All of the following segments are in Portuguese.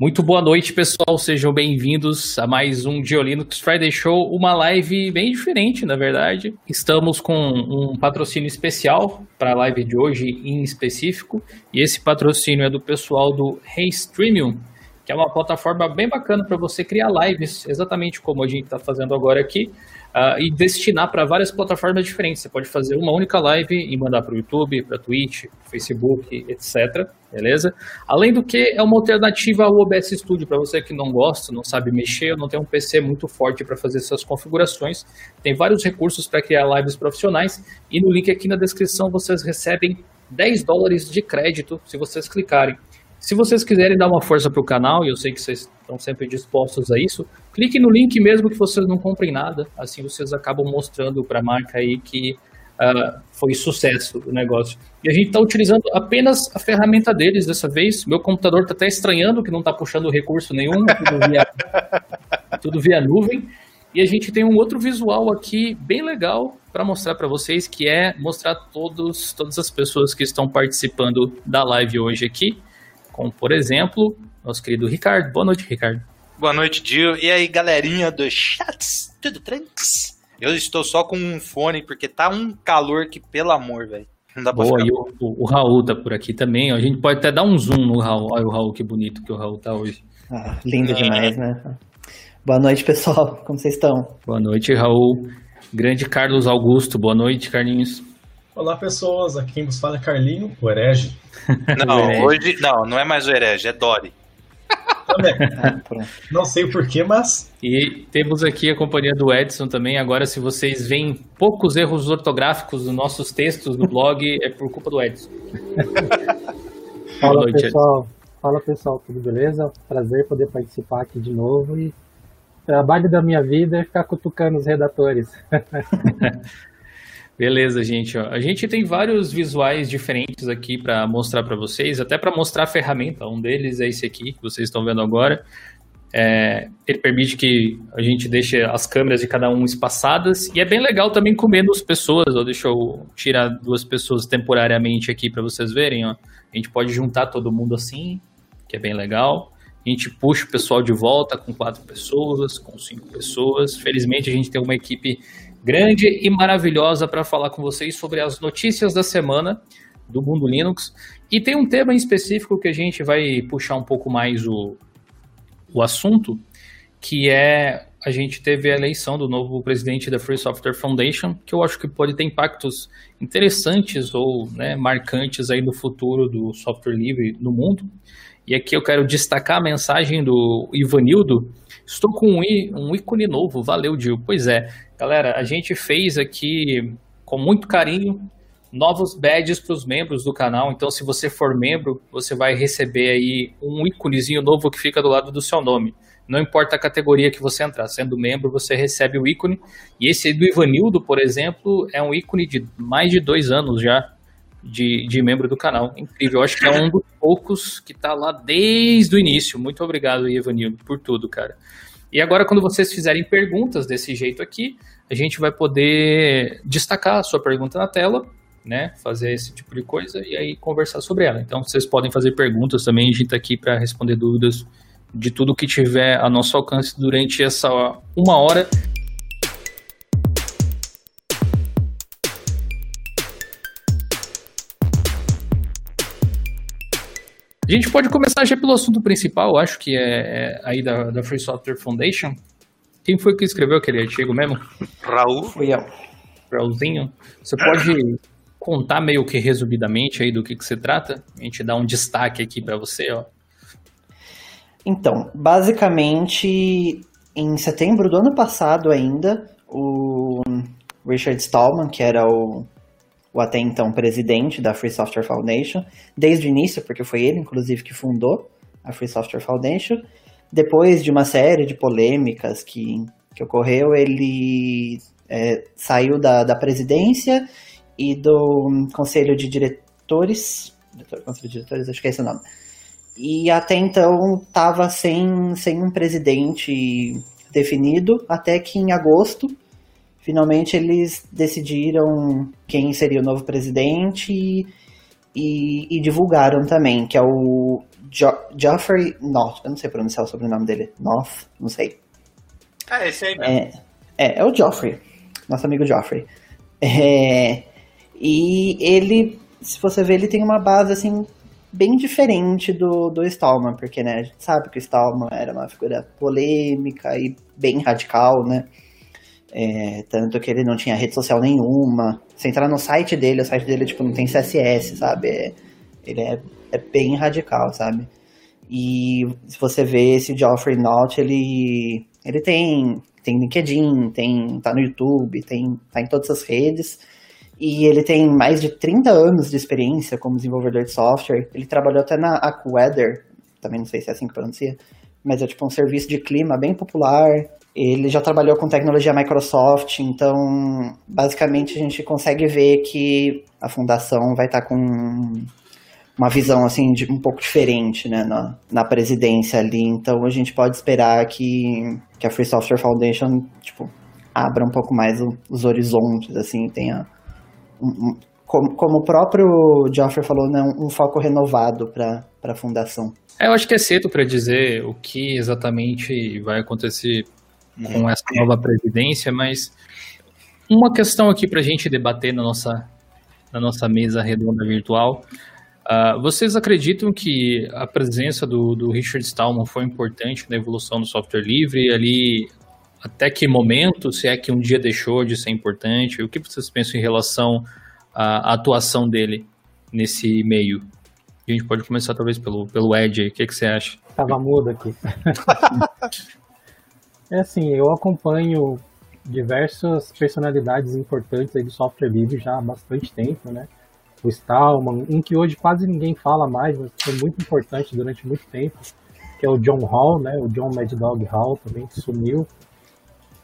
Muito boa noite, pessoal. Sejam bem-vindos a mais um Geolinux Friday Show, uma live bem diferente, na verdade. Estamos com um patrocínio especial para a live de hoje em específico, e esse patrocínio é do pessoal do Streamium, que é uma plataforma bem bacana para você criar lives, exatamente como a gente está fazendo agora aqui uh, e destinar para várias plataformas diferentes. Você pode fazer uma única live e mandar para o YouTube, para Twitch, Facebook, etc. Beleza? Além do que, é uma alternativa ao OBS Studio para você que não gosta, não sabe mexer, não tem um PC muito forte para fazer essas configurações. Tem vários recursos para criar lives profissionais e no link aqui na descrição vocês recebem 10 dólares de crédito se vocês clicarem. Se vocês quiserem dar uma força para o canal, e eu sei que vocês estão sempre dispostos a isso, clique no link mesmo que vocês não comprem nada. Assim vocês acabam mostrando para a marca aí que uh, foi sucesso o negócio. E a gente está utilizando apenas a ferramenta deles dessa vez. Meu computador está até estranhando que não está puxando recurso nenhum, tudo via, tudo via nuvem. E a gente tem um outro visual aqui bem legal para mostrar para vocês, que é mostrar todos, todas as pessoas que estão participando da live hoje aqui como por exemplo, nosso querido Ricardo. Boa noite, Ricardo. Boa noite, Dio. E aí, galerinha do chats, tudo tranks? Eu estou só com um fone porque tá um calor que, pelo amor, velho. Não dá pra Boa, e o, o, o, Raul tá por aqui também. A gente pode até dar um zoom no Raul. Olha o Raul, que bonito que o Raul tá hoje. Ah, lindo demais, né? Boa noite, pessoal. Como vocês estão? Boa noite, Raul. Grande Carlos Augusto. Boa noite, Carlinhos. Olá, pessoas. Aqui quem nos fala é Carlinho, o herege. Não, hoje não, não é mais o herege, é Dory. Também. não sei o porquê, mas. E temos aqui a companhia do Edson também. Agora, se vocês veem poucos erros ortográficos nos nossos textos do blog, é por culpa do Edson. Fala, noite, pessoal. Edson. Fala, pessoal. Tudo beleza? Prazer poder participar aqui de novo. E o trabalho da minha vida é ficar cutucando os redatores. Beleza, gente. A gente tem vários visuais diferentes aqui para mostrar para vocês, até para mostrar a ferramenta. Um deles é esse aqui que vocês estão vendo agora. É, ele permite que a gente deixe as câmeras de cada um espaçadas e é bem legal também com menos pessoas. Ó. Deixa eu tirar duas pessoas temporariamente aqui para vocês verem. Ó. A gente pode juntar todo mundo assim, que é bem legal. A gente puxa o pessoal de volta com quatro pessoas, com cinco pessoas. Felizmente a gente tem uma equipe grande e maravilhosa para falar com vocês sobre as notícias da semana do mundo Linux. E tem um tema em específico que a gente vai puxar um pouco mais o, o assunto, que é a gente teve a eleição do novo presidente da Free Software Foundation, que eu acho que pode ter impactos interessantes ou né, marcantes aí no futuro do software livre no mundo. E aqui eu quero destacar a mensagem do Ivanildo. Estou com um, um ícone novo, valeu, Dil. Pois é, Galera, a gente fez aqui com muito carinho novos badges para os membros do canal. Então, se você for membro, você vai receber aí um íconezinho novo que fica do lado do seu nome. Não importa a categoria que você entrar, sendo membro, você recebe o ícone. E esse do Ivanildo, por exemplo, é um ícone de mais de dois anos já de, de membro do canal. Incrível. Eu acho que é um dos poucos que está lá desde o início. Muito obrigado, Ivanildo, por tudo, cara. E agora, quando vocês fizerem perguntas desse jeito aqui, a gente vai poder destacar a sua pergunta na tela, né? Fazer esse tipo de coisa e aí conversar sobre ela. Então, vocês podem fazer perguntas também, a gente está aqui para responder dúvidas de tudo que tiver a nosso alcance durante essa uma hora. A gente pode começar já pelo assunto principal, acho que é, é aí da, da Free Software Foundation. Quem foi que escreveu aquele artigo mesmo? Raul. Fui eu. Raulzinho. Você pode contar meio que resumidamente aí do que, que se trata? A gente dá um destaque aqui para você, ó. Então, basicamente, em setembro do ano passado ainda, o Richard Stallman, que era o o até então presidente da Free Software Foundation, desde o início, porque foi ele, inclusive, que fundou a Free Software Foundation. Depois de uma série de polêmicas que, que ocorreu, ele é, saiu da, da presidência e do conselho de diretores. Conselho de diretores, acho que é esse o nome. E até então estava sem, sem um presidente definido, até que em agosto finalmente eles decidiram quem seria o novo presidente e, e, e divulgaram também, que é o Jo Geoffrey North, eu não sei pronunciar o sobrenome dele. North, não sei. Ah, esse aí mesmo. É, é, é o Geoffrey, nosso amigo Geoffrey. É, e ele, se você ver, ele tem uma base assim bem diferente do, do Stallman, porque né, a gente sabe que o Stallman era uma figura polêmica e bem radical, né? É, tanto que ele não tinha rede social nenhuma. Se entrar no site dele, o site dele tipo, não tem CSS, sabe? É, ele é, é bem radical, sabe? E se você vê esse Geoffrey Knott, ele, ele tem, tem LinkedIn, tem, tá no YouTube, tem, tá em todas as redes. E ele tem mais de 30 anos de experiência como desenvolvedor de software. Ele trabalhou até na AccuWeather, também não sei se é assim que pronuncia, mas é tipo um serviço de clima bem popular. Ele já trabalhou com tecnologia Microsoft, então basicamente a gente consegue ver que a fundação vai estar com uma visão assim de, um pouco diferente né, na, na presidência ali. Então a gente pode esperar que, que a Free Software Foundation tipo, abra um pouco mais o, os horizontes, assim, tenha um, um, como, como, o próprio Geoffrey falou, né, um, foco renovado para a fundação. É, eu acho que é cedo para dizer o que exatamente vai acontecer com essa nova presidência, mas uma questão aqui para a gente debater na nossa, na nossa mesa redonda virtual. Uh, vocês acreditam que a presença do, do Richard Stallman foi importante na evolução do software livre? Ali, até que momento, se é que um dia deixou de ser importante? O que vocês pensam em relação à, à atuação dele nesse meio? A gente pode começar talvez pelo, pelo Ed aí. O que, que você acha? Tava mudo aqui. É assim, eu acompanho diversas personalidades importantes aí do software livre já há bastante tempo, né? O Stallman, um que hoje quase ninguém fala mais, mas foi muito importante durante muito tempo, que é o John Hall, né? O John Mad Dog Hall também que sumiu.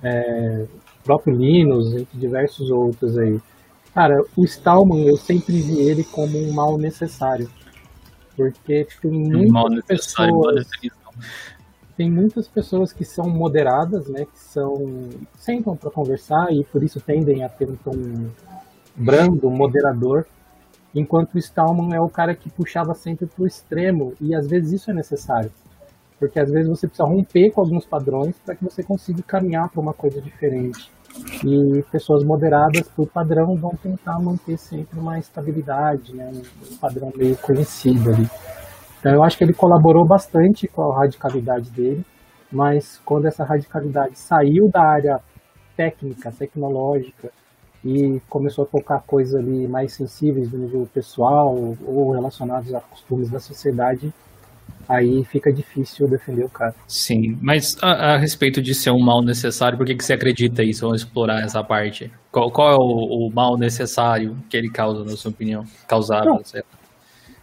É, o próprio Linus, entre diversos outros aí. Cara, o Stallman eu sempre vi ele como um mal necessário. Porque tem muitas mal pessoas tem muitas pessoas que são moderadas, né, que são sentam para conversar e por isso tendem a ter um tom brando, moderador, enquanto o Stallman é o cara que puxava sempre para o extremo e às vezes isso é necessário, porque às vezes você precisa romper com alguns padrões para que você consiga caminhar para uma coisa diferente. E pessoas moderadas, por padrão, vão tentar manter sempre uma estabilidade, né, um padrão meio conhecido ali. Então eu acho que ele colaborou bastante com a radicalidade dele, mas quando essa radicalidade saiu da área técnica, tecnológica, e começou a tocar coisas ali mais sensíveis do nível pessoal ou relacionados a costumes da sociedade, aí fica difícil defender o cara. Sim, mas a, a respeito de ser um mal necessário, por que, que você acredita isso? Vamos explorar essa parte. Qual, qual é o, o, mal necessário que ele causa, na sua opinião? Causava, Não,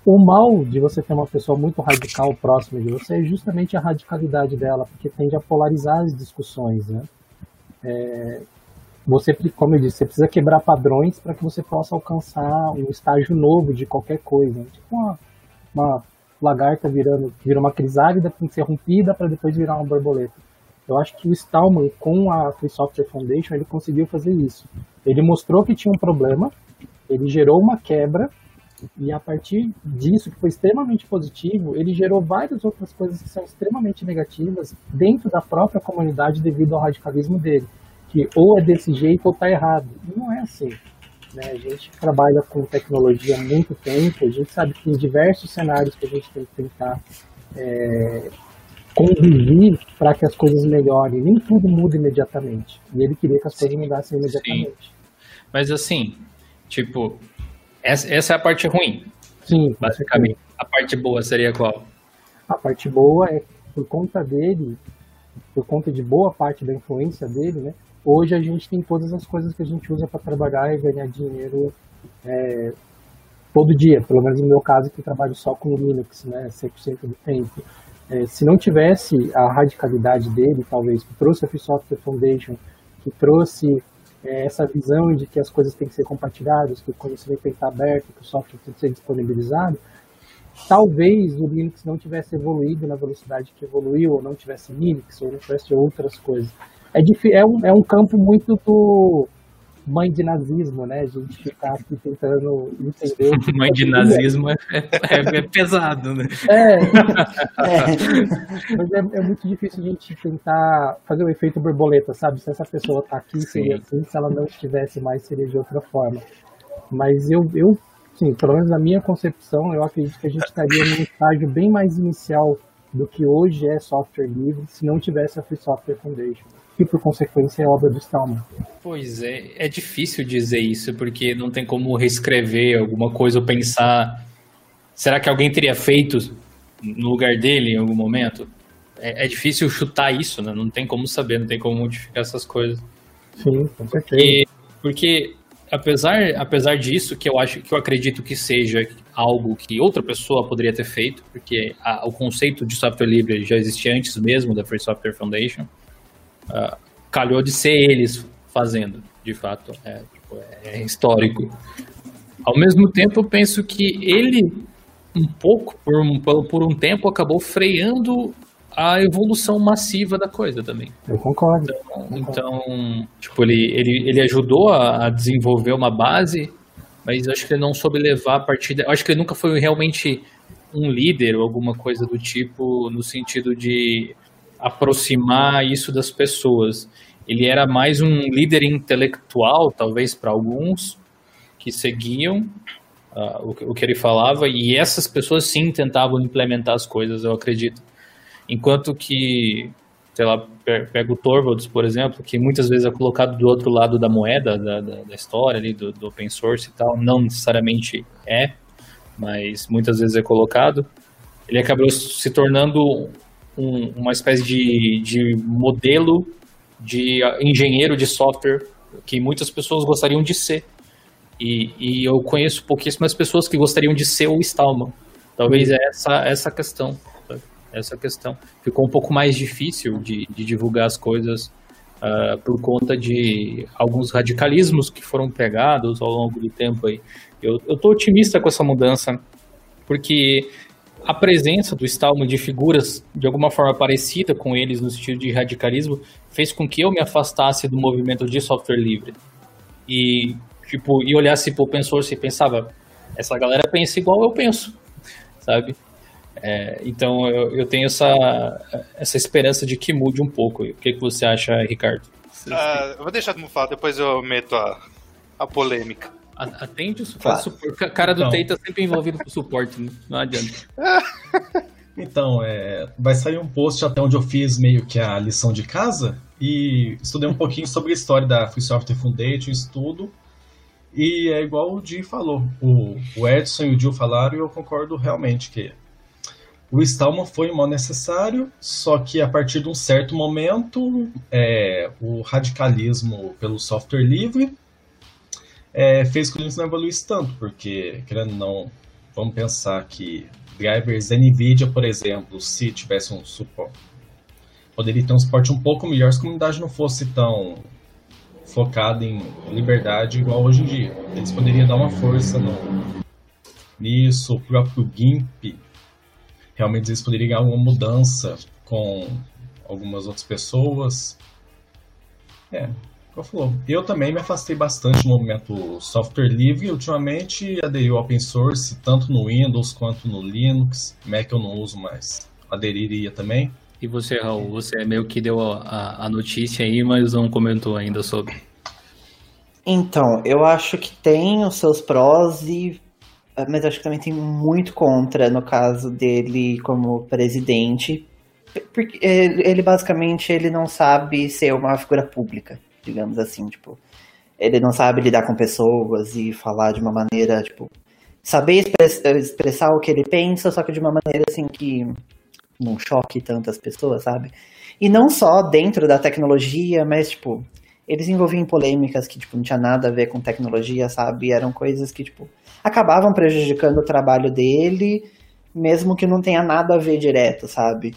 o mal de você ter uma pessoa muito radical próxima de você é justamente a radicalidade dela, porque tende a polarizar as discussões, né? É, você, como eu disse, você precisa quebrar padrões para que você possa alcançar um estágio novo de qualquer coisa. Tipo uma, uma lagarta virando, vira uma crisálida, tem que ser rompida para depois virar uma borboleta. Eu acho que o Stallman, com a Free Software Foundation, ele conseguiu fazer isso. Ele mostrou que tinha um problema, ele gerou uma quebra e a partir disso, que foi extremamente positivo, ele gerou várias outras coisas que são extremamente negativas dentro da própria comunidade devido ao radicalismo dele. Que ou é desse jeito ou está errado. E não é assim. Né? A gente trabalha com tecnologia há muito tempo, a gente sabe que tem diversos cenários que a gente tem que tentar é, conviver para que as coisas melhorem. Nem tudo muda imediatamente. E ele queria que as coisas mudassem imediatamente. Sim. Mas assim, tipo, essa, essa é a parte ruim. Sim. Basicamente. A parte boa seria qual? A parte boa é por conta dele, por conta de boa parte da influência dele, né? Hoje a gente tem todas as coisas que a gente usa para trabalhar e ganhar dinheiro é, todo dia. Pelo menos no meu caso, que trabalho só com Linux, né? 100% do tempo. É, se não tivesse a radicalidade dele, talvez, que trouxe a Free Software Foundation, que trouxe é, essa visão de que as coisas têm que ser compartilhadas, que o conhecimento tem que estar aberto, que o software tem que ser disponibilizado, talvez o Linux não tivesse evoluído na velocidade que evoluiu, ou não tivesse Linux, ou não tivesse outras coisas. É, é, um, é um campo muito do, mãe de nazismo, né? A gente ficar aqui tentando entender. Mãe de nazismo é, é, é, pesado, né? É. é. Mas é, é, muito difícil a gente tentar fazer o efeito borboleta, sabe? Se essa pessoa tá aqui, seria sim. assim, se ela não estivesse mais, seria de outra forma. Mas eu, eu, sim, pelo menos na minha concepção, eu acredito que a gente estaria num estágio bem mais inicial do que hoje é software livre se não tivesse a Free Software Foundation que por consequência é obra do Stallman. Pois é, é difícil dizer isso, porque não tem como reescrever alguma coisa ou pensar. Será que alguém teria feito no lugar dele em algum momento? É, é difícil chutar isso, né? Não tem como saber, não tem como modificar essas coisas. Sim, com certeza. Porque, porque apesar, apesar disso, que eu acho que eu acredito que seja algo que outra pessoa poderia ter feito, porque a, o conceito de software livre já existia antes mesmo da Free Software Foundation uh, calhou de ser eles fazendo, de fato, é, tipo, é, histórico. Ao mesmo tempo, eu penso que ele, um pouco, por um, por um tempo, acabou freando a evolução massiva da coisa também. Eu concordo. Então, então tipo, ele, ele, ele ajudou a, a, desenvolver uma base, mas acho que ele não soube levar a partida. Acho que ele nunca foi realmente um líder ou alguma coisa do tipo, no sentido de aproximar isso das pessoas. Ele era mais um líder intelectual, talvez para alguns, que seguiam uh, o, o, que ele falava, e essas pessoas sim tentavam implementar as coisas, eu acredito. Enquanto que, sei lá, pega o Torvalds, por exemplo, que muitas vezes é colocado do outro lado da moeda, da, da, da história, ali, do, do open source e tal, não necessariamente é, mas muitas vezes é colocado. Ele acabou se tornando um, uma espécie de, de modelo de engenheiro de software que muitas pessoas gostariam de ser. E, e eu conheço pouquíssimas pessoas que gostariam de ser o Stallman. Talvez é essa essa questão. Essa questão. Ficou um pouco mais difícil de, de divulgar as coisas uh, por conta de alguns radicalismos que foram pegados ao longo do tempo aí. Eu, tô otimista com essa mudança, porque a presença do Stallman de figuras de alguma forma parecida com eles no sentido de radicalismo fez com que eu me afastasse do movimento de software livre. E, tipo, e olhasse pro open source e pensava, essa galera pensa igual eu penso, sabe? É, então eu, eu, tenho essa, essa esperança de que mude um pouco. O que, que você acha, Ricardo? Uh, eu vou deixar tu falar, depois eu meto a, a polêmica. Atende o suporte. Claro. cara do então. TI tá sempre envolvido com suporte, né? não adianta. Então, é, vai sair um post até onde eu fiz meio que a lição de casa e estudei um pouquinho sobre a história da Free Software Foundation, estudo. E é igual o Di falou, o, o Edson e o Gil falaram e eu concordo realmente que o Stallman foi um mal necessário, só que a partir de um certo momento, é, o radicalismo pelo software livre é, fez que isso não evoluísse tanto, porque, querendo não, vamos pensar que drivers NVIDIA, por exemplo, se tivesse um suporte, poderia ter um suporte um pouco melhor se a comunidade não fosse tão focada em liberdade igual hoje em dia. Eles poderiam dar uma força no, nisso, o próprio GIMP, realmente eles poderiam ganhar uma mudança com algumas outras pessoas. É, falou. Eu também me afastei bastante do movimento software livre. Ultimamente aderi ao open source, tanto no Windows quanto no Linux. Mac eu não uso mais. Aderiria também. E você, Raul, você é meio que deu a, a notícia aí, mas não comentou ainda sobre. Então, eu acho que tem os seus prós e mas acho que também tem muito contra no caso dele como presidente, porque ele basicamente ele não sabe ser uma figura pública digamos assim, tipo, ele não sabe lidar com pessoas e falar de uma maneira, tipo, saber expressar o que ele pensa, só que de uma maneira assim que não choque tantas pessoas, sabe? E não só dentro da tecnologia, mas tipo, eles envolviam polêmicas que tipo não tinha nada a ver com tecnologia, sabe? Eram coisas que tipo acabavam prejudicando o trabalho dele, mesmo que não tenha nada a ver direto, sabe?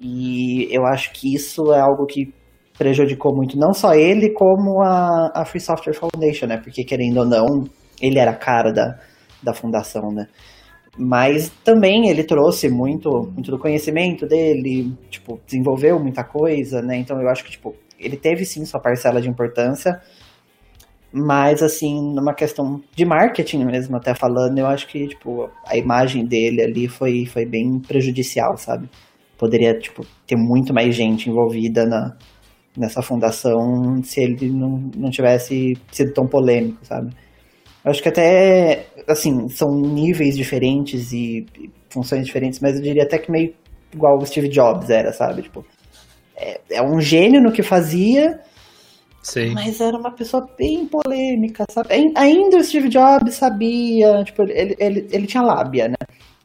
E eu acho que isso é algo que prejudicou muito não só ele, como a, a Free Software Foundation, né? Porque, querendo ou não, ele era a cara da, da fundação, né? Mas também ele trouxe muito, muito do conhecimento dele, tipo, desenvolveu muita coisa, né? Então eu acho que, tipo, ele teve sim sua parcela de importância. Mas, assim, numa questão de marketing mesmo, até falando, eu acho que, tipo, a imagem dele ali foi, foi bem prejudicial, sabe? Poderia, tipo, ter muito mais gente envolvida na, nessa fundação se ele não, não tivesse sido tão polêmico, sabe? Eu acho que até, assim, são níveis diferentes e, funções diferentes, mas eu diria até que meio igual o Steve Jobs era, sabe? Tipo, é, é um gênio no que fazia, Sei. mas era uma pessoa bem polêmica, sabe? Ain- Ainda o Steve Jobs sabia, tipo, ele, ele, ele tinha lábia, né?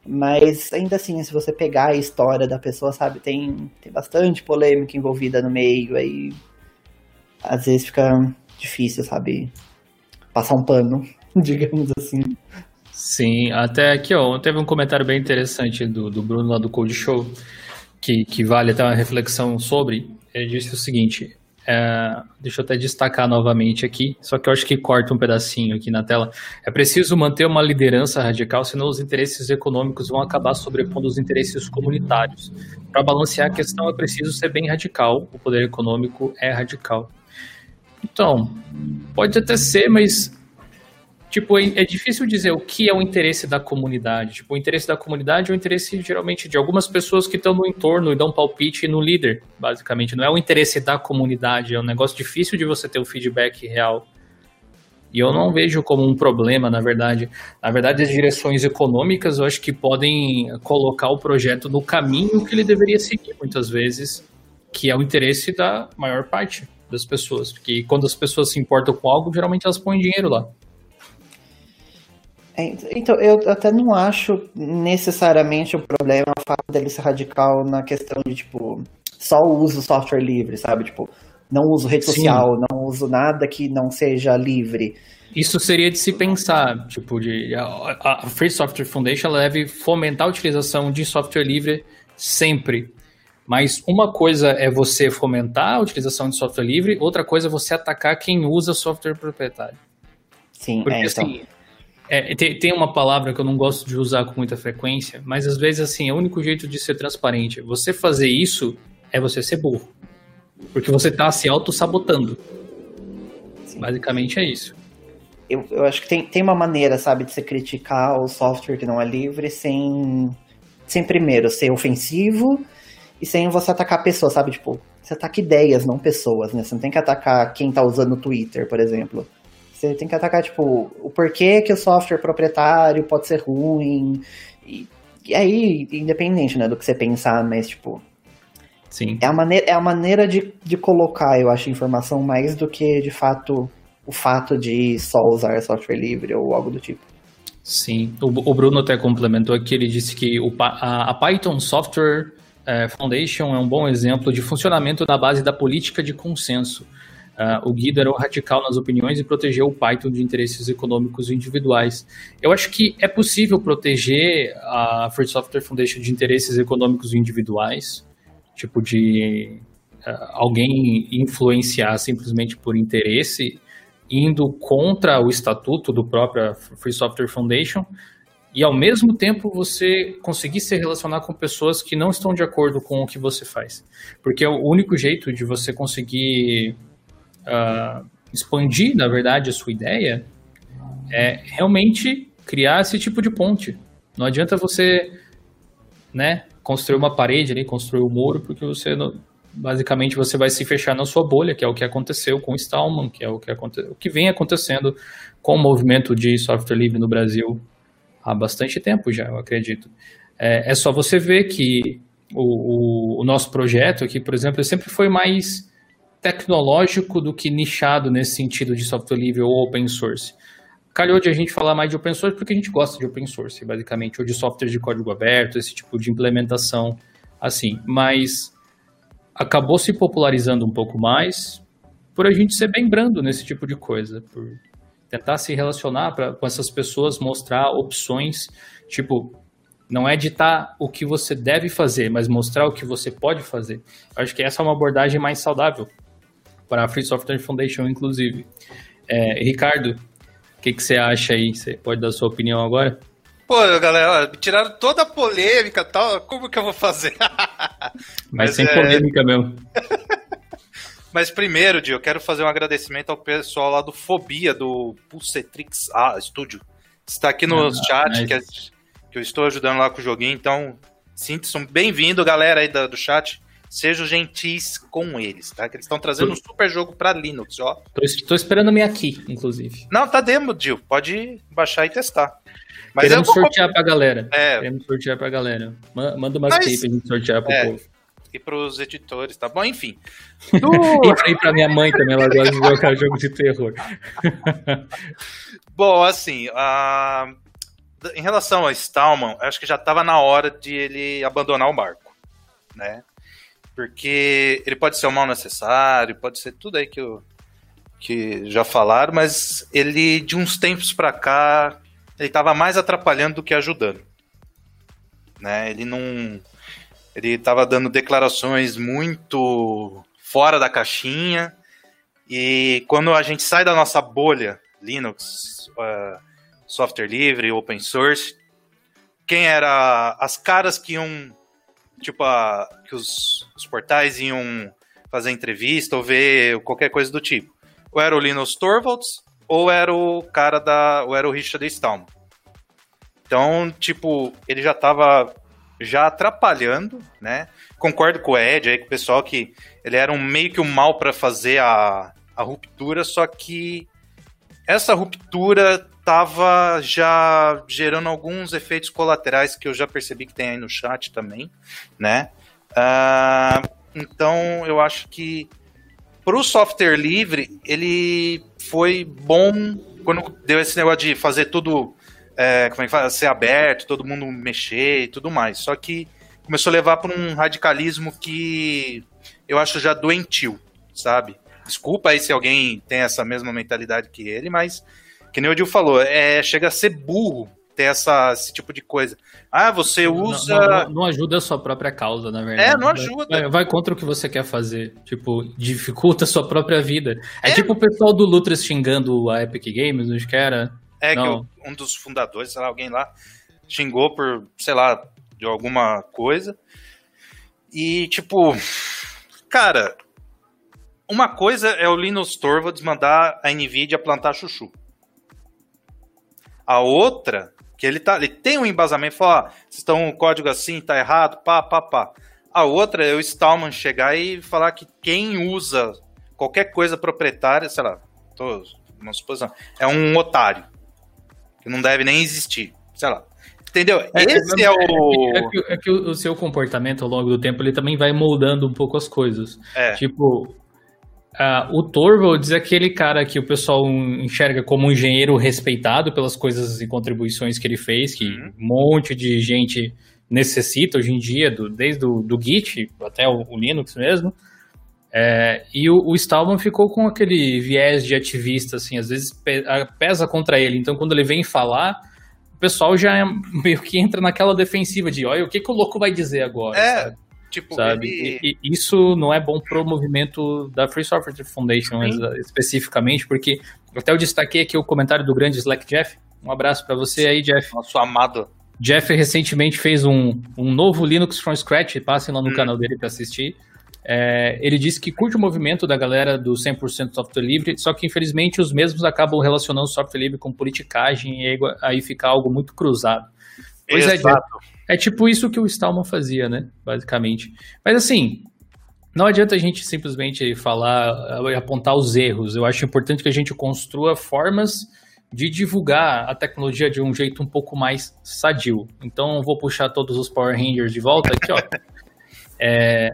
Mas ainda assim, se você pegar a história da pessoa, sabe, tem, tem bastante polêmica envolvida no meio, aí às vezes fica difícil, sabe, passar um pano, digamos assim. Sim, até aqui, ó, teve um comentário bem interessante do, do Bruno lá do Code Show, que, que vale até uma reflexão sobre. Ele disse o seguinte: é, deixa eu até destacar novamente aqui, só que eu acho que corta um pedacinho aqui na tela. É preciso manter uma liderança radical, senão os interesses econômicos vão acabar sobrepondo os interesses comunitários. Para balancear a questão, é preciso ser bem radical. O poder econômico é radical. Então, pode até ser, mas Tipo, é é difícil dizer o que é o interesse da comunidade. Tipo, o interesse da comunidade é o interesse, geralmente, de algumas pessoas que estão no entorno e dão palpite no líder, basicamente. Não é o interesse da comunidade, é um negócio difícil de você ter o feedback real. E eu não vejo como um problema, na verdade. Na verdade, as direções econômicas, eu acho que podem colocar o projeto no caminho que ele deveria seguir, muitas vezes, que é o interesse da maior parte das pessoas. Porque quando as pessoas se importam com algo, geralmente elas põem dinheiro lá. É, Então, eu até não acho necessariamente o problema o fato dele ser radical na questão de, tipo, só uso software livre, sabe? Tipo, não uso rede Sim. social, não uso nada que não seja livre. Isso seria de se pensar, tipo, de a, a Free Software Foundation ela deve fomentar a utilização de software livre sempre. Mas uma coisa é você fomentar a utilização de software livre, outra coisa é você atacar quem usa software proprietário. Sim, Porque é, então. assim, é, tem, tem uma palavra que eu não gosto de usar com muita frequência, mas às vezes assim, é o único jeito de ser transparente. Você fazer isso é você ser burro. Porque você está se auto-sabotando. Basicamente é isso. eu, eu acho que tem, tem uma maneira, sabe, de você criticar o software que não é livre sem, sem primeiro ser ofensivo e sem você atacar pessoas, sabe? Tipo, você ataca ideias, não pessoas, né? Você não tem que atacar quem tá usando o Twitter, por exemplo. Você tem que atacar, tipo, o porquê que o software proprietário pode ser ruim. E, e aí, independente, né, do que você pensar, mas, tipo, Sim. é a maneira, é a maneira de, de colocar, eu acho, informação mais do que, de fato, o fato de só usar software livre ou algo do tipo. Sim, o, o Bruno até complementou aqui, ele disse que o, a, a Python Software eh, Foundation é um bom exemplo de funcionamento na base da política de consenso. Ah, o Guido era um radical nas opiniões e protegeu o Python de interesses econômicos individuais. Eu acho que é possível proteger a Free Software Foundation de interesses econômicos individuais, tipo de ah, alguém influenciar simplesmente por interesse, indo contra o estatuto do próprio Free Software Foundation, e ao mesmo tempo você conseguir se relacionar com pessoas que não estão de acordo com o que você faz. Porque é o único jeito de você conseguir ah, expandir, na verdade, a sua ideia é realmente criar esse tipo de ponte. Não adianta você né, construir uma parede ali, construir um muro, porque você basicamente você vai se fechar na sua bolha, que é o que aconteceu com o Stallman, que é o que, aconte, o que vem acontecendo com o movimento de software livre no Brasil há bastante tempo já, eu acredito. É, é só você ver que o, o- o nosso projeto aqui, por exemplo, sempre foi mais tecnológico do que nichado nesse sentido de software livre ou open source. Calhou de a gente falar mais de open source porque a gente gosta de open source, basicamente, ou de software de código aberto, esse tipo de implementação assim. Mas acabou se popularizando um pouco mais por a gente ser bem brando nesse tipo de coisa, por tentar se relacionar pra, com essas pessoas, mostrar opções, tipo, não é ditar o que você deve fazer, mas mostrar o que você pode fazer. Eu acho que essa é uma abordagem mais saudável para a Free Software Foundation, inclusive. É, Ricardo, o que, que você acha aí? Você pode dar sua opinião agora? Pô, galera, me tiraram toda a polêmica e tal. Como que eu vou fazer? Mas, Mas sem é- polêmica mesmo. Mas primeiro, Dio, eu quero fazer um agradecimento ao pessoal lá do Fobia, do Pulsetrix ah, Studio. Está aqui no Ah, chat, nice. que, eu estou ajudando lá com o joguinho, então sintam-se bem-vindo, galera aí da- do chat. Sejam gentis com eles, tá? Que eles estão trazendo um super jogo pra Linux, ó. Tô, tô esperando minha aqui, inclusive. Não, tá demo, Dio. Pode baixar e testar. Mas Queremos vou... sortear pra galera. É, Queremos sortear pra galera. Ma- Manda umas Mas- pra gente sortear pro É. povo. e pros editores, tá bom? Enfim. E pra ir pra minha mãe também, ela gosta de jogar jogo de terror. Bom, assim, em relação a Stallman, acho que já estava na hora de ele abandonar o barco, né? Porque ele pode ser um mal necessário, pode ser tudo aí que, eu, que já falaram, mas ele, de uns tempos pra cá, ele estava mais atrapalhando do que ajudando. Né? Ele não. Ele estava dando declarações muito fora da caixinha. E quando a gente sai da nossa bolha Linux, eh, software livre, open source, quem era as caras que iam, tipo, a- que os, os portais iam fazer entrevista ou ver qualquer coisa do tipo? Ou era o Linus Torvalds, ou era o cara da, ou era o Richard Stallman. Então, tipo, ele já tava já atrapalhando, né? Concordo com o Ed aí, com o pessoal que ele era um meio que um mal para fazer a, a ruptura, só que essa ruptura tava já gerando alguns efeitos colaterais que eu já percebi que tem aí no chat também, né? Ah, então eu acho que pro software livre ele foi bom quando deu esse negócio de fazer tudo é, como é que fala? ser aberto, todo mundo mexer e tudo mais. Só que começou a levar para um radicalismo que eu acho já doentio, sabe? Desculpa aí se alguém tem essa mesma mentalidade que ele, mas que nem o Dil falou, é, chega a ser burro ter essa, esse tipo de coisa. Ah, você usa. Não, não- não ajuda a sua própria causa, na verdade. É, não ajuda. Vai, vai contra o que você quer fazer. Tipo, dificulta a sua própria vida. É, É. tipo o pessoal do Lutras xingando a Epic Games, acho que era. É que Não. o- um dos fundadores, sei lá, alguém lá, xingou por, sei lá, de alguma coisa. E, tipo, cara, uma coisa é o Linus Torvalds mandar a Nvidia plantar chuchu. A outra, que ele, tá, ele tem um embasamento, fala, ó, vocês estão o código assim, tá errado, pá, pá, pá. A outra é o Stallman chegar e falar que quem usa qualquer coisa proprietária, sei lá, tô, uma suposição, é um otário. Que não deve nem existir. Sei lá. Entendeu? Esse é, o. É que, é que o o seu comportamento ao longo do tempo ele também vai moldando um pouco as coisas. É. Tipo, ah, o Torvalds é aquele cara que o pessoal enxerga como um engenheiro respeitado pelas coisas e contribuições que ele fez, que Uhum. um monte de gente necessita hoje em dia, do- desde o do Git até o, o Linux mesmo. É, e o, o Stallman ficou com aquele viés de ativista, assim, às vezes pe- a- pesa contra ele. Então, quando ele vem falar, o pessoal já é- meio que entra naquela defensiva de, olha, o que, que o louco vai dizer agora? É, sabe? Tipo, sabe? ele- E, e isso não é bom pro movimento da Free Software Foundation especificamente, porque até eu destaquei aqui o comentário do grande Slack Jeff. Um abraço para você aí, Jeff. nosso amado. Jeff recentemente fez um, um novo Linux from Scratch, passem lá no Hum. canal dele para assistir. É, ele disse que curte o movimento da galera do 100% software livre, só que infelizmente os mesmos acabam relacionando software livre com politicagem e aí, aí fica algo muito cruzado. Pois é, Exato. é tipo isso que o Stallman fazia, né? Basicamente. Mas assim, não adianta a gente simplesmente falar e apontar os erros. Eu acho importante que a gente construa formas de divulgar a tecnologia de um jeito um pouco mais sadio. Então, eu vou puxar todos os Power Rangers de volta aqui, ó. É,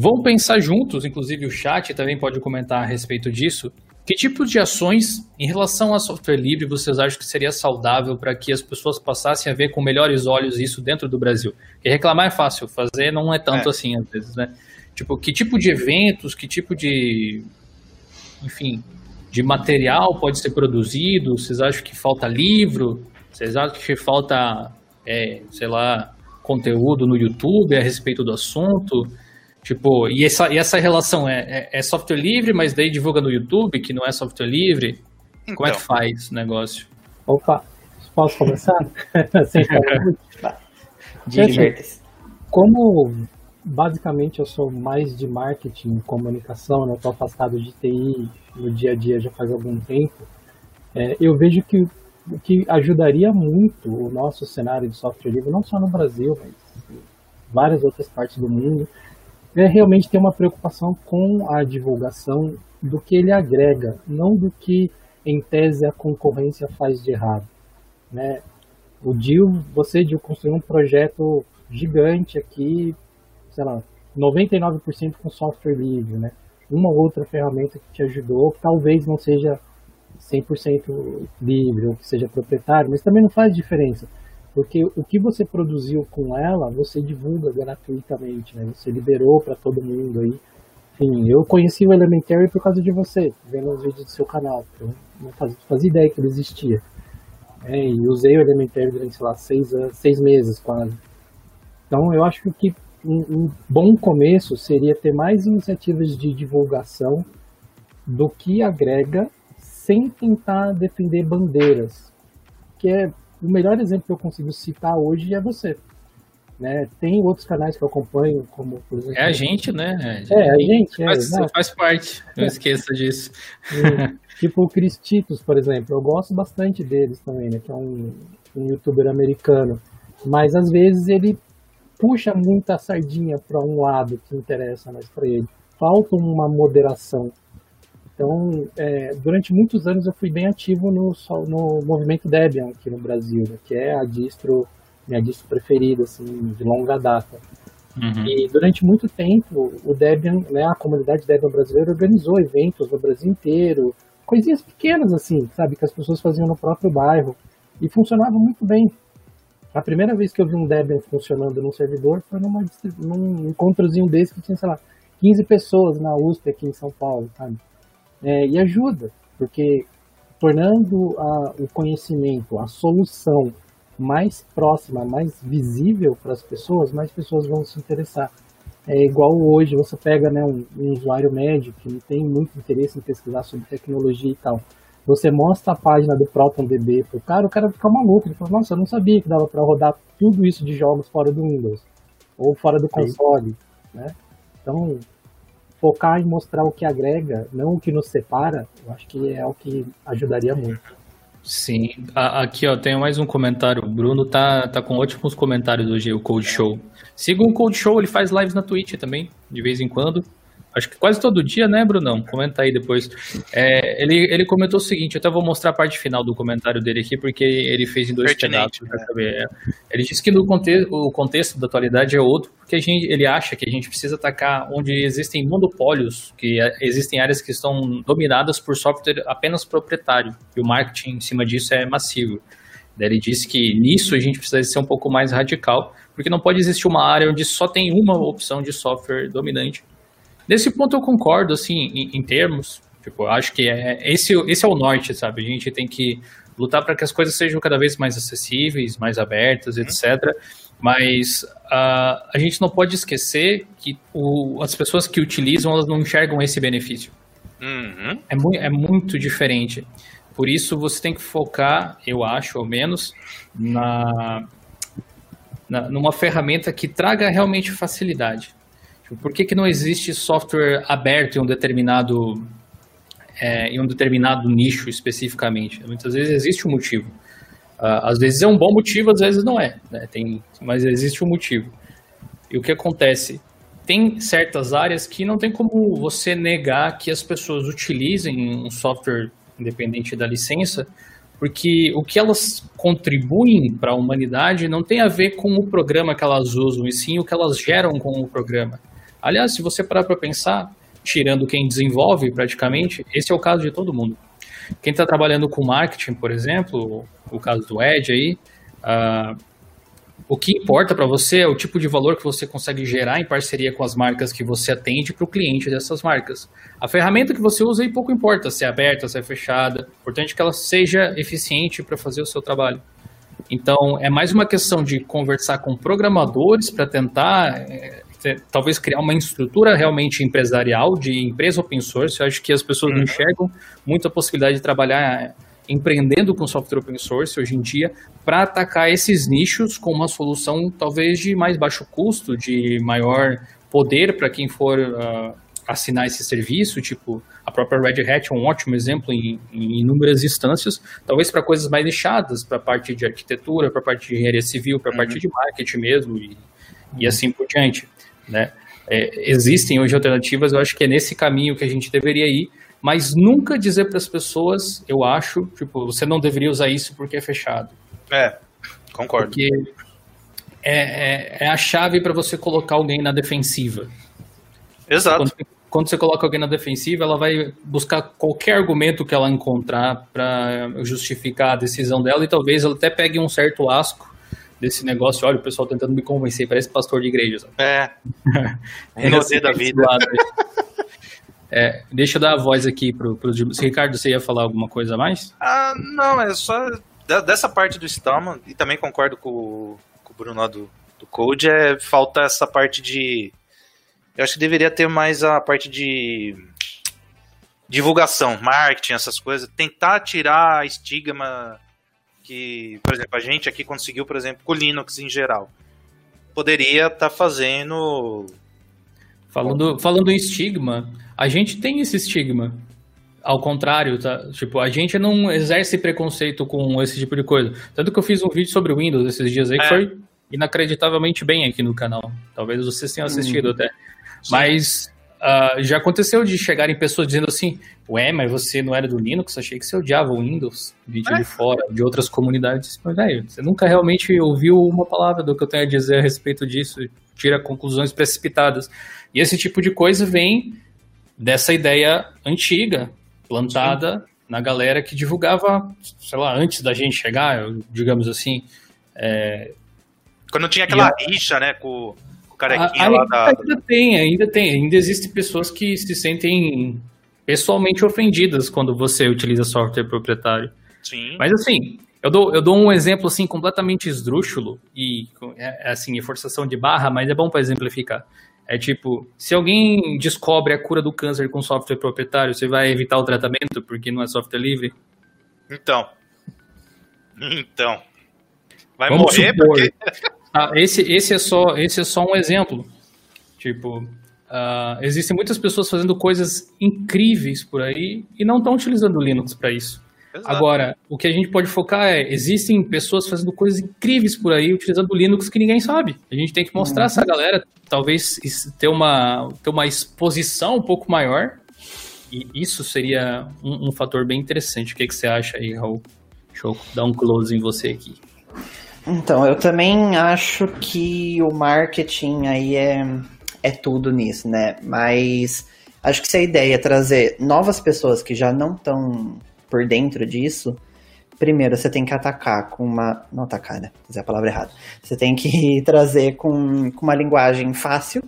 Vamos pensar juntos, inclusive o chat também pode comentar a respeito disso. Que tipo de ações em relação a software livre vocês acham que seria saudável para que as pessoas passassem a ver com melhores olhos isso dentro do Brasil? Porque reclamar é fácil, fazer não é tanto É. assim às vezes, né? Tipo, que tipo de eventos, que tipo de, enfim, de material pode ser produzido? Vocês acham que falta livro? Vocês acham que falta, é, sei lá, conteúdo no YouTube a respeito do assunto? Tipo, e essa, e essa relação é, é, é software livre, mas daí divulga no YouTube, que não é software livre? Como é Então, que faz o negócio? Opa, posso começar? Sem? Divirta-se. Como basicamente eu sou mais de marketing, comunicação, né? Estou afastado de TI no dia a dia já faz algum tempo. É, eu vejo que o que ajudaria muito o nosso cenário de software livre, não só no Brasil, mas em várias outras partes do mundo, é realmente ter uma preocupação com a divulgação do que ele agrega, não do que em tese a concorrência faz de errado. Né? O Dil, você Dil, construiu um projeto gigante aqui, sei lá, 99% com software livre, né? Uma outra ferramenta que te ajudou, que talvez não seja 100% livre ou que seja proprietário, mas também não faz diferença, porque o que você produziu com ela, você divulga gratuitamente, né? Você liberou para todo mundo aí. Enfim, eu conheci o Elementary por causa de você, vendo os vídeos do seu canal. Eu não fazia, fazia ideia que ele existia. É, e usei o Elementary durante, sei lá, seis, seis meses quase. Então eu acho que um, um bom começo seria ter mais iniciativas de divulgação do que agrega sem tentar defender bandeiras. Que é o melhor exemplo que eu consigo citar hoje é você. Né? Tem outros canais que eu acompanho, como por exemplo. É a gente, né? É, a gente. É, faz, é, faz parte, não é. esqueça disso. tipo o Chris Titus, por exemplo. Eu gosto bastante deles também, né? Que é um, um youtuber americano. Mas às vezes ele puxa muita sardinha para um lado que interessa mais para ele. Falta uma moderação. Então, é, durante muitos anos eu fui bem ativo no, no movimento Debian aqui no Brasil, né, que é a distro, minha distro preferida, assim, de longa data. Uhum. E durante muito tempo, o Debian, né, a comunidade Debian brasileira organizou eventos no Brasil inteiro, coisinhas pequenas assim, sabe, que as pessoas faziam no próprio bairro e funcionava muito bem. A primeira vez que eu vi um Debian funcionando num servidor foi numa, num encontrozinho desse que tinha, sei lá, 15 pessoas na USP aqui em São Paulo, sabe? É, e ajuda, porque tornando a, o conhecimento, a solução mais próxima, mais visível para as pessoas, mais pessoas vão se interessar. É igual hoje, você pega né, um, um usuário médio que não tem muito interesse em pesquisar sobre tecnologia e tal. Você mostra a página do ProtonDB pro cara, o cara fica maluco. Ele fala, nossa, eu não sabia que dava para rodar tudo isso de jogos fora do Windows. Ou fora do console, né? Então, focar em mostrar o que agrega, não o que nos separa, eu acho que é o que ajudaria muito. Sim, aqui ó, tem mais um comentário. O Bruno tá, tá com ótimos comentários hoje, o Cold Show. Siga o Cold Show, ele faz lives na Twitch também, de vez em quando acho que quase todo dia, né, Brunão? Comenta aí depois. É, ele, ele comentou o seguinte, eu até vou mostrar a parte final do comentário dele aqui, porque ele fez em dois pedaços. Né? Ele disse que no contexto, o contexto da atualidade é outro, porque a gente, ele acha que a gente precisa atacar onde existem monopólios, que é, existem áreas que estão dominadas por software apenas proprietário, e o marketing em cima disso é massivo. Ele disse que nisso a gente precisa ser um pouco mais radical, porque não pode existir uma área onde só tem uma opção de software dominante Nesse ponto eu concordo, assim, em, em termos. Tipo, eu acho que é, esse, esse é o norte, sabe? A gente tem que lutar para que as coisas sejam cada vez mais acessíveis, mais abertas, uhum. etc. Mas uh, a gente não pode esquecer que o, as pessoas que utilizam, elas não enxergam esse benefício. Uhum. É, mu é muito diferente. Por isso, você tem que focar, eu acho, ao menos, na, na numa ferramenta que traga realmente facilidade. Por que, que não existe software aberto em um determinado é, em um determinado nicho especificamente? Muitas vezes existe um motivo. Uh, às vezes é um bom motivo, às vezes não é. Né? Tem, mas existe um motivo. E o que acontece? Tem certas áreas que não tem como você negar que as pessoas utilizem um software independente da licença, porque o que elas contribuem para a humanidade não tem a ver com o programa que elas usam, e sim o que elas geram com o programa. Aliás, se você parar para pensar, tirando quem desenvolve praticamente, esse é o caso de todo mundo. Quem está trabalhando com marketing, por exemplo, o caso do Ed aí, uh, o que importa para você é o tipo de valor que você consegue gerar em parceria com as marcas que você atende para o cliente dessas marcas. A ferramenta que você usa aí pouco importa se é aberta, se é fechada. O importante é que ela seja eficiente para fazer o seu trabalho. Então, é mais uma questão de conversar com programadores para tentar é, talvez criar uma estrutura realmente empresarial de empresa open source. Eu acho que as pessoas não uhum. enxergam muita possibilidade de trabalhar é, empreendendo com software open source hoje em dia para atacar esses nichos com uma solução talvez de mais baixo custo, de maior poder para quem for uh, assinar esse serviço, tipo a própria Red Hat é um ótimo exemplo em, em inúmeras instâncias, talvez para coisas mais nichadas, para a parte de arquitetura, para a parte de engenharia civil, para a uhum. parte de marketing mesmo e, e assim por diante, né? É, existem hoje alternativas, eu acho que é nesse caminho que a gente deveria ir, mas nunca dizer para as pessoas, eu acho, tipo, você não deveria usar isso porque é fechado. É, concordo. Porque é, é, é a chave para você colocar alguém na defensiva. Exato. Quando, quando, você coloca alguém na defensiva, ela vai buscar qualquer argumento que ela encontrar para justificar a decisão dela e talvez ela até pegue um certo asco desse negócio. Olha, o pessoal tentando me convencer, parece pastor de igreja. Sabe? É. é assim, da vida. É, deixa eu dar a voz aqui pro, pro Ricardo, você ia falar alguma coisa a mais? Ah, não, é só dessa parte do Stallman, e também concordo com, com o Bruno lá do, do Code, é falta essa parte de eu acho que deveria ter mais a parte de divulgação, marketing, essas coisas. Tentar tirar estigma que, por exemplo, a gente aqui conseguiu, por exemplo, com o Linux em geral. Poderia estar tá fazendo. Falando, falando em estigma, a gente tem esse estigma. Ao contrário, tá? Tipo, a gente não exerce preconceito com esse tipo de coisa. Tanto que eu fiz um vídeo sobre o Windows esses dias aí, é. que foi inacreditavelmente bem aqui no canal. Talvez vocês tenham assistido hum. até. Mas uh, já aconteceu de chegarem pessoas dizendo assim: Ué, mas você não era do Linux? Achei que você odiava o Windows, vídeo é. de fora, de outras comunidades. Mas, velho, você nunca realmente ouviu uma palavra do que eu tenho a dizer a respeito disso, tira conclusões precipitadas. E esse tipo de coisa vem dessa ideia antiga, plantada Sim. na galera que divulgava, sei lá, antes da gente chegar, digamos assim. É... Quando tinha aquela rixa, né, com carequinha a, lá da. Ainda tem, ainda tem. Ainda existem pessoas que se sentem pessoalmente ofendidas quando você utiliza software proprietário. Sim. Mas assim, eu dou, eu dou um exemplo assim completamente esdrúxulo e é, é assim, é forçação de barra, mas é bom para exemplificar. É tipo, se alguém descobre a cura do câncer com software proprietário, você vai evitar o tratamento porque não é software livre? Então. Então. Vai Vamos morrer supor, porque ah, esse, esse, é só, esse é só um exemplo. Tipo, uh, existem muitas pessoas fazendo coisas incríveis por aí e não estão utilizando o Linux para isso. Exato. Agora, o que a gente pode focar é, existem pessoas fazendo coisas incríveis por aí utilizando o Linux que ninguém sabe. A gente tem que mostrar uhum. essa galera, talvez ter uma, ter uma exposição um pouco maior. E isso seria um, um fator bem interessante. O que, que você acha aí, Raul? Deixa eu dar um close em você aqui. Então, eu também acho que o marketing aí é, é tudo nisso, né? Mas acho que se a ideia é trazer novas pessoas que já não estão por dentro disso, primeiro você tem que atacar com uma. Não atacar, né? Dizer a palavra errada. Você tem que trazer com, com uma linguagem fácil.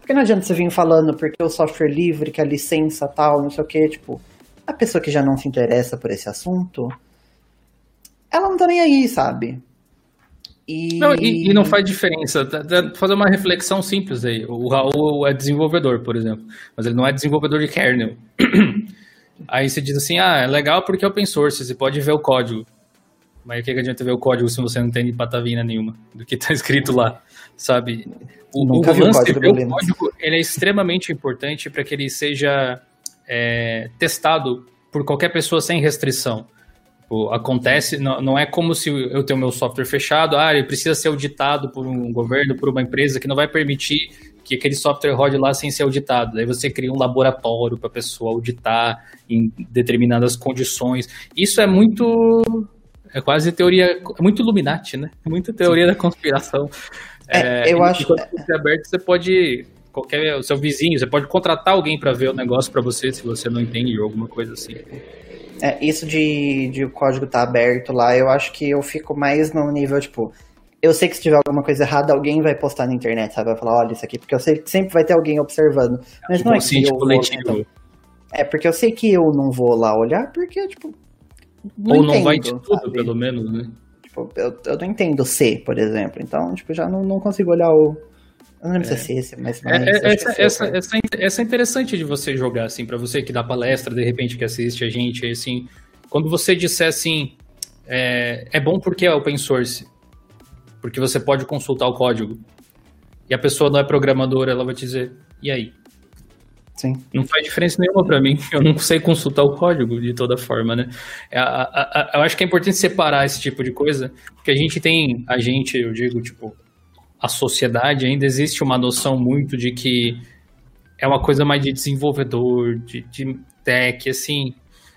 Porque não adianta você vir falando porque o software livre, que a licença tal, não sei o que, tipo, a pessoa que já não se interessa por esse assunto, ela não tá nem aí, sabe? E... Não, e, e, não faz diferença. Fazer uma reflexão simples aí. O Raul é desenvolvedor, por exemplo, mas ele não é desenvolvedor de kernel. Aí você diz assim: ah, é legal porque é open source, você pode ver o código. Mas o que, que adianta ver o código se você não tem patavina nenhuma do que está escrito lá, sabe? O, o lance de ver o código ele é extremamente importante para que ele seja é, testado por qualquer pessoa sem restrição. Tipo, acontece, não, não é como se eu tenho meu software fechado, ah, ele precisa ser auditado por um governo, por uma empresa que não vai permitir que aquele software rode lá sem ser auditado. Daí você cria um laboratório para a pessoa auditar em determinadas condições. Isso é muito. É quase teoria. É muito Illuminati, né? É muita teoria Sim. da conspiração. É, é, eu acho. Quando você é aberto, você pode. Qualquer, o seu vizinho, você pode contratar alguém para ver o negócio para você se você não entende ou alguma coisa assim. É, isso de, de o código tá aberto lá, eu acho que eu fico mais no nível, tipo, eu sei que se tiver alguma coisa errada, alguém vai postar na internet, sabe? Vai falar, olha isso aqui, porque eu sei que sempre vai ter alguém observando. Mas não é que eu vou, então, É, porque eu sei que eu não vou lá olhar, porque, tipo. Não Ou entendo, não vai de tudo, sabe? pelo menos, né? Tipo, eu, eu não entendo C, por exemplo. Então, tipo, já não, não consigo olhar o, eu não lembro é. se é esse, mas. É, é, essa, é essa, essa, essa, é interessante de você jogar, assim, para você que dá palestra, de repente, que assiste a gente, assim. Quando você disser assim, é, é bom porque é open source. Porque você pode consultar o código. e a pessoa não é programadora, ela vai te dizer, e aí? Sim. Não faz diferença nenhuma para mim. Eu não sei consultar o código de toda forma, né? É, a, a, a, eu acho que é importante separar esse tipo de coisa, porque a gente tem, a gente, eu digo, tipo, a sociedade ainda existe uma noção muito de que é uma coisa mais de desenvolvedor, de, de tech, assim.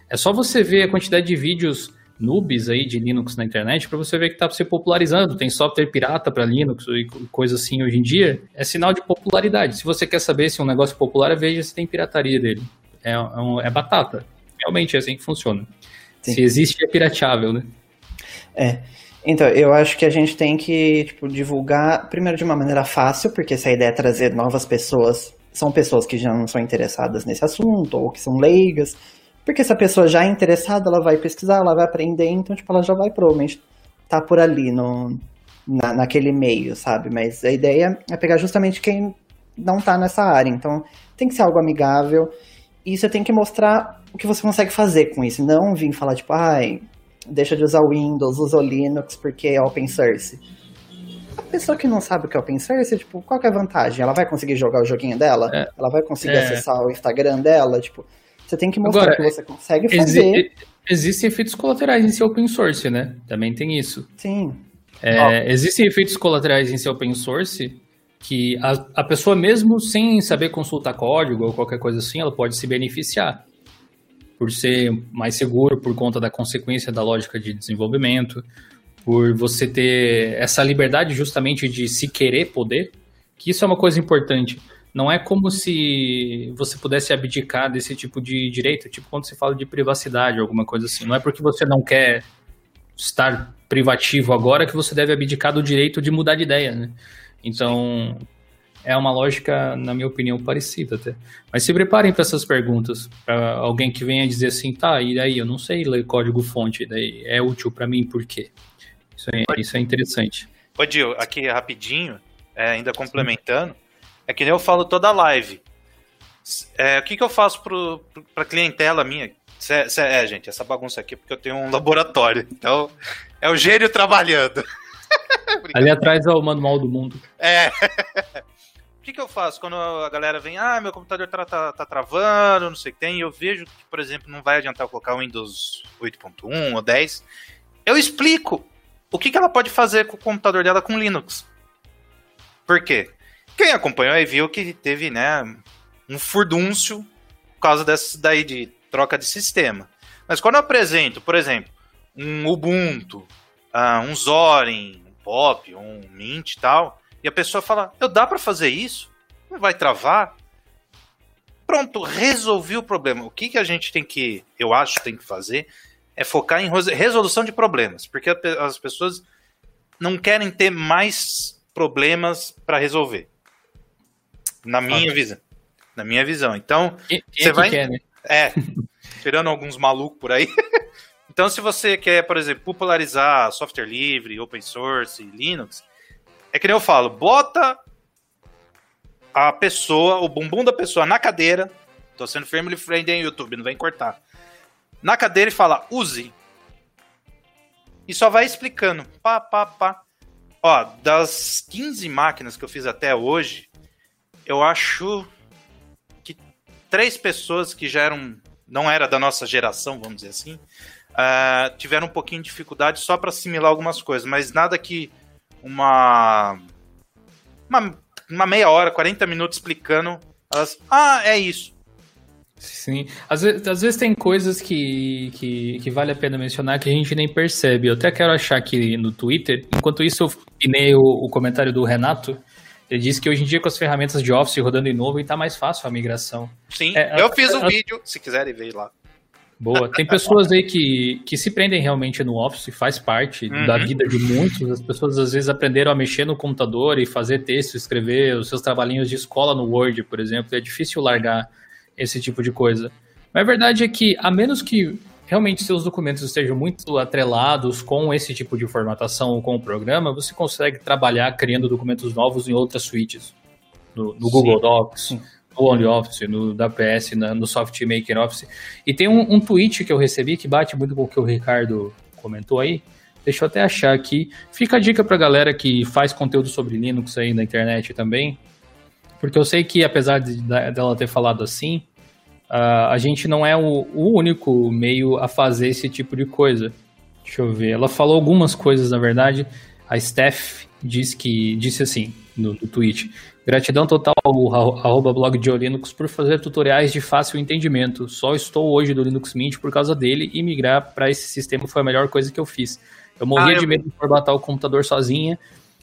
É só você ver a quantidade de vídeos noobs aí de Linux na internet para você ver que está se popularizando. Tem software pirata para Linux e coisa assim hoje em dia. É sinal de popularidade. Se você quer saber se um negócio popular, veja se tem pirataria dele. É, é, um, é batata. Realmente é assim que funciona. Sim. Se existe, é pirateável, né? É. Então, eu acho que a gente tem que tipo, divulgar, primeiro, de uma maneira fácil, porque se a ideia é trazer novas pessoas, são pessoas que já não são interessadas nesse assunto, ou que são leigas, porque se a pessoa já é interessada, ela vai pesquisar, ela vai aprender, então, tipo, ela já vai provavelmente tá por ali, no, na, naquele meio, sabe? Mas a ideia é pegar justamente quem não tá nessa área. Então, tem que ser algo amigável e você tem que mostrar o que você consegue fazer com isso. Não vir falar, tipo, ai, deixa de usar Windows, usa o Linux porque é open source. A pessoa que não sabe o que é open source, tipo, qual que é a vantagem? Ela vai conseguir jogar o joguinho dela? É. Ela vai conseguir é. acessar o Instagram dela? Tipo, você tem que mostrar Agora, que você consegue fazer. Exi existem efeitos colaterais em seu open source, né? Também tem isso. Sim. É. Existem efeitos colaterais em seu open source que a, a pessoa, mesmo sem saber consultar código ou qualquer coisa assim, ela pode se beneficiar por ser mais seguro por conta da consequência da lógica de desenvolvimento, por você ter essa liberdade justamente de se querer poder, que isso é uma coisa importante. Não é como se você pudesse abdicar desse tipo de direito, tipo quando se fala de privacidade, alguma coisa assim. Não é porque você não quer estar privativo agora que você deve abdicar do direito de mudar de ideia, né? Então, é uma lógica, na minha opinião, parecida até. Mas se preparem para essas perguntas, para alguém que venha dizer assim, tá, e daí eu não sei ler código fonte, daí é útil para mim por quê? Isso é, isso é interessante. Ô, Dil, aqui rapidinho, é, ainda complementando, é que nem eu falo toda live. É, o que, que eu faço pro, pra clientela minha? Cê, cê, é, gente, essa bagunça aqui é porque eu tenho um laboratório. Então, é o gênio trabalhando. Ali atrás é o manual do mundo. É. que, que eu faço quando a galera vem, ah, meu computador tá, tá, tá travando, não sei o que tem, eu vejo que, por exemplo, não vai adiantar eu colocar o Windows 8.1 ou 10. Eu explico o que, que ela pode fazer com o computador dela com Linux. Por quê? Quem acompanhou aí viu que teve, né, um furdúncio por causa dessa daí de troca de sistema. Mas quando eu apresento, por exemplo, um Ubuntu, uh, um Zorin, um Pop, um Mint e tal, e a pessoa fala, eu dá para fazer isso? Vai travar? Pronto, resolvi o problema. O que, que a gente tem que, eu acho, tem que fazer é focar em resolução de problemas, porque as pessoas não querem ter mais problemas para resolver. Na minha visão. Na minha visão. Então, quem você é vai. Quer, né? É. tirando alguns malucos por aí. então, se você quer, por exemplo, popularizar software livre, open source, Linux, é que nem eu falo, bota a pessoa, o bumbum da pessoa na cadeira. Tô sendo family friend em YouTube, não vem cortar. Na cadeira e fala, use. E só vai explicando. Pá, pá, pá. Ó, das 15 máquinas que eu fiz até hoje, eu acho que três pessoas que já eram não era da nossa geração, vamos dizer assim, uh, tiveram um pouquinho de dificuldade só para assimilar algumas coisas, mas nada que uma, uma, uma meia hora, 40 minutos explicando, elas, ah, é isso. Sim, às vezes, às vezes tem coisas que, que, que, vale a pena mencionar que a gente nem percebe. Eu até quero achar aqui no Twitter. Enquanto isso, eu pinei o, o comentário do Renato, ele disse que hoje em dia com as ferramentas de Office rodando em nuvem tá mais fácil a migração. Sim, é, eu fiz um a, vídeo, se quiserem ver lá. Boa. Tem pessoas aí que, que se prendem realmente no Office, faz parte uhum. da vida de muitos. As pessoas às vezes aprenderam a mexer no computador e fazer texto, escrever os seus trabalhinhos de escola no Word, por exemplo. É difícil largar esse tipo de coisa. Mas a verdade é que, a menos que realmente seus documentos estejam muito atrelados com esse tipo de formatação ou com o programa, você consegue trabalhar criando documentos novos em outras suítes. No, no Google Docs, no OnlyOffice, no WPS, na, no SoftMaker Office. E tem um, um tweet que eu recebi que bate muito com o que o Ricardo comentou aí, Deixa eu até achar aqui. Fica a dica pra galera que faz conteúdo sobre Linux aí na internet também. Porque eu sei que, apesar de, dela ter falado assim, uh, a gente não é o, o, único meio a fazer esse tipo de coisa. Deixa eu ver. Ela falou algumas coisas, na verdade. A Steph disse, que, disse assim no, no tweet. Gratidão total ao arroba blog de Linux por fazer tutoriais de fácil entendimento. Só estou hoje do Linux Mint por causa dele e migrar para esse sistema foi a melhor coisa que eu fiz. Eu morria ah, eu... de medo de formatar o computador sozinha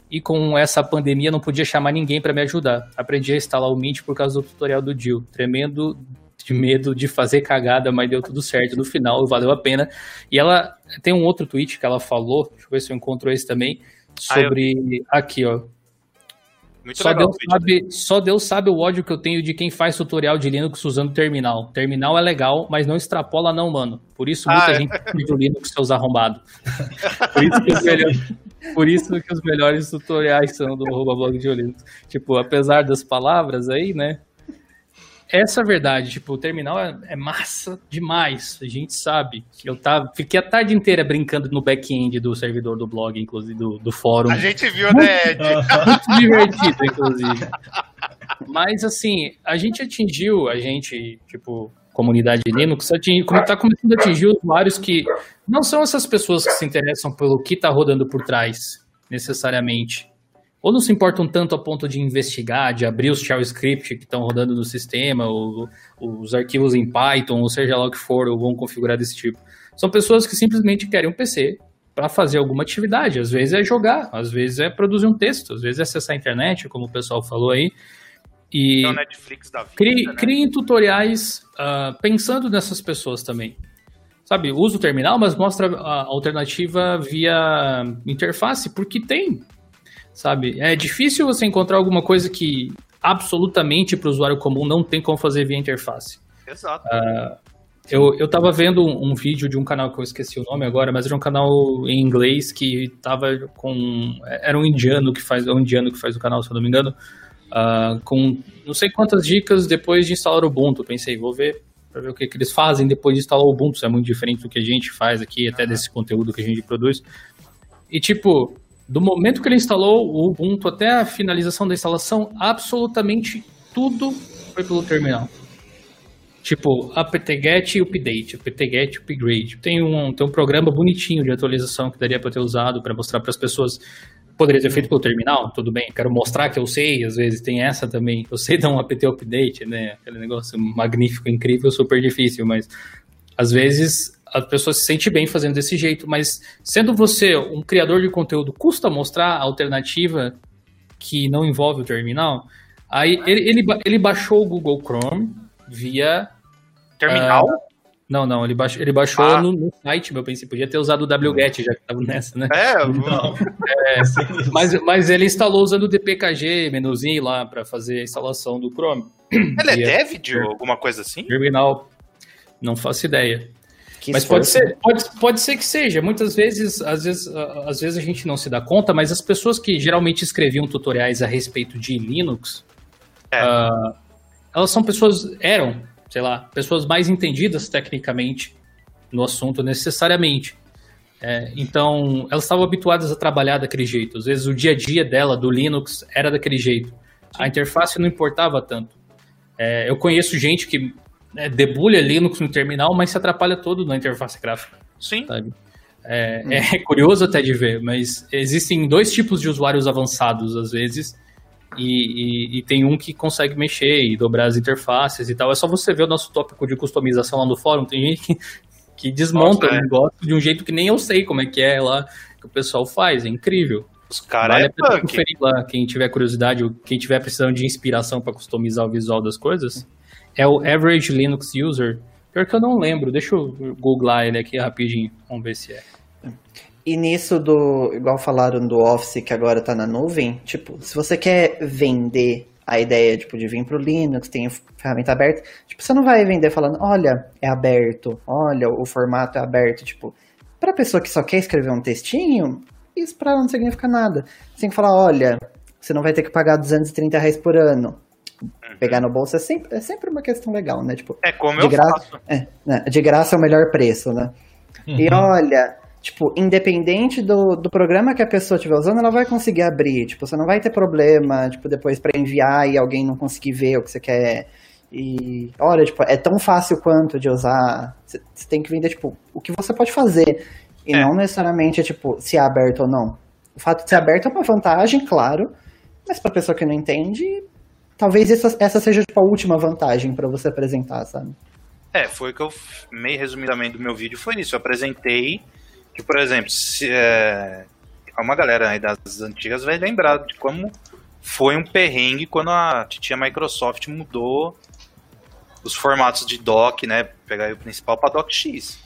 e com essa pandemia não podia chamar ninguém para me ajudar. Aprendi a instalar o Mint por causa do tutorial do Jill. Tremendo de medo de fazer cagada, mas deu tudo certo no final, valeu a pena. E ela tem um outro tweet que ela falou, deixa eu ver se eu encontro esse também, sobre ah, eu... aqui, ó. Muito só, legal, Deus sabe, só Deus sabe o ódio que eu tenho de quem faz tutorial de Linux usando terminal. Terminal é legal, mas não extrapola não, mano. Por isso muita ah, é. gente é. o Linux seus arrombados. Por isso que os melhores... Por isso que os melhores tutoriais são do blog de Linux. Tipo, apesar das palavras aí, né? Essa é verdade, tipo, o terminal é, é, massa demais, a gente sabe. Eu tava, fiquei a tarde inteira brincando no back-end do servidor do blog, inclusive, do, do fórum. A gente viu, né, Ed? Muito divertido, inclusive. Mas, assim, a gente atingiu, a gente, tipo, comunidade Linux, está começando a atingir usuários que não são essas pessoas que se interessam pelo que está rodando por trás, necessariamente ou não se importam tanto a ponto de investigar, de abrir os shell script que estão rodando no sistema, ou, os arquivos em Python, ou seja lá o que for, ou vão configurar desse tipo. São pessoas que simplesmente querem um PC para fazer alguma atividade. Às vezes é jogar, às vezes é produzir um texto, às vezes é acessar a internet, como o pessoal falou aí. E então, Netflix da vida, crie, né? criem tutoriais uh, pensando nessas pessoas também. Sabe, usa o terminal, mas mostra a alternativa via interface, porque tem sabe? É difícil você encontrar alguma coisa que absolutamente para o usuário comum não tem como fazer via interface. Exato. Uh, eu, eu tava vendo um, um, vídeo de um canal que eu esqueci o nome agora, mas era um canal em inglês que tava com. Era um indiano que faz. É um indiano que faz o canal, se eu não me engano. Uh, com não sei quantas dicas depois de instalar o Ubuntu. Pensei, vou ver para ver o que, que eles fazem depois de instalar o Ubuntu. Isso é muito diferente do que a gente faz aqui, até desse conteúdo que a gente produz. E tipo, do momento que ele instalou o Ubuntu até a finalização da instalação, absolutamente tudo foi pelo terminal. Tipo, apt-get update, apt-get upgrade. Tem um, tem um programa bonitinho de atualização que daria para ter usado para mostrar para as pessoas. Poderia ter feito pelo terminal, tudo bem. Quero mostrar que eu sei, às vezes tem essa também. Eu sei dar um apt update, né? Aquele negócio magnífico, incrível, super difícil, mas às vezes a pessoa se sente bem fazendo desse jeito, mas sendo você um criador de conteúdo, custa mostrar a alternativa que não envolve o terminal? Aí ele, ele, ele baixou o Google Chrome via. Terminal? Uh, não, não, ele baixou, ele baixou ah. no, no, site, meu pensei, podia ter usado o wget, já que estava nessa, né? É, não. é mas, mas ele instalou usando o dpkg, menuzinho lá, para fazer a instalação do Chrome. Ele é dev de alguma coisa assim? Terminal, não faço ideia. Que mas pode ser, pode, pode ser que seja. Muitas vezes, às vezes, às vezes a gente não se dá conta, mas as pessoas que geralmente escreviam tutoriais a respeito de Linux, é. uh, elas são pessoas, eram, sei lá, pessoas mais entendidas tecnicamente no assunto necessariamente. É, então, elas estavam habituadas a trabalhar daquele jeito. Às vezes o dia a dia dela, do Linux, era daquele jeito. A interface não importava tanto. É, eu conheço gente que né, debulha Linux no terminal, mas se atrapalha todo na interface gráfica. Sim. Sabe? É, hum. é, curioso até de ver, mas existem dois tipos de usuários avançados, às vezes, e, e, e, tem um que consegue mexer e dobrar as interfaces e tal. É só você ver o nosso tópico de customização lá no fórum, tem gente que, que desmonta Nossa, o é. negócio de um jeito que nem eu sei como é que é lá, que o pessoal faz, é incrível. Os caras vale é conferir lá, quem tiver curiosidade ou quem tiver precisando de inspiração para customizar o visual das coisas é o Average Linux User. Pior que eu não lembro, deixa eu googlar ele aqui rapidinho, vamos ver se é. E nisso do, igual falaram do Office que agora tá na nuvem, tipo, se você quer vender a ideia tipo, de vir pro Linux, tem ferramenta aberta, tipo, você não vai vender falando, olha, é aberto, olha, o formato é aberto, tipo, pra pessoa que só quer escrever um textinho, isso pra ela não significa nada. Você tem que falar, olha, você não vai ter que pagar 230 reais por ano. Uhum. Pegar no bolso é sempre, é sempre uma questão legal, né? Tipo, é como de eu graça, faço. É, né? De graça é o melhor preço, né? Uhum. E olha, tipo, independente do, do programa que a pessoa estiver usando, ela vai conseguir abrir. Tipo, você não vai ter problema, tipo, depois para enviar e alguém não conseguir ver o que você quer. E olha, tipo, é tão fácil quanto de usar. Você tem que vender, tipo, o que você pode fazer. E é. não necessariamente, tipo, se é aberto ou não. O fato de ser aberto é uma vantagem, claro. Mas pra pessoa que não entende, talvez essa, essa seja, tipo, a última vantagem para você apresentar, sabe? É, foi o que eu, meio resumidamente do meu vídeo, foi isso. Eu apresentei que, por exemplo, se, é, uma galera aí das antigas vai lembrar de como foi um perrengue quando a titia Microsoft mudou os formatos de dock, né? Pegar o principal para DocX.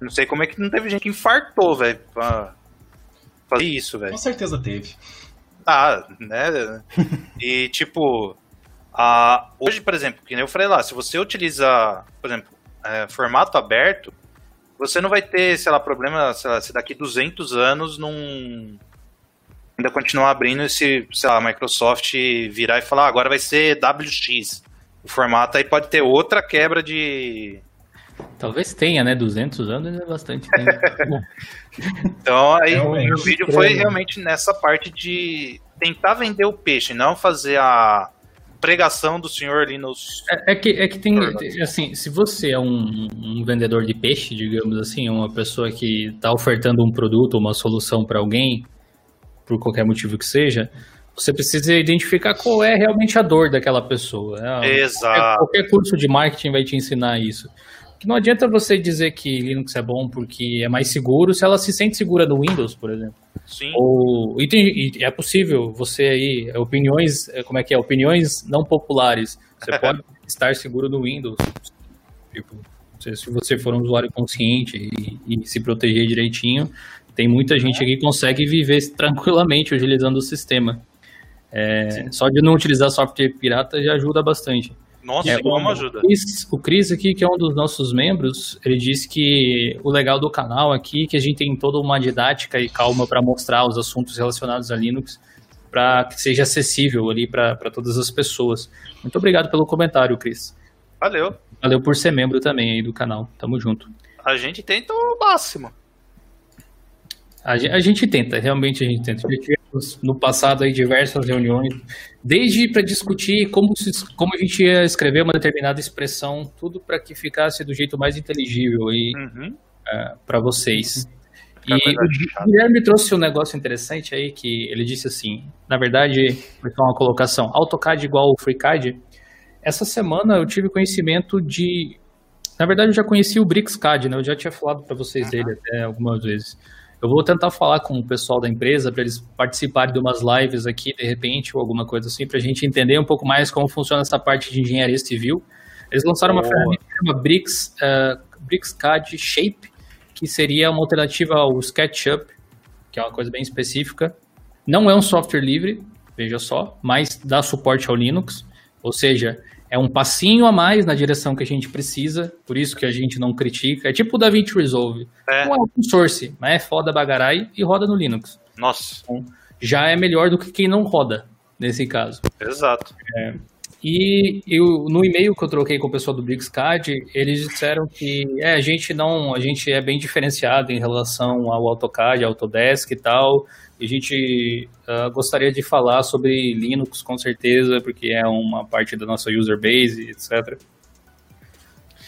Não sei como é que não teve gente que infartou, velho, pra fazer isso, velho. Com certeza teve. Ah, né? e tipo, a, hoje, por exemplo, que nem eu falei lá, se você utiliza, por exemplo, é, formato aberto, você não vai ter, sei lá, problema, sei lá, se daqui 200 anos não ainda continuar abrindo esse, sei lá, Microsoft virar e falar, ah, agora vai ser WX. O formato aí pode ter outra quebra de Talvez tenha, né? 200 anos é bastante tempo. então, aí o meu vídeo foi realmente nessa parte de tentar vender o peixe, não fazer a pregação do senhor Linus. É, é que, é que tem, assim, se você é um, um, vendedor de peixe, digamos assim, uma pessoa que está ofertando um produto, uma solução para alguém, por qualquer motivo que seja, você precisa identificar qual é realmente a dor daquela pessoa. Exato. Qualquer, qualquer curso de marketing vai te ensinar isso. Que não adianta você dizer que Linux é bom porque é mais seguro se ela se sente segura no Windows, por exemplo. Sim. Ou, e, tem, e é possível você aí, opiniões, é, como é que é? Opiniões não populares. Você pode estar seguro no Windows. Tipo, se você for um usuário consciente e, e se proteger direitinho, tem muita gente aqui que consegue viver tranquilamente utilizando o sistema. É, só de não utilizar software pirata já ajuda bastante. Nossa, é, como ajuda. O Cris aqui, que é um dos nossos membros, ele disse que o legal do canal aqui é que a gente tem toda uma didática e calma para mostrar os assuntos relacionados a Linux para que seja acessível ali para todas as pessoas. Muito obrigado pelo comentário, Cris. Valeu. Valeu por ser membro também aí do canal. Tamo junto. A gente tenta o máximo. A gente, a gente tenta, realmente a gente tenta. Já tivemos no passado aí diversas reuniões, desde para discutir como, se, como a gente ia escrever uma determinada expressão, tudo para que ficasse do jeito mais inteligível aí uhum. uh, é, para vocês. E o Guilherme trouxe um negócio interessante aí que ele disse assim, na verdade, foi uma colocação, AutoCAD igual FreeCAD. Essa semana eu tive conhecimento de, na verdade eu já conheci o BricsCAD, né? Eu já tinha falado para vocês uhum. dele até algumas vezes. Eu vou tentar falar com o pessoal da empresa para eles participarem de umas lives aqui, de repente, ou alguma coisa assim, para a gente entender um pouco mais como funciona essa parte de engenharia civil. Eles lançaram uma ferramenta que chama Bricks, uh, BricsCAD Shape, que seria uma alternativa ao SketchUp, que é uma coisa bem específica. Não é um software livre, veja só, mas dá suporte ao Linux, ou seja, é um passinho a mais na direção que a gente precisa, por isso que a gente não critica. É tipo o DaVinci Resolve. É. Não é open source, mas é foda bagarai e roda no Linux. Nossa. Então, já é melhor do que quem não roda, nesse caso. Exato. É. E eu, no e-mail que eu troquei com o pessoal do BricsCAD, eles disseram que é, a gente não, a gente é bem diferenciado em relação ao AutoCAD, Autodesk e tal. A gente uh, gostaria de falar sobre Linux, com certeza, porque é uma parte da nossa user base, etc.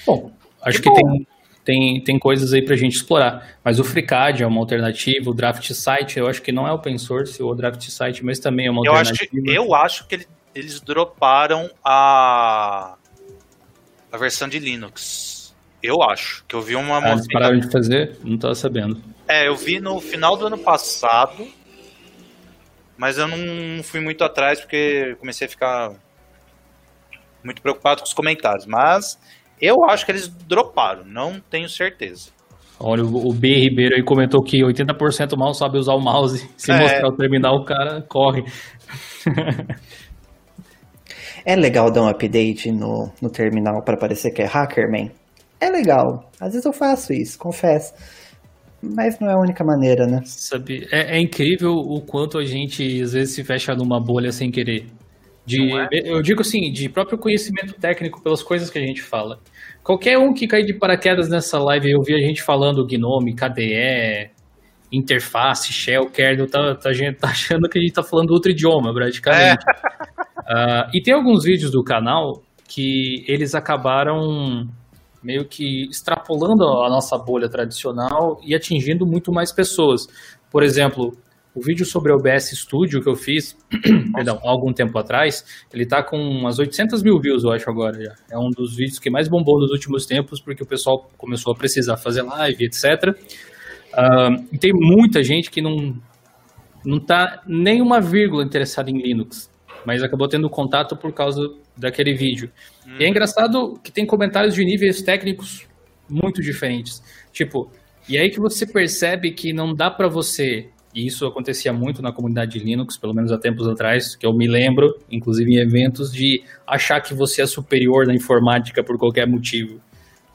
Bom, acho que, que tem, tem, tem coisas aí pra gente explorar. Mas o FreeCAD é uma alternativa, o Draft Site eu acho que não é open source, o Draft Site, mas também é uma eu alternativa. Acho que, eu acho que ele, eles droparam a, a versão de Linux. Eu acho, que eu vi uma... Ah, eles pararam de fazer? Não tava sabendo. É, eu vi no final do ano passado, mas eu não fui muito atrás porque comecei a ficar muito preocupado com os comentários. Mas eu acho que eles droparam, não tenho certeza. Olha, o B Ribeiro aí comentou que 80% mal sabe usar o mouse. Se é. mostrar o terminal, o cara corre. é legal dar um update no, no terminal para parecer que é Hackerman? É legal. Às vezes eu faço isso, confesso. Mas não é a única maneira, né? Sabe, é, é, incrível o quanto a gente às vezes se fecha numa bolha sem querer. De, é? Eu digo assim, de próprio conhecimento técnico pelas coisas que a gente fala. Qualquer um que cair de paraquedas nessa live e ouvir a gente falando Gnome, KDE, interface, shell, kernel, tá, tá, tá achando que a gente tá falando outro idioma, praticamente. É. Uh, e tem alguns vídeos do canal que eles acabaram meio que extrapolando a nossa bolha tradicional e atingindo muito mais pessoas. Por exemplo, o vídeo sobre o OBS Studio que eu fiz, perdão, há algum tempo atrás, ele está com umas 800 mil views, eu acho, agora já. É um dos vídeos que mais bombou nos últimos tempos, porque o pessoal começou a precisar fazer live, etc. Uh, e tem muita gente que não, não tá nem uma vírgula interessada em Linux, mas acabou tendo contato por causa daquele vídeo. Hum. E é engraçado que tem comentários de níveis técnicos muito diferentes. Tipo, e aí que você percebe que não dá para você e isso acontecia muito na comunidade de Linux, pelo menos há tempos atrás, que eu me lembro, inclusive em eventos, de achar que você é superior na informática por qualquer motivo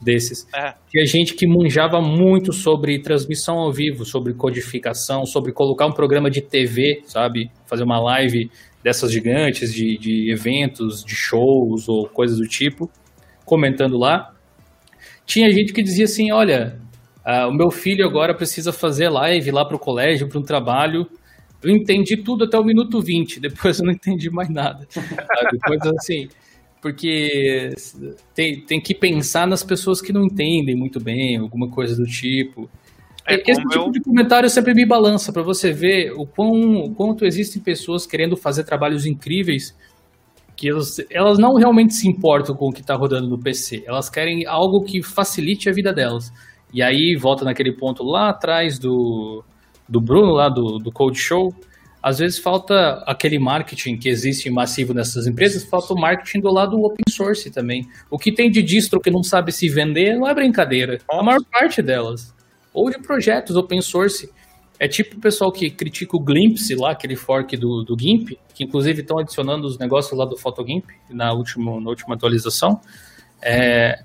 desses. É. Tinha gente que manjava muito sobre transmissão ao vivo, sobre codificação, sobre colocar um programa de TV, sabe? Fazer uma live dessas gigantes de, de eventos, de shows ou coisas do tipo, comentando lá. Tinha gente que dizia assim: olha, Uh, o meu filho agora precisa fazer live lá para o colégio, para um trabalho. Eu entendi tudo até o minuto 20, depois eu não entendi mais nada. Depois assim, porque tem, tem que pensar nas pessoas que não entendem muito bem, alguma coisa do tipo. É, Esse tipo eu... de comentário sempre me balança para você ver o, quão, o quanto existem pessoas querendo fazer trabalhos incríveis que elas, elas não realmente se importam com o que está rodando no PC. Elas querem algo que facilite a vida delas. E aí volta naquele ponto lá atrás do, do Bruno, lá do, do Code Show. Às vezes falta aquele marketing que existe massivo nessas empresas, falta o marketing do lado open source também. O que tem de distro que não sabe se vender não é brincadeira. A maior parte delas. Ou de projetos open source. É tipo o pessoal que critica o Glimpse lá, aquele fork do, do GIMP, que inclusive estão adicionando os negócios lá do PhotoGIMP na última, na última atualização. É,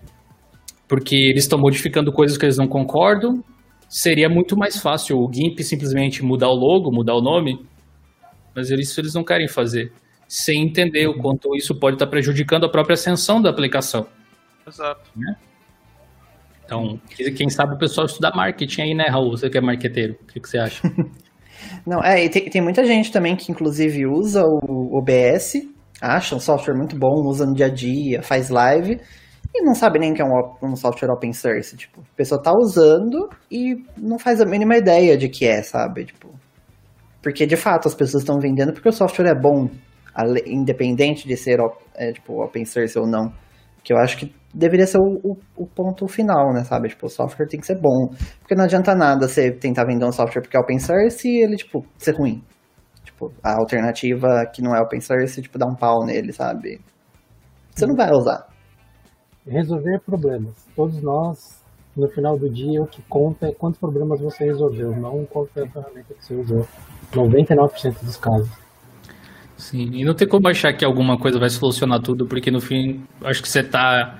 porque eles estão modificando coisas que eles não concordam. Seria muito mais fácil o GIMP simplesmente mudar o logo, mudar o nome, mas isso eles não querem fazer, sem entender o quanto isso pode estar prejudicando a própria ascensão da aplicação. Exato. Né? Então, quem sabe o pessoal estudar marketing aí, né, Raul? Você que é marqueteiro, o que, que você acha? Não, é, e tem, tem muita gente também que inclusive usa o OBS, acha um software muito bom, usa no dia a dia, faz live, e não sabe nem que é um, um software open source. Tipo, a pessoa tá usando e não faz a mínima ideia de que é, sabe? Tipo, porque de fato as pessoas estão vendendo porque o software é bom, independente de ser é, tipo, open source ou não. Que eu acho que deveria ser o, o, o, ponto final, né, sabe? Tipo, o software tem que ser bom. Porque não adianta nada você tentar vender um software porque é open source e ele, tipo, ser ruim. Tipo, a alternativa que não é open source, tipo, dá um pau nele, sabe? Você não vai usar resolver problemas. Todos nós, no final do dia, o que conta é quantos problemas você resolveu, não qual foi a ferramenta que você usou. 99% dos casos. Sim, e não tem como achar que alguma coisa vai solucionar tudo, porque no fim, acho que você está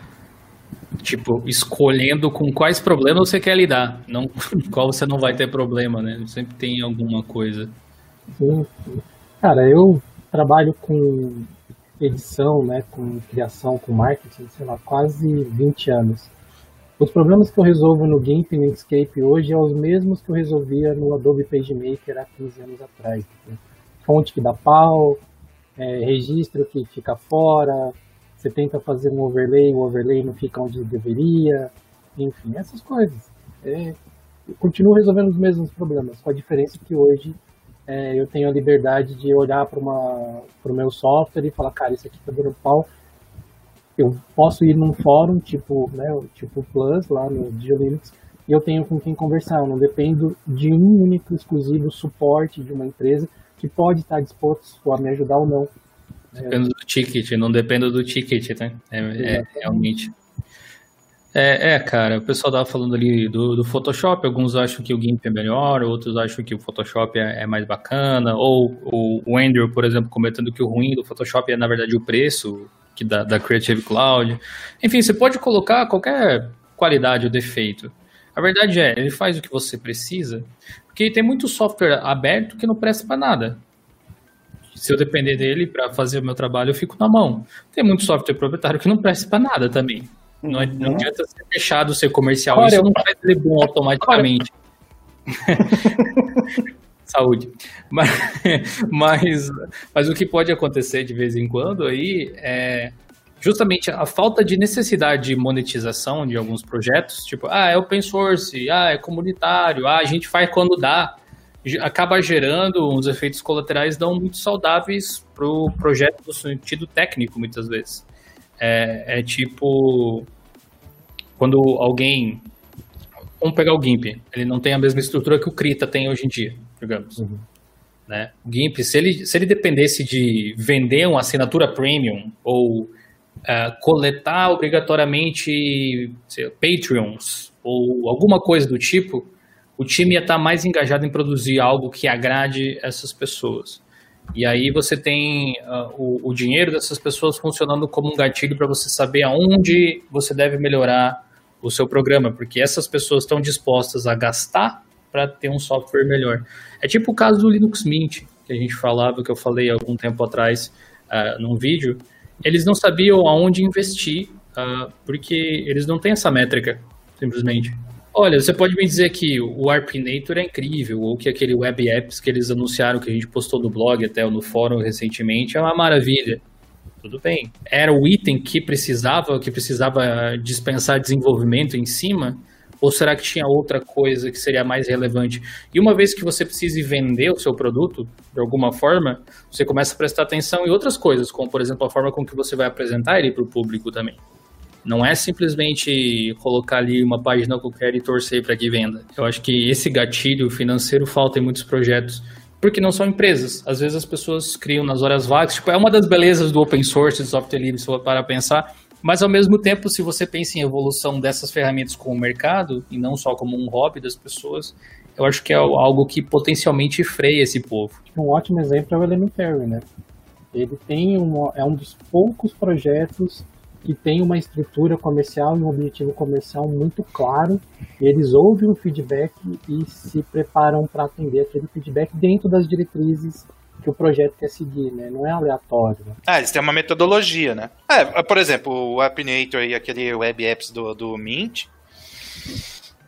tipo, escolhendo com quais problemas você quer lidar, não qual você não vai ter problema, né? Sempre tem alguma coisa. Cara, eu trabalho com edição, né, com criação, com marketing, sei lá, quase 20 anos. Os problemas que eu resolvo no GIMP e no Inkscape hoje são os mesmos que eu resolvia no Adobe PageMaker há 15 anos atrás. Né? Fonte que dá pau, é, registro que fica fora, você tenta fazer um overlay, o overlay não fica onde deveria, enfim, essas coisas. É, eu continuo resolvendo os mesmos problemas, com a diferença que hoje é, eu tenho a liberdade de olhar para o meu software e falar, cara, isso aqui está dando pau. Eu posso ir num fórum, tipo, né, tipo Plus, lá no Linux, e eu tenho com quem conversar. Eu não dependo de um único exclusivo suporte de uma empresa que pode estar disposto a me ajudar ou não. Dependo do ticket, não dependo do ticket, né? É, é realmente. É, é, cara, o pessoal tava falando ali do, do, Photoshop, alguns acham que o GIMP é melhor, outros acham que o Photoshop é, é mais bacana, ou, o Andrew, por exemplo, comentando que o ruim do Photoshop é, na verdade, o preço que da, da Creative Cloud. Enfim, você pode colocar qualquer qualidade ou defeito. A verdade é, ele faz o que você precisa, porque tem muito software aberto que não presta para nada. Se eu depender dele para fazer o meu trabalho, eu fico na mão. Tem muito software proprietário que não presta para nada também. Não, não adianta ser fechado, ser comercial. Isso não faz ele bom automaticamente. Saúde. Mas, mas, mas o que pode acontecer de vez em quando aí é justamente a falta de necessidade de monetização de alguns projetos, tipo, ah, é open source, ah, é comunitário, ah, a gente faz quando dá, acaba gerando uns efeitos colaterais não muito saudáveis para o projeto no sentido técnico, muitas vezes. É, é, tipo quando alguém. Vamos pegar o GIMP, ele não tem a mesma estrutura que o Krita tem hoje em dia, digamos. Uhum. Né? O GIMP, se ele, se ele dependesse de vender uma assinatura premium ou uh, coletar obrigatoriamente sei, Patreons ou alguma coisa do tipo, o time ia estar mais engajado em produzir algo que agrade essas pessoas. E aí você tem uh, o, o, dinheiro dessas pessoas funcionando como um gatilho para você saber aonde você deve melhorar o seu programa, porque essas pessoas estão dispostas a gastar para ter um software melhor. É tipo o caso do Linux Mint, que a gente falava, que eu falei algum tempo atrás uh, num vídeo, eles não sabiam aonde investir, uh, porque eles não têm essa métrica, simplesmente. Olha, você pode me dizer que o Arpinator é incrível, ou que aquele Web Apps que eles anunciaram, que a gente postou no blog até ou no fórum recentemente, é uma maravilha. Tudo bem. Era o item que precisava, que precisava dispensar desenvolvimento em cima? Ou será que tinha outra coisa que seria mais relevante? E uma vez que você precise vender o seu produto, de alguma forma, você começa a prestar atenção em outras coisas, como, por exemplo, a forma com que você vai apresentar ele para o público também. Não é simplesmente colocar ali uma página qualquer e torcer para que venda. Eu acho que esse gatilho financeiro falta em muitos projetos, porque não são empresas. Às vezes as pessoas criam nas horas vagas. Tipo, é uma das belezas do open source, do software livre, se for para pensar, mas ao mesmo tempo, se você pensa em evolução dessas ferramentas com o mercado, e não só como um hobby das pessoas, eu acho que é algo que potencialmente freia esse povo. Um ótimo exemplo é o Elementary, né? Ele tem um, é um dos poucos projetos que tem uma estrutura comercial e um objetivo comercial muito claro. Eles ouvem o feedback e se preparam para atender aquele feedback dentro das diretrizes que o projeto quer seguir, né? Não é aleatório. Né? Ah, eles têm uma metodologia, né? É, por exemplo, o Appinator e aquele web apps do, do Mint.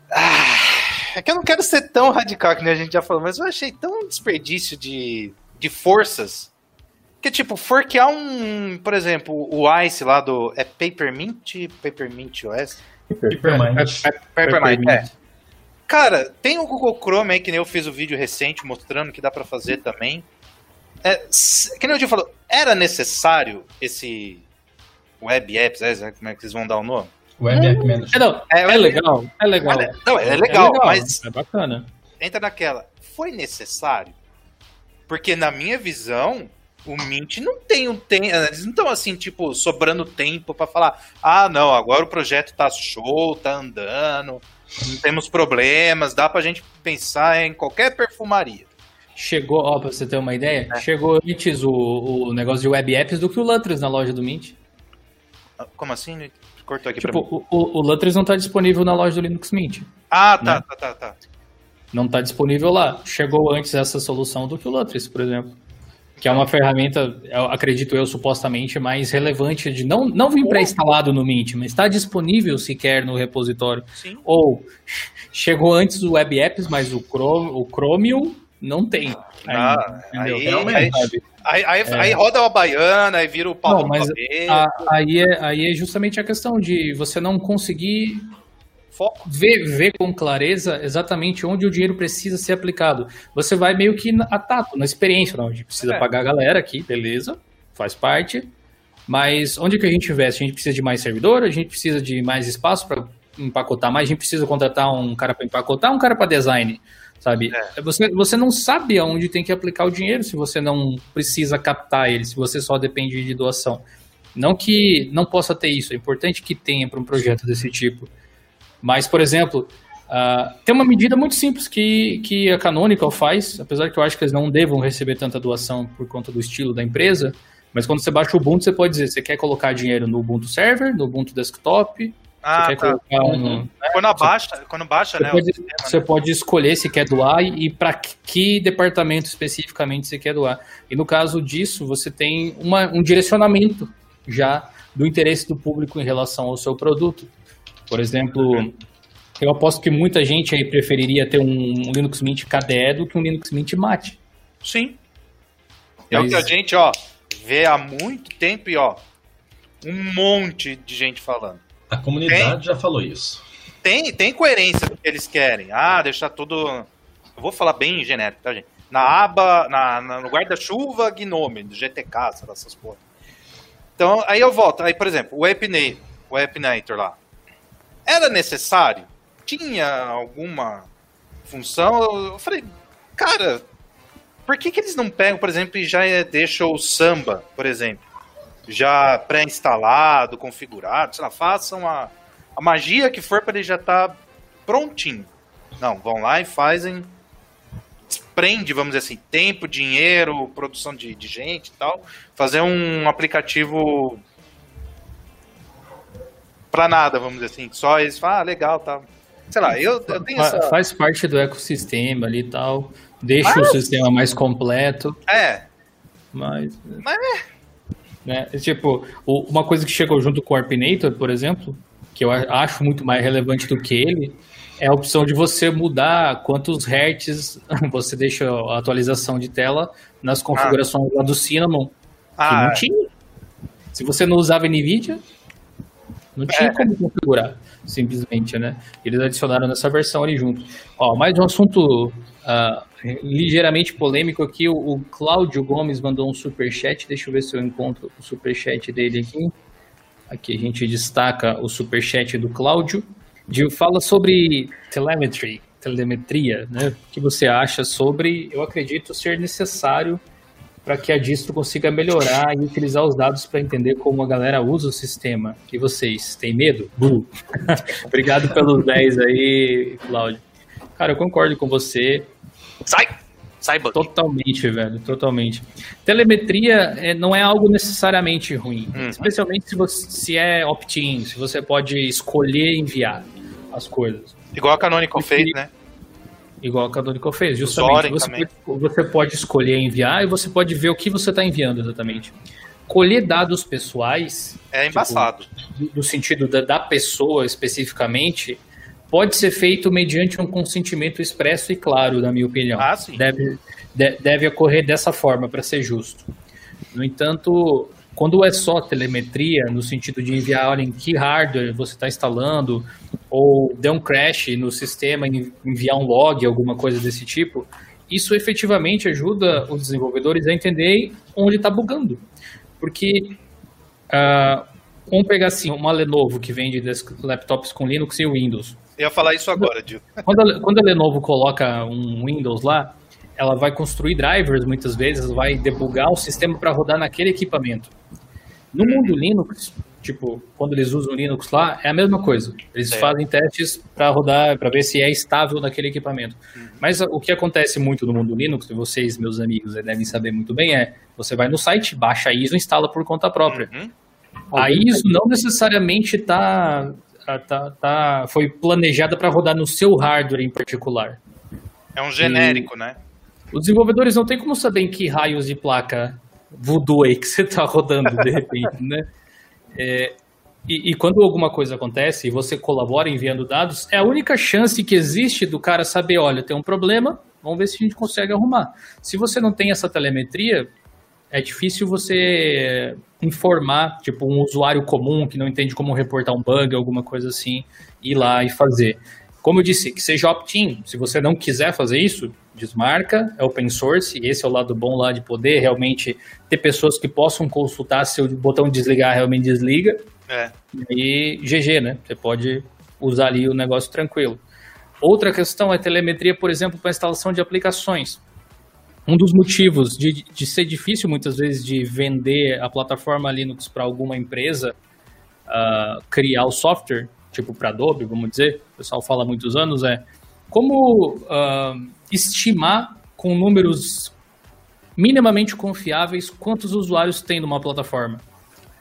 Ah, é que eu não quero ser tão radical que a gente já falou, mas eu achei tão desperdício de, de forças. Que, tipo, forquear um, por exemplo, o Ice lá do. É Papermint? Papermint OS? Papermint. Papermint, é. Cara, tem o Google Chrome aí, que nem eu fiz o vídeo recente mostrando que dá para fazer também. É, que nem o Gil falou, era necessário esse Web Apps, é, como é que vocês vão dar o nome? Web App Manager. É, não, é, é, legal, é legal. É, não, é legal, é legal, mas. É bacana. Entra naquela. Foi necessário? Porque na minha visão, o Mint não tem um tempo. Eles não estão assim, tipo, sobrando tempo para falar: ah, não, agora o projeto tá show, tá andando, não temos problemas, dá pra gente pensar em qualquer perfumaria. Chegou, ó, pra você ter uma ideia, é. chegou antes o, o negócio de web apps do que o Lutris na loja do Mint. Ah, como assim? Cortou aqui tipo, pra mim. O, o Lutris não tá disponível na loja do Linux Mint. Ah, tá, né? tá, tá, tá. Não tá disponível lá. Chegou antes essa solução do que o Lutris, por exemplo. Que é uma ferramenta, acredito eu, supostamente mais relevante de não, não vir pré-instalado no Mint, mas está disponível sequer no repositório. Sim. Ou chegou antes o Web Apps, mas o, Chrome, o Chromium não tem. Ah, aí, aí, aí, aí, é. aí, roda a baiana, aí vira o pau não, mas a, aí, é, aí é justamente a questão de você não conseguir Ver, ver com clareza exatamente onde o dinheiro precisa ser aplicado. Você vai meio que a tato, na experiência. Não, a gente precisa é. pagar a galera aqui, beleza, faz parte. Mas onde que a gente investe? A gente precisa de mais servidor, a gente precisa de mais espaço para empacotar mais, a gente precisa contratar um cara para empacotar, um cara para design sabe? É. Você, você não sabe aonde tem que aplicar o dinheiro se você não precisa captar ele, se você só depende de doação. Não que não possa ter isso, é importante que tenha para um projeto desse tipo. Mas, por exemplo, uh, tem uma medida muito simples que, que a Canonical faz, apesar que eu acho que eles não devam receber tanta doação por conta do estilo da empresa, mas quando você baixa o Ubuntu, você pode dizer, você quer colocar dinheiro no Ubuntu Server, no Ubuntu Desktop Ah, você quer tá. colocar um, Quando baixa, quando baixa, Você, né? pode, sistema, você né? pode escolher se quer doar e, e para que departamento especificamente você quer doar. E no caso disso, você tem uma- um direcionamento já do interesse do público em relação ao seu produto. Por exemplo, eu aposto que muita gente aí preferiria ter um Linux Mint KDE do que um Linux Mint Mate. Sim. É o que a gente, ó, vê há muito tempo e, ó, um monte de gente falando. A comunidade já falou isso. Tem, tem coerência do que eles querem. Ah, deixar tudo. Eu vou falar bem genérico, tá, gente? Na aba, na, na- no guarda-chuva Gnome, do GTK, sei lá, essas porra. Então, aí eu volto. Aí, por exemplo, o Epinator, o Epinator lá. Era necessário? Tinha alguma função? Eu falei, cara, por que, que eles não pegam, por exemplo, e já eh, deixam o samba, por exemplo, já pré-instalado, configurado, sei lá, façam a, a magia que for para ele já estar prontinho. Não, vão lá e fazem, desprende, vamos dizer assim, tempo, dinheiro, produção de, de gente e tal, fazer um aplicativo pra nada, vamos dizer assim, só eles falam, ah, legal, tá. Sei lá, eu, eu tenho Fa- essa... Faz parte do ecossistema ali e tal. Deixa o sistema mais completo. É, Mas. Mas Né? Tipo, o- uma coisa que chegou junto com o Arpinator, por exemplo, que eu acho muito mais relevante do que ele, é a opção de você mudar quantos hertz você deixa a atualização de tela nas configurações lá do Cinnamon. Que ah, não tinha. Se você não usava NVIDIA, não tinha É. como configurar, simplesmente, né? Eles adicionaram nessa versão ali junto. Ó, mais um assunto ah, ligeiramente polêmico aqui. O, o Cláudio Gomes mandou um superchat. Deixa eu ver se eu encontro o superchat dele aqui. Aqui a gente destaca o superchat do Cláudio. De, fala sobre telemetry, telemetria, né? O que você acha sobre? Eu acredito ser necessário para que a distro consiga melhorar e utilizar os dados para entender como a galera usa o sistema. E vocês, têm medo? Bu. Obrigado pelos 10 aí, Cláudio. Cara, eu concordo com você sai! Sai, Buck. totalmente, velho, totalmente. Telemetria é, não é algo necessariamente ruim, Uhum. especialmente se, você, se é opt-in, se você pode escolher enviar as coisas. Igual a Canonical Porque- fez, né? Igual a Canonical fez, justamente. Você pode, você pode escolher enviar e você pode ver o que você está enviando exatamente. Colher dados pessoais, É embaçado. do- do sentido da, da pessoa especificamente, pode ser feito mediante um consentimento expresso e claro, na minha opinião. Ah, sim. Deve, de- deve ocorrer dessa forma, para ser justo. No entanto, quando é só telemetria, no sentido de enviar, olha, em que hardware você está instalando, ou der um crash no sistema, e enviar um log, alguma coisa desse tipo, isso efetivamente ajuda os desenvolvedores a entender onde está bugando. Porque, ah, vamos pegar assim, uma Lenovo que vende laptops com Linux e Windows. Eu ia falar isso agora, Dio. Quando quando a Lenovo coloca um Windows lá, ela vai construir drivers muitas vezes, vai debugar o sistema para rodar naquele equipamento. No mundo Linux, tipo, quando eles usam Linux lá, é a mesma coisa. Eles Certo. fazem testes para rodar, para ver se é estável naquele equipamento. Uhum. Mas o que acontece muito no mundo Linux, e vocês, meus amigos, devem saber muito bem, é você vai no site, baixa a ISO e instala por conta própria. Uhum. A ISO não necessariamente tá, tá, tá, foi planejada para rodar no seu hardware em particular. É um genérico, né? Os desenvolvedores não têm como saber em que raios de placa voodoo aí que você está rodando de repente, né? É, e, e quando alguma coisa acontece e você colabora enviando dados, é a única chance que existe do cara saber, olha, tem um problema, vamos ver se a gente consegue arrumar. Se você não tem essa telemetria, é difícil você informar, tipo, um usuário comum que não entende como reportar um bug, alguma coisa assim, ir lá e fazer. Como eu disse, que seja opt-in. Se você não quiser fazer isso, desmarca, é open source, e esse é o lado bom lá de poder realmente ter pessoas que possam consultar se o botão desligar realmente desliga, É. e GG, né? Você pode usar ali o negócio tranquilo. Outra questão é telemetria, por exemplo, para instalação de aplicações. Um dos motivos de, de ser difícil muitas vezes de vender a plataforma Linux para alguma empresa ah, criar o software, tipo para Adobe, vamos dizer, o pessoal fala há muitos anos, é como ah, estimar com números minimamente confiáveis quantos usuários tem numa plataforma.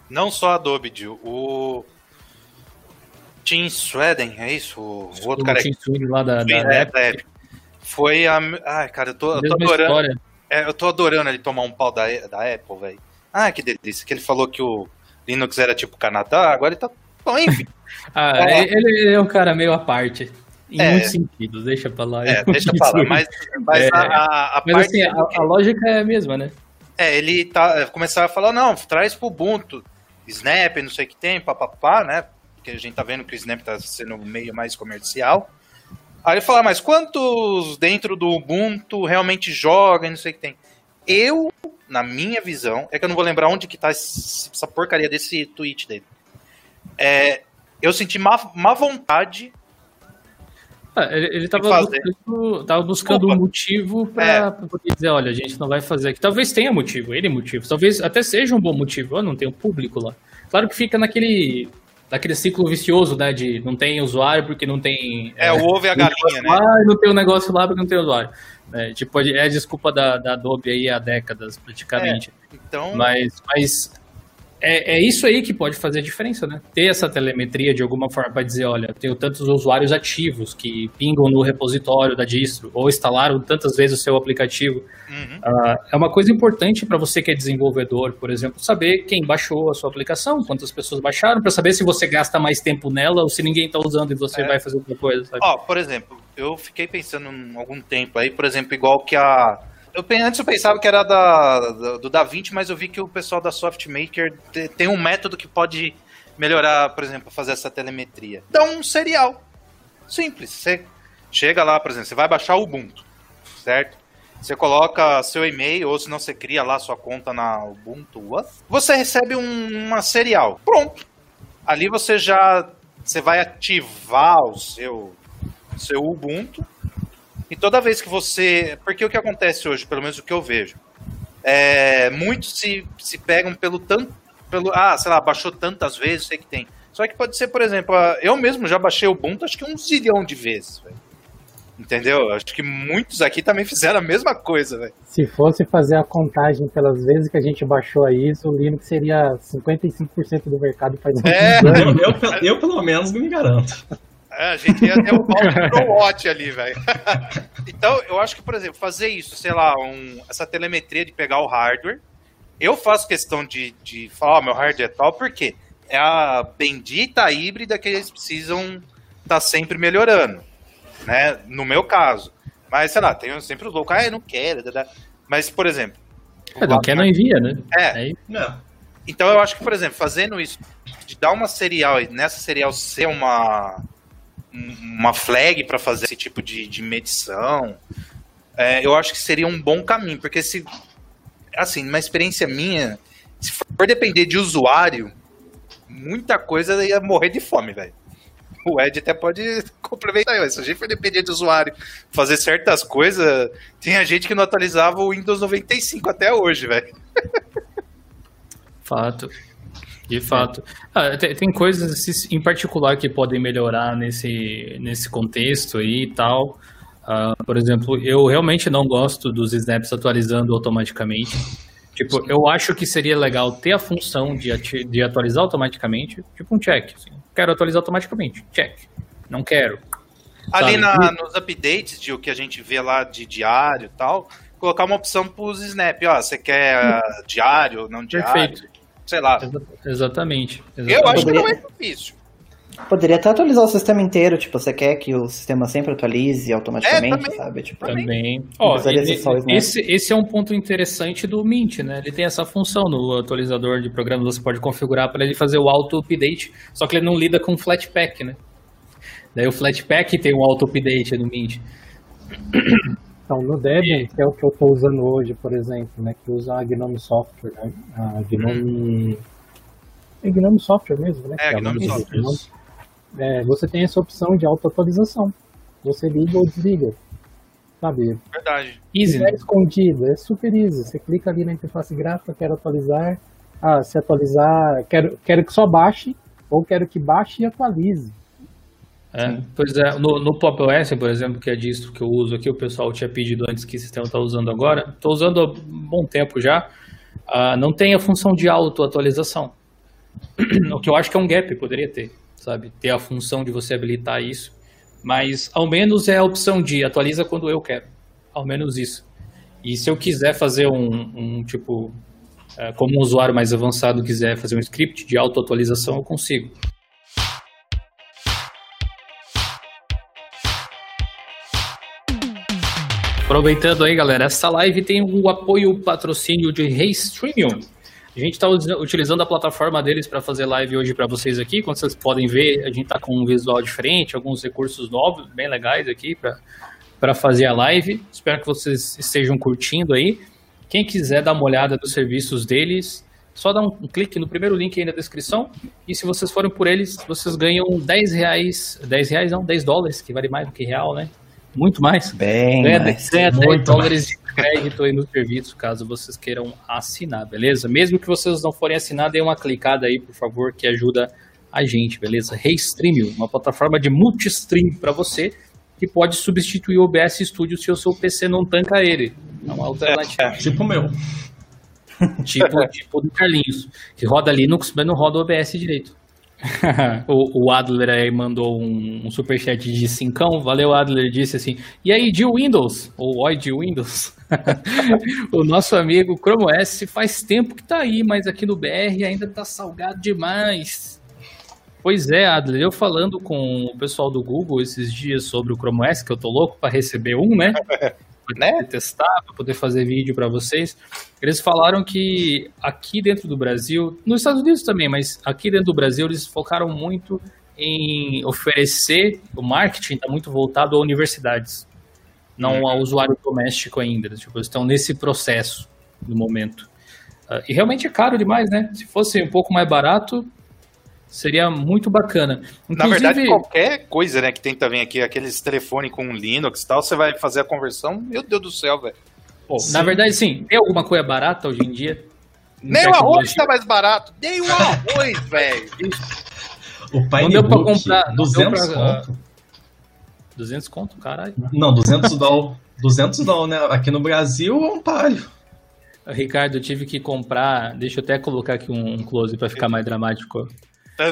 Não só Adobe, Dio. O Tim Sweden, é isso? O outro o cara Tim Sweeney lá da, da, é, da da Epic. Foi a. Ai, cara, eu tô, eu tô adorando. É, eu tô adorando ele tomar um pau da, da Apple, velho. Ah, que delícia. Que ele falou que o Linux era tipo Canadá, agora ele tá. Bom, enfim. Ah, É. ele é um cara meio à parte. Em É. muitos sentidos, deixa pra lá. É, deixa pra lá. Mas, mas É. a, a, a Mas parte. assim, a, a lógica é a mesma, né? É, ele tá, começava a falar, não, traz pro Ubuntu, Snap, não sei o que tem, papapá, né? Porque a gente tá vendo que o Snap tá sendo meio mais comercial. Aí ele fala, mas quantos dentro do Ubuntu realmente jogam e não sei o que tem? Eu, na minha visão, é que eu não vou lembrar onde que tá essa porcaria desse tweet dele. É, eu senti má, má vontade Ah, ele, ele tava fazer. buscando, tava buscando um motivo pra, pra poder dizer, olha, a gente não vai fazer aqui. Talvez tenha motivo, ele motivo. Talvez até seja um bom motivo. Eu não tenho público lá. Claro que fica naquele, naquele ciclo vicioso, né? De não tem usuário porque não tem. É, o ovo e a galinha, né? Ah, não tem um negócio lá porque não tem usuário. É, tipo, é a desculpa da, da Adobe aí há décadas, praticamente. Então, Mas, mas é, é isso aí que pode fazer a diferença, né? Ter essa telemetria de alguma forma para dizer, olha, tenho tantos usuários ativos que pingam no repositório da distro ou instalaram tantas vezes o seu aplicativo. uhum. Ah, é uma coisa importante para você que é desenvolvedor, por exemplo, saber quem baixou a sua aplicação, quantas pessoas baixaram, para saber se você gasta mais tempo nela ou se ninguém está usando e você É. vai fazer outra coisa? Ó, por exemplo, eu fiquei pensando em algum tempo aí, por exemplo, igual que a. Eu, antes eu pensava que era da, da- do DaVinci, mas eu vi que o pessoal da SoftMaker te- tem um método que pode melhorar, por exemplo, fazer essa telemetria. Dá um serial. Simples. Você chega lá, por exemplo, você vai baixar o Ubuntu, certo? Você coloca seu e-mail, ou se não você cria lá sua conta na Ubuntu, você recebe um- uma serial. Pronto. Ali você já você vai ativar o seu seu Ubuntu. E toda vez que você. Porque o que acontece hoje, pelo menos o que eu vejo, é, muitos se, se pegam pelo tanto. Pelo, ah, sei lá, baixou tantas vezes, sei que tem. Só que pode ser, por exemplo, ah, eu mesmo já baixei o Ubuntu acho que um zilhão de vezes, velho. Entendeu? Acho que muitos aqui também fizeram a mesma coisa, velho. Se fosse fazer a contagem pelas vezes que a gente baixou a ISO, o Linux seria 55% do mercado faz É. Eu, eu, eu, pelo menos, não me garanto. É, a gente ia derrubar o ProWatch ali, velho. então, eu acho que, por exemplo, fazer isso, sei lá, um- essa telemetria de pegar o hardware. Eu faço questão de, de falar, ó, meu hardware é tal, porque é a bendita híbrida que eles precisam estar sempre melhorando, né? No meu caso. Mas, sei lá, tem sempre os loucos, ah, eu não quero, mas, por exemplo... É, não quer, não envia, né? É, Aí, Não. então eu acho que, por exemplo, fazendo isso, de dar uma serial e nessa serial ser uma uma flag para fazer esse tipo de, de medição, é, eu acho que seria um bom caminho, porque se assim, uma experiência minha, se for depender de usuário, muita coisa ia morrer de fome, velho. O Ed até pode complementar isso. Se a gente for depender de usuário fazer certas coisas, tem a gente que não atualizava o Windows 95 até hoje, velho. Fato. De fato. Ah, tem, tem coisas em particular que podem melhorar nesse, nesse contexto aí e tal. Ah, por exemplo, eu realmente não gosto dos snaps atualizando automaticamente. Tipo, eu acho que seria legal ter a função de, de atualizar automaticamente, tipo um check. assim. Quero atualizar automaticamente, check. Não quero. Ali na- nos updates de o que a gente vê lá de diário e tal, colocar uma opção pros Snap. Ó, você quer ah, diário, não diário? Perfeito. Sei lá. Exa- Exatamente. Eu exatamente. acho que não é Poderia- difícil. Poderia até atualizar o sistema inteiro, tipo, você quer que o sistema sempre atualize automaticamente, É, também. sabe? Tipo, Também. Ó, ele- o esse, esse é um ponto interessante do Mint, né? Ele tem essa função no atualizador de programas, você pode configurar para ele fazer o auto-update, só que ele não lida com Flatpak, né? Daí o Flatpak tem um auto-update no Mint. Então, no Debian, que é o que eu estou usando hoje, por exemplo, né, que usa a Gnome Software, né, a Gnome... É Gnome Software mesmo, né? É, o Gnome Software. Gnome. É, você tem essa opção de auto-atualização. Você liga ou desliga. Sabe? Verdade. Easy, né? é escondido, é super easy. Você clica ali na interface gráfica, quero atualizar. Ah, se atualizar, quero, quero que só baixe, ou quero que baixe e atualize. É, pois é, no, no Pop OS, por exemplo, que é disso que eu uso aqui, o pessoal tinha pedido antes que sistema está usando agora. Estou usando há um bom tempo já. ah, não tem a função de auto-atualização. o que eu acho que é um gap, poderia ter. sabe? Ter a função de você habilitar isso. Mas ao menos é a opção de atualiza quando eu quero. Ao menos isso. E se eu quiser fazer um, um tipo, é, como um usuário mais avançado quiser fazer um script de autoatualização, eu consigo. Aproveitando aí, galera, essa live tem o apoio o patrocínio de Restreamium. A gente está utilizando a plataforma deles para fazer live hoje para vocês aqui. Como vocês podem ver, a gente está com um visual diferente, alguns recursos novos, bem legais aqui para fazer a live. Espero que vocês estejam curtindo aí. Quem quiser dar uma olhada nos serviços deles, só dá um, clique no primeiro link aí na descrição. E se vocês forem por eles, vocês ganham 10 reais. 10 reais não, 10 dólares, que vale mais do que real, né? Muito mais. Bem, ganha, mais. ganha 10 dólares de crédito aí no serviço, caso vocês queiram assinar, beleza? Mesmo que vocês não forem assinar, dê uma clicada aí, por favor, que ajuda a gente, beleza? Restream, uma plataforma de multistream para você que pode substituir o OBS Studio se o seu PC não tanca ele. É uma alternativa. É, tipo o meu. Tipo, tipo do Carlinhos, que roda Linux, mas não roda OBS direito. o, o, Adler aí mandou um, um superchat de cincão. Valeu, Adler. Disse assim: E aí, de Windows? Ou oi de Windows? o nosso amigo Chrome OS faz tempo que tá aí, mas aqui no BR ainda tá salgado demais. Pois é, Adler, eu falando com o pessoal do Google esses dias sobre o Chrome OS, que eu tô louco para receber um, né? né? testar, para poder fazer vídeo para vocês. Eles falaram que aqui dentro do Brasil, nos Estados Unidos também, mas aqui dentro do Brasil eles focaram muito em oferecer, o marketing está muito voltado a universidades, não uhum. ao usuário doméstico ainda. Tipo, estão nesse processo no momento. Uh, e realmente é caro demais, né? Se fosse um pouco mais barato, Seria muito bacana. Inclusive... Na verdade, qualquer coisa, né, que tenta vir aqui, aqueles telefones com Linux e tal, você vai fazer a conversão, meu Deus do céu, velho. Na verdade, sim. Tem alguma coisa barata hoje em dia? Nem o arroz tá mais barato. Nem o arroz, velho. O pai não deu pra comprar 200 pra... conto. 200 conto, caralho. Não, 200 dólares. 200 dólares, né? Aqui no Brasil é um palho. Ricardo, eu tive que comprar. Deixa eu até colocar aqui um close para ficar mais dramático.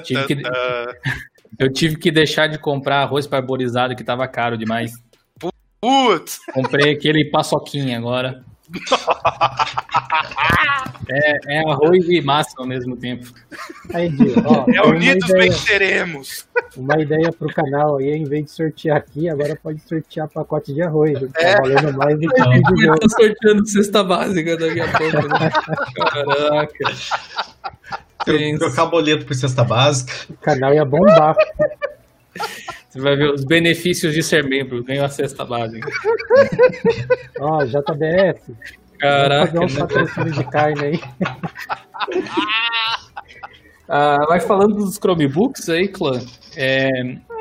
Tive que... Eu tive que deixar de comprar arroz parborizado que tava caro demais. Putz! Comprei aquele paçoquinha agora. é, é arroz e massa ao mesmo tempo. Aí, ó, é unidos ideia, venceremos. Uma ideia pro canal aí, em vez de sortear aqui, agora pode sortear pacote de arroz. Tá é. valendo mais do que Eu tô sorteando cesta básica daqui a pouco. Né? Caraca. Trocar boleto por cesta básica. O canal ia bombar. Você vai ver os benefícios de ser membro. Ganhou a cesta básica. Ó, oh, JBS. Caraca. Vamos fazer um patrocínio de carne aí. Ah, mas falando dos Chromebooks aí, clã, é,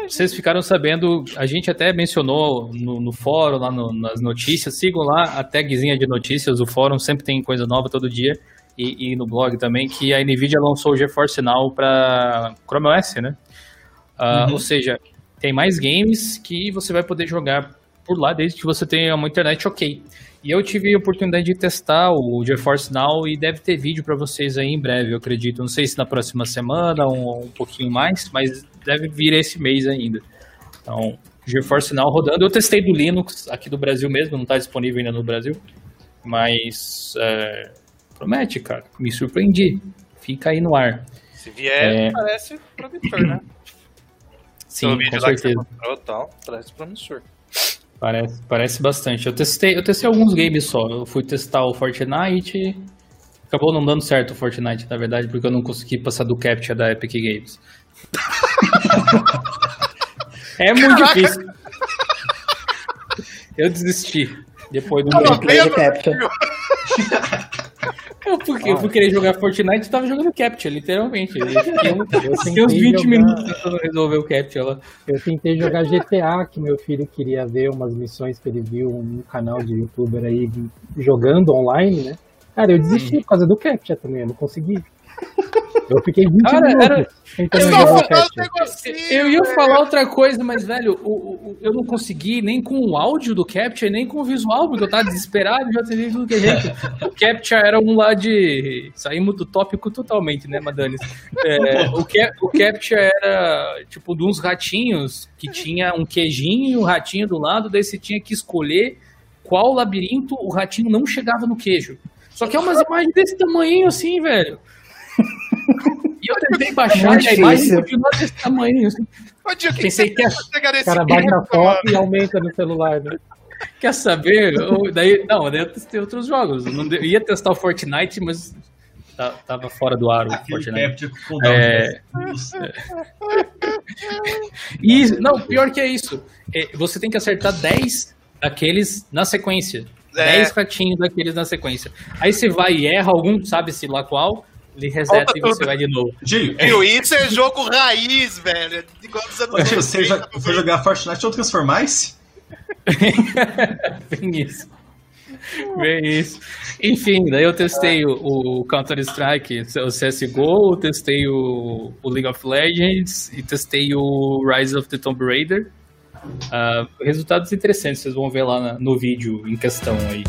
vocês ficaram sabendo, a gente até mencionou no, no fórum, lá no, nas notícias, sigam lá a tagzinha de notícias, o fórum sempre tem coisa nova todo dia e, e, no blog também, que a NVIDIA lançou o GeForce Now para Chrome OS, né? Uh, uhum. Ou seja, tem mais games que você vai poder jogar por lá desde que você tenha uma internet ok. E eu tive a oportunidade de testar o GeForce Now e deve ter vídeo para vocês aí em breve, eu acredito. Não sei se na próxima semana ou um pouquinho mais, mas deve vir esse mês ainda. Então, GeForce Now rodando. Eu testei do Linux aqui do Brasil mesmo, não está disponível ainda no Brasil, mas é, Promete, cara. Me surpreendi. Fica aí no ar. Se vier, é... parece promissor, né? Sim, com certeza. Mostrou, tal, parece promissor. Parece, parece bastante. Eu testei, eu testei alguns games só. Eu fui testar o Fortnite. Acabou não dando certo o Fortnite, na verdade, porque eu não consegui passar do captcha da Epic Games. é muito Caraca. difícil. Eu desisti. Depois do gameplay do captcha. Eu, porque, eu fui querer jogar Fortnite e tava jogando Capture, literalmente. Eu fiquei uns 20 jogar... minutos tentando resolver o Capture lá. Eu tentei jogar GTA, que meu filho queria ver umas missões que ele viu no canal de youtuber aí jogando online, né? Cara, eu desisti hum. por causa do Capture também, eu não consegui. Eu fiquei 20 Cara, minutos era- tentando Eu negocinho, Eu ia velho. falar outra coisa, mas, velho, o, o- o- eu não consegui nem com o áudio do Capture, nem com o visual, porque eu tava desesperado, já tentei tudo que é jeito. O Capture era um lá de. Saímos do tópico totalmente, né, Madanes? É, o, Cap, o Capture era, tipo, de uns ratinhos que tinha um queijinho e um ratinho do lado, daí você tinha que escolher qual labirinto o ratinho não chegava no queijo. Só que é umas imagens desse tamanho assim, velho. E eu tentei baixar e a imagem continua desse tamanho. Assim. Ô, Dio, que, que Pensei que ia- pensa chegar nesse O cara baixa a foto e aumenta no celular, né? Quer saber? Eu- daí, não, daí eu testei outros jogos. Eu não de- ia testar o Fortnite, mas ta- tava fora do ar o Aquele Fortnite. de É. 10 segundos. E, não, pior que é isso. É, você tem que acertar 10 daqueles na sequência. É. 10 ratinhos daqueles na sequência. Aí você vai e erra algum, sabe-se lá qual, ele reseta Volta e você tudo. vai de novo. Gil? Isso é jogo raiz, velho. Igual dos anos ô, Gil, você 90, já foi jogar Fortnite ou Transformice? Bem isso. Bem isso. Enfim, daí eu testei o, o Counter-Strike, o CSGO, testei o, o League of Legends e testei o Rise of the Tomb Raider. Ah, resultados interessantes, vocês vão ver lá na- no vídeo em questão aí.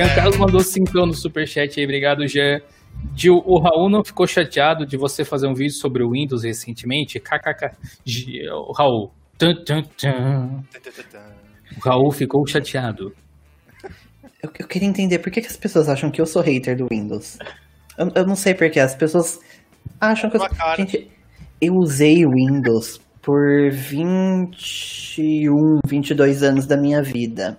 Jean Carlos mandou 5 no superchat aí, obrigado, Jean. Gil, o Raul não ficou chateado de você fazer um vídeo sobre o Windows recentemente? KKK. Raul. Tum, tum, tum. O Raul ficou chateado. Eu, eu queria entender por que, que as pessoas acham que eu sou hater do Windows. Eu, eu não sei por que as pessoas acham que eu sou. Gente, eu usei o Windows por 21, 22 anos da minha vida.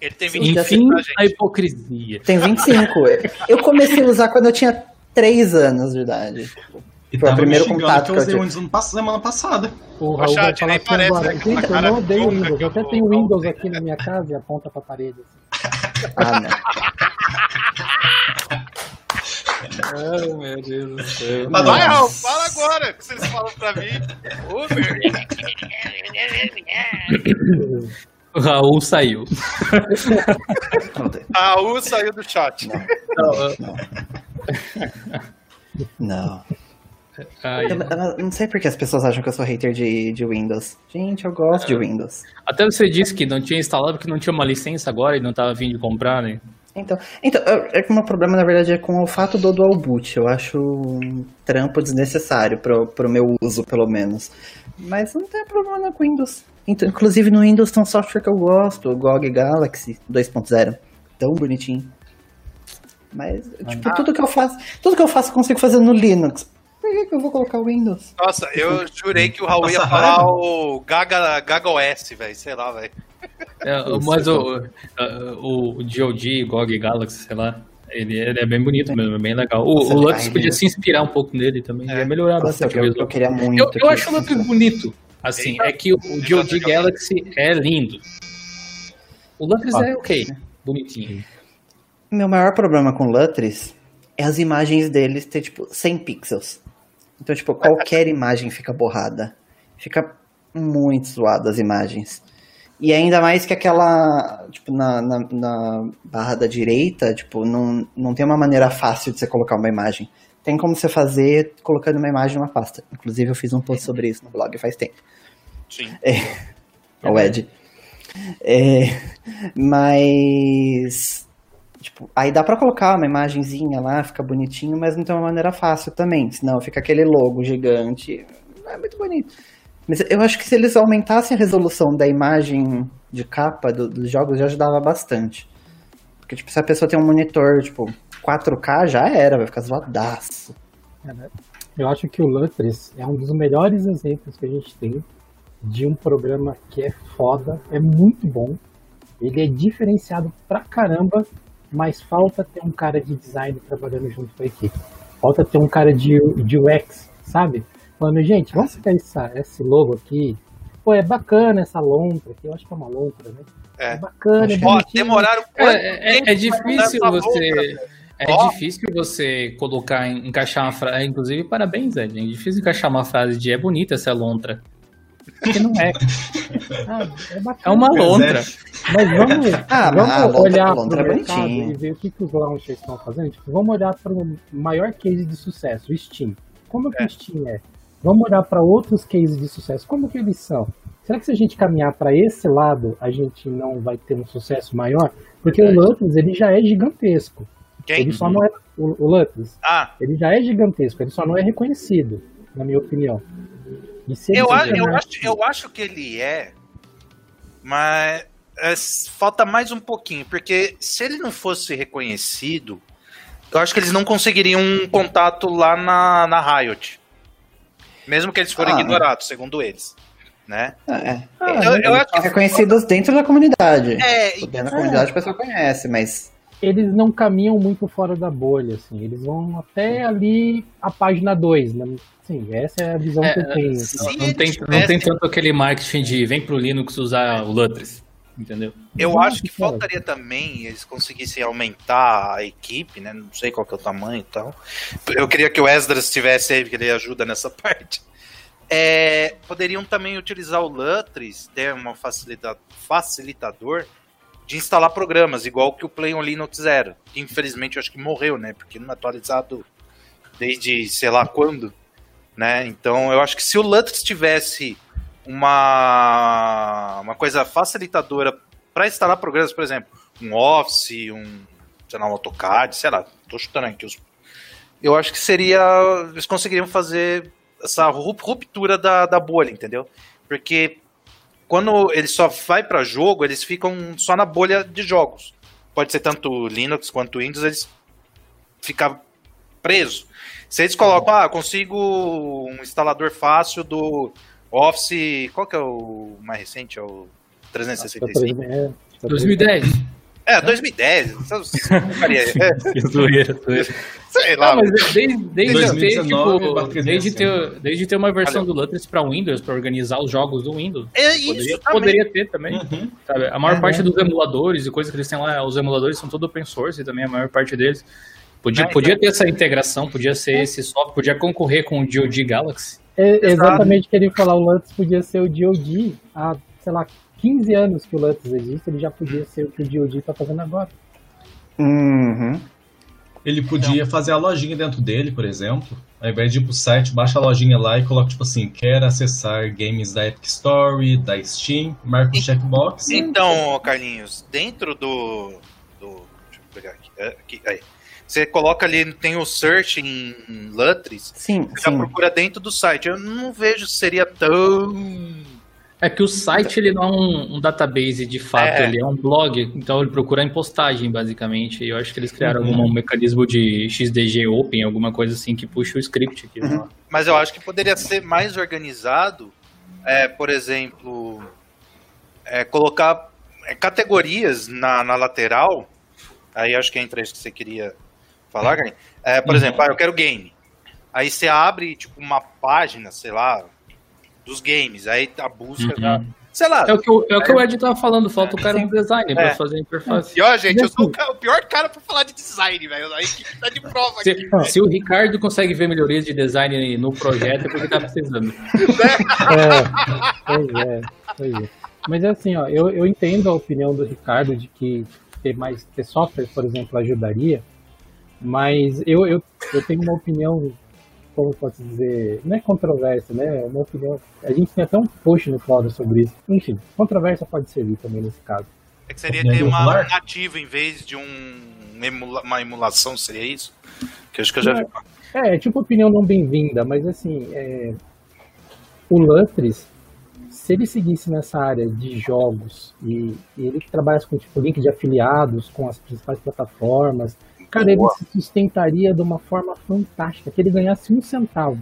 Ele tem 20 já Enfim, pra gente. a hipocrisia. Tem 25. eu comecei a usar quando eu tinha 3 anos de idade. E Foi o primeiro contato que eu usei Windows no pass- semana passada. O Raul chat, vai falar assim parece, agora. né, Gente, a eu não odeio Windows. Eu até tenho vou- Windows aqui na minha casa e aponta pra parede. assim. Ah, não. Ai, meu Deus do céu. Mas Vai. Raul, fala agora que vocês falam pra mim. O Raul saiu. Raul saiu do chat. Não. Ai, Eu, eu não sei por que as pessoas acham que eu sou hater de, de Windows. Gente, eu gosto de Windows. Até você disse que não tinha instalado porque não tinha uma licença agora e não tava vindo comprar, né? Então, então é é que o meu problema, na verdade, é com o fato do dual boot. Eu acho um trampo desnecessário pro, pro meu uso, pelo menos. Mas não tem problema com Windows. Então, inclusive no Windows tem um software que eu gosto, o GOG Galaxy 2.0. Tão bonitinho. Mas, tipo, tudo que eu faço. Tudo que eu faço eu consigo fazer no Linux. Por que, que eu vou colocar o Windows? Nossa, eu jurei que o Raul ia Passa falar raiva. o Gaga, Gaga OS, velho. Sei lá, velho. É, mas o, o, o GOG, GOG Galaxy, sei lá, ele, ele é bem bonito mesmo, é bem legal. O, Nossa, o Lux ai, podia se inspirar um pouco nele também, É. ia melhorar Nossa, eu, bastante o eu, eu queria muito. Eu, eu acho o Lux bonito. Assim, é que o, GOG Galaxy é lindo. O Lux Ah. é ok, bonitinho. Meu maior problema com o Lutris é as imagens deles ter, tipo, 100 pixels. Então, tipo, qualquer imagem fica borrada. Fica muito zoado as imagens. E ainda mais que aquela, tipo, na, na, na barra da direita, tipo, não, não tem uma maneira fácil de você colocar uma imagem. Tem como você fazer colocando uma imagem numa pasta. Inclusive, eu fiz um post sobre isso no blog faz tempo. Sim. O Ed. É, mas. Tipo, aí dá pra colocar uma imagenzinha lá, fica bonitinho, mas não tem uma maneira fácil também. Senão fica aquele logo gigante. Não é muito bonito. Mas eu acho que se eles aumentassem a resolução da imagem de capa do- dos jogos, já ajudava bastante. Porque, tipo, se a pessoa tem um monitor, tipo, 4K, já era, vai ficar zoadaço. Eu acho que o Lutris é um dos melhores exemplos que a gente tem de um programa que é foda, é muito bom. Ele é diferenciado pra caramba, mas falta ter um cara de design trabalhando junto com a equipe. Falta ter um cara de, de UX, sabe? Falando, gente, vamos pegar essa, esse logo aqui. Pô, é bacana essa lontra aqui, eu acho que é uma lontra, né? É. bacana, é que- Ó, bonitinho. demoraram É, quanto é, é difícil você. boca? É Ó. difícil você colocar, encaixar uma frase. Inclusive, parabéns, Ed. É difícil encaixar uma frase de é bonita essa lontra. Porque não é. Ah, é, bacana, é uma lontra. Mas vamos, Ah, vamos a lontra- olhar para lontra o é mercado bonitinha. e ver o que, que os launchers estão fazendo. Tipo, vamos olhar para o maior case de sucesso, o Steam. Como que o Steam é? Vamos olhar para outros cases de sucesso. Como que eles são? Será que se a gente caminhar para esse lado, a gente não vai ter um sucesso maior? Porque o Lutris, ele já é gigantesco. Quem? Ele só não é... O, o Lutris, Ah, ele já é gigantesco, ele só não é reconhecido, na minha opinião. E eu, se a- eu, acho, eu acho que ele é, mas é, falta mais um pouquinho, porque se ele não fosse reconhecido, eu acho que eles não conseguiriam um contato lá na, na Riot. Mesmo que eles forem Ah. ignorados, segundo eles. Né? É. Ah, eu, eu acho que reconhecidos dentro da comunidade. É, Dentro da comunidade o pessoal conhece, mas eles não caminham muito fora da bolha, assim. Eles vão até ali a página 2, né? Sim, essa é a visão É, que eu tenho. se Não, não tem, não tem tanto aquele marketing de vem pro Linux usar o Lutris. Entendeu? Eu acho que faltaria também eles conseguissem aumentar a equipe, né? Não sei qual que é o tamanho e tal. Eu queria que o Esdras estivesse aí, porque ele ajuda nessa parte. É, poderiam também utilizar o Lutris, ter um facilita facilitador de instalar programas, igual que o Play on Linux era. Que infelizmente eu acho que morreu, né? Porque não é atualizado desde sei lá quando. Né? Então eu acho que se o Lutris tivesse uma, uma coisa facilitadora para instalar programas, por exemplo, um Office, um, sei lá, um AutoCAD, sei lá, tô chutando aqui os. Eu acho que seria. Eles conseguiriam fazer essa ru- ruptura da, da bolha, entendeu? Porque quando ele só vai para jogo, eles ficam só na bolha de jogos. Pode ser tanto Linux quanto Windows, eles ficam presos. Se eles colocam, ah, consigo um instalador fácil do Office. Qual que é o mais recente? É o 365? É, 2010. É, 2010. essas porcaria. É, Que zoeira, zoeira. sei lá. Mas desde, desde, 2019 ter, tipo, desde, 360. ter, desde ter uma versão Valeu. do Lutris para Windows, para organizar os jogos do Windows. é isso Poderia, também. poderia ter também. Uhum. Sabe? A maior É, parte né? dos emuladores e coisas que eles têm lá, os emuladores são todos open source também, a maior parte deles. Podia, É, podia ter essa integração, podia ser esse software, podia concorrer com o DoD Galaxy. É exatamente o que ele falar. O Lutz podia ser o DoD há, sei lá, 15 anos que o Lutz existe, ele já podia ser o que o DoD tá fazendo agora. Uhum. Ele podia fazer a lojinha dentro dele, por exemplo. Ao invés de ir pro site, baixa a lojinha lá e coloca, tipo assim, quer acessar games da Epic Store, da Steam, marca o checkbox. Então, Carlinhos, dentro do. do deixa eu pegar aqui. é, aqui, aí. Você coloca ali, tem o search em Lutris, Sim, você já sim. procura dentro do site. Eu não vejo se seria tão. É que o site ele não é um, um database de fato, É. ele é um blog, então ele procura em postagem, basicamente. E eu acho que eles criaram Uhum. algum mecanismo de XDG Open, alguma coisa assim que puxa o script aqui. Uhum. Mas eu acho que poderia ser mais organizado, é, por exemplo, é, colocar é, categorias na, na lateral. Aí acho que entra isso que você queria falar, Carlinhos. É, por Uhum. exemplo, ah, eu quero game. Aí você abre tipo uma página, sei lá, dos games. Aí a busca Uhum. já. Sei lá. É o que o, é o, que o Ed tava falando, falta o cara do design pra É. fazer a interface. E ó, gente, eu sou o pior cara pra falar de design, velho. Aí que tá de prova Se, aqui. se o Ricardo consegue ver melhorias de design no projeto, é porque tá precisando. É, pois é, pois é. Mas é assim, ó, eu, eu entendo a opinião do Ricardo de que ter mais ter software, por exemplo, ajudaria, mas eu, eu, eu tenho uma opinião, como posso dizer, não é controversa, né? É uma opinião. A gente tem até um post no Cláudio sobre isso. Enfim, controvérsia pode servir também nesse caso. É que seria ter uma popular? nativa em vez de um emula- uma emulação, seria isso? Que acho que eu já vi. É, é tipo opinião não bem-vinda, mas assim, é, o Lutris, se ele seguisse nessa área de jogos e, e ele que trabalhasse com tipo link de afiliados com as principais plataformas, cara, ele Boa. se sustentaria de uma forma fantástica, que ele ganhasse um centavo.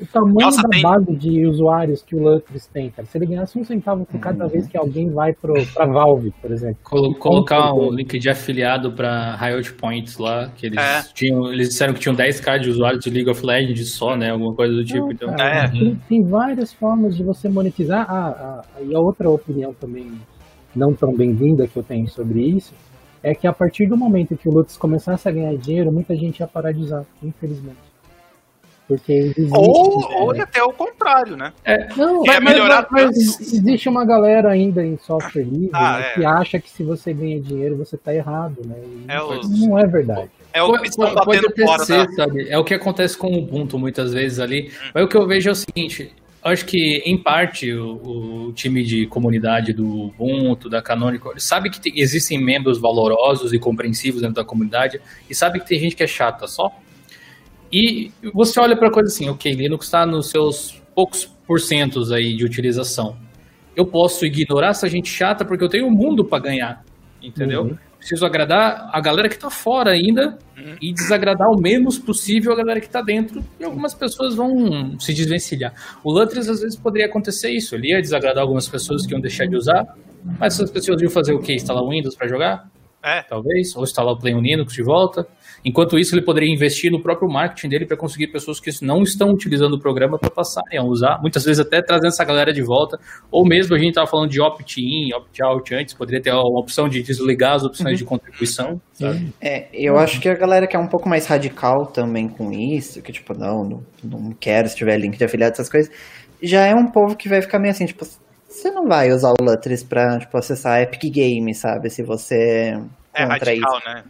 O tamanho Nossa, da tem- base de usuários que o Lutris tem, cara, se ele ganhasse um centavo por cada vez que alguém vai pro, pra Valve, por exemplo. Colo- colocar Com um link de afiliado pra Riot Points lá, que eles É. tinham. Eles disseram que tinham 10k de usuários de League of Legends só, né? Alguma coisa do tipo. Não, então. cara, É. tem, tem várias formas de você monetizar. Ah, ah, e a outra opinião também não tão bem-vinda que eu tenho sobre isso é que a partir do momento que o Lutz começasse a ganhar dinheiro, muita gente ia parar de usar, infelizmente. Porque existe, Ou, né? ou até o contrário, né? Não, Quer mas, melhorar mas- mas existe uma galera ainda em software livre Ah, né, é. que acha que se você ganha dinheiro você tá errado, né? E É isso os- não é verdade. É o que Pode, estão fora ser, da... sabe? É o que acontece com o Ubuntu muitas vezes ali. Mas o que eu vejo é o seguinte: acho que, em parte, o, o time de comunidade do Ubuntu, da Canonical, sabe que tem- existem membros valorosos e compreensivos dentro da comunidade e sabe que tem gente que é chata só. E você olha para coisa assim, ok, Linux está nos seus poucos porcentos aí de utilização. Eu posso ignorar essa gente chata porque eu tenho um mundo para ganhar, entendeu? Uhum. Preciso agradar a galera que tá fora ainda e desagradar o menos possível a galera que tá dentro. E algumas pessoas vão se desvencilhar. O Lutris às vezes poderia acontecer isso. Ele ia desagradar algumas pessoas que iam deixar de usar, mas essas pessoas iam fazer o quê? Instalar o Windows para jogar? É. talvez, ou instalar o Play Linux de volta. Enquanto isso, ele poderia investir no próprio marketing dele para conseguir pessoas que não estão utilizando o programa para passarem a usar, muitas vezes até trazendo essa galera de volta. Ou mesmo a gente estava falando de opt-in, opt-out antes, poderia ter uma opção de desligar as opções de contribuição. sabe? É, eu acho que a galera que é um pouco mais radical também com isso, que tipo, não, não, não quero se tiver link de afiliado, essas coisas, já é um povo que vai ficar meio assim, tipo, você não vai usar o Lutris pra, tipo, acessar a Epic Game, sabe? Se você É contra radical, isso. né?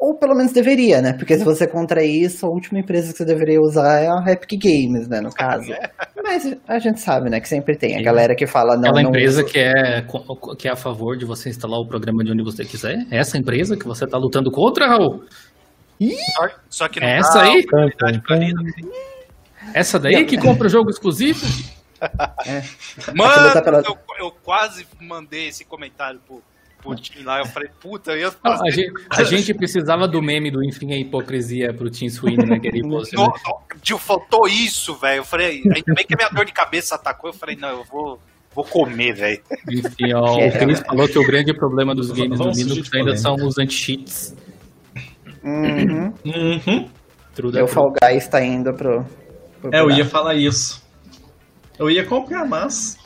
Ou pelo menos deveria, né? Porque se você contra isso, a última empresa que você deveria usar é a Epic Games, né? No caso. Mas a gente sabe, né? Que sempre tem a galera que fala, não, Aquela não empresa uso. que é, que é a favor de você instalar o programa de onde você quiser. É essa empresa que você está lutando contra, Raul? Só, só que não É essa aí? Linux. Essa daí que compra o jogo exclusivo? Mano, Aquilo tá pela- eu, eu quase mandei esse comentário pro Putin lá. Eu falei, puta, eu ia Não, fazer. a, gente, a gente precisava do meme do Enfim a Hipocrisia pro Tim Sweeney naquele post. né? Tio, faltou isso, velho. Eu falei, ainda bem que a minha dor de cabeça atacou. Eu falei, não, eu vou, vou comer, velho. Enfim, ó, o Cris falou que o grande problema dos games do Linux ainda são os anti-cheats. Uhum. Uhum. True o Fall Guys tá indo pro. pro É, eu ia falar isso. Eu ia comprar, mas.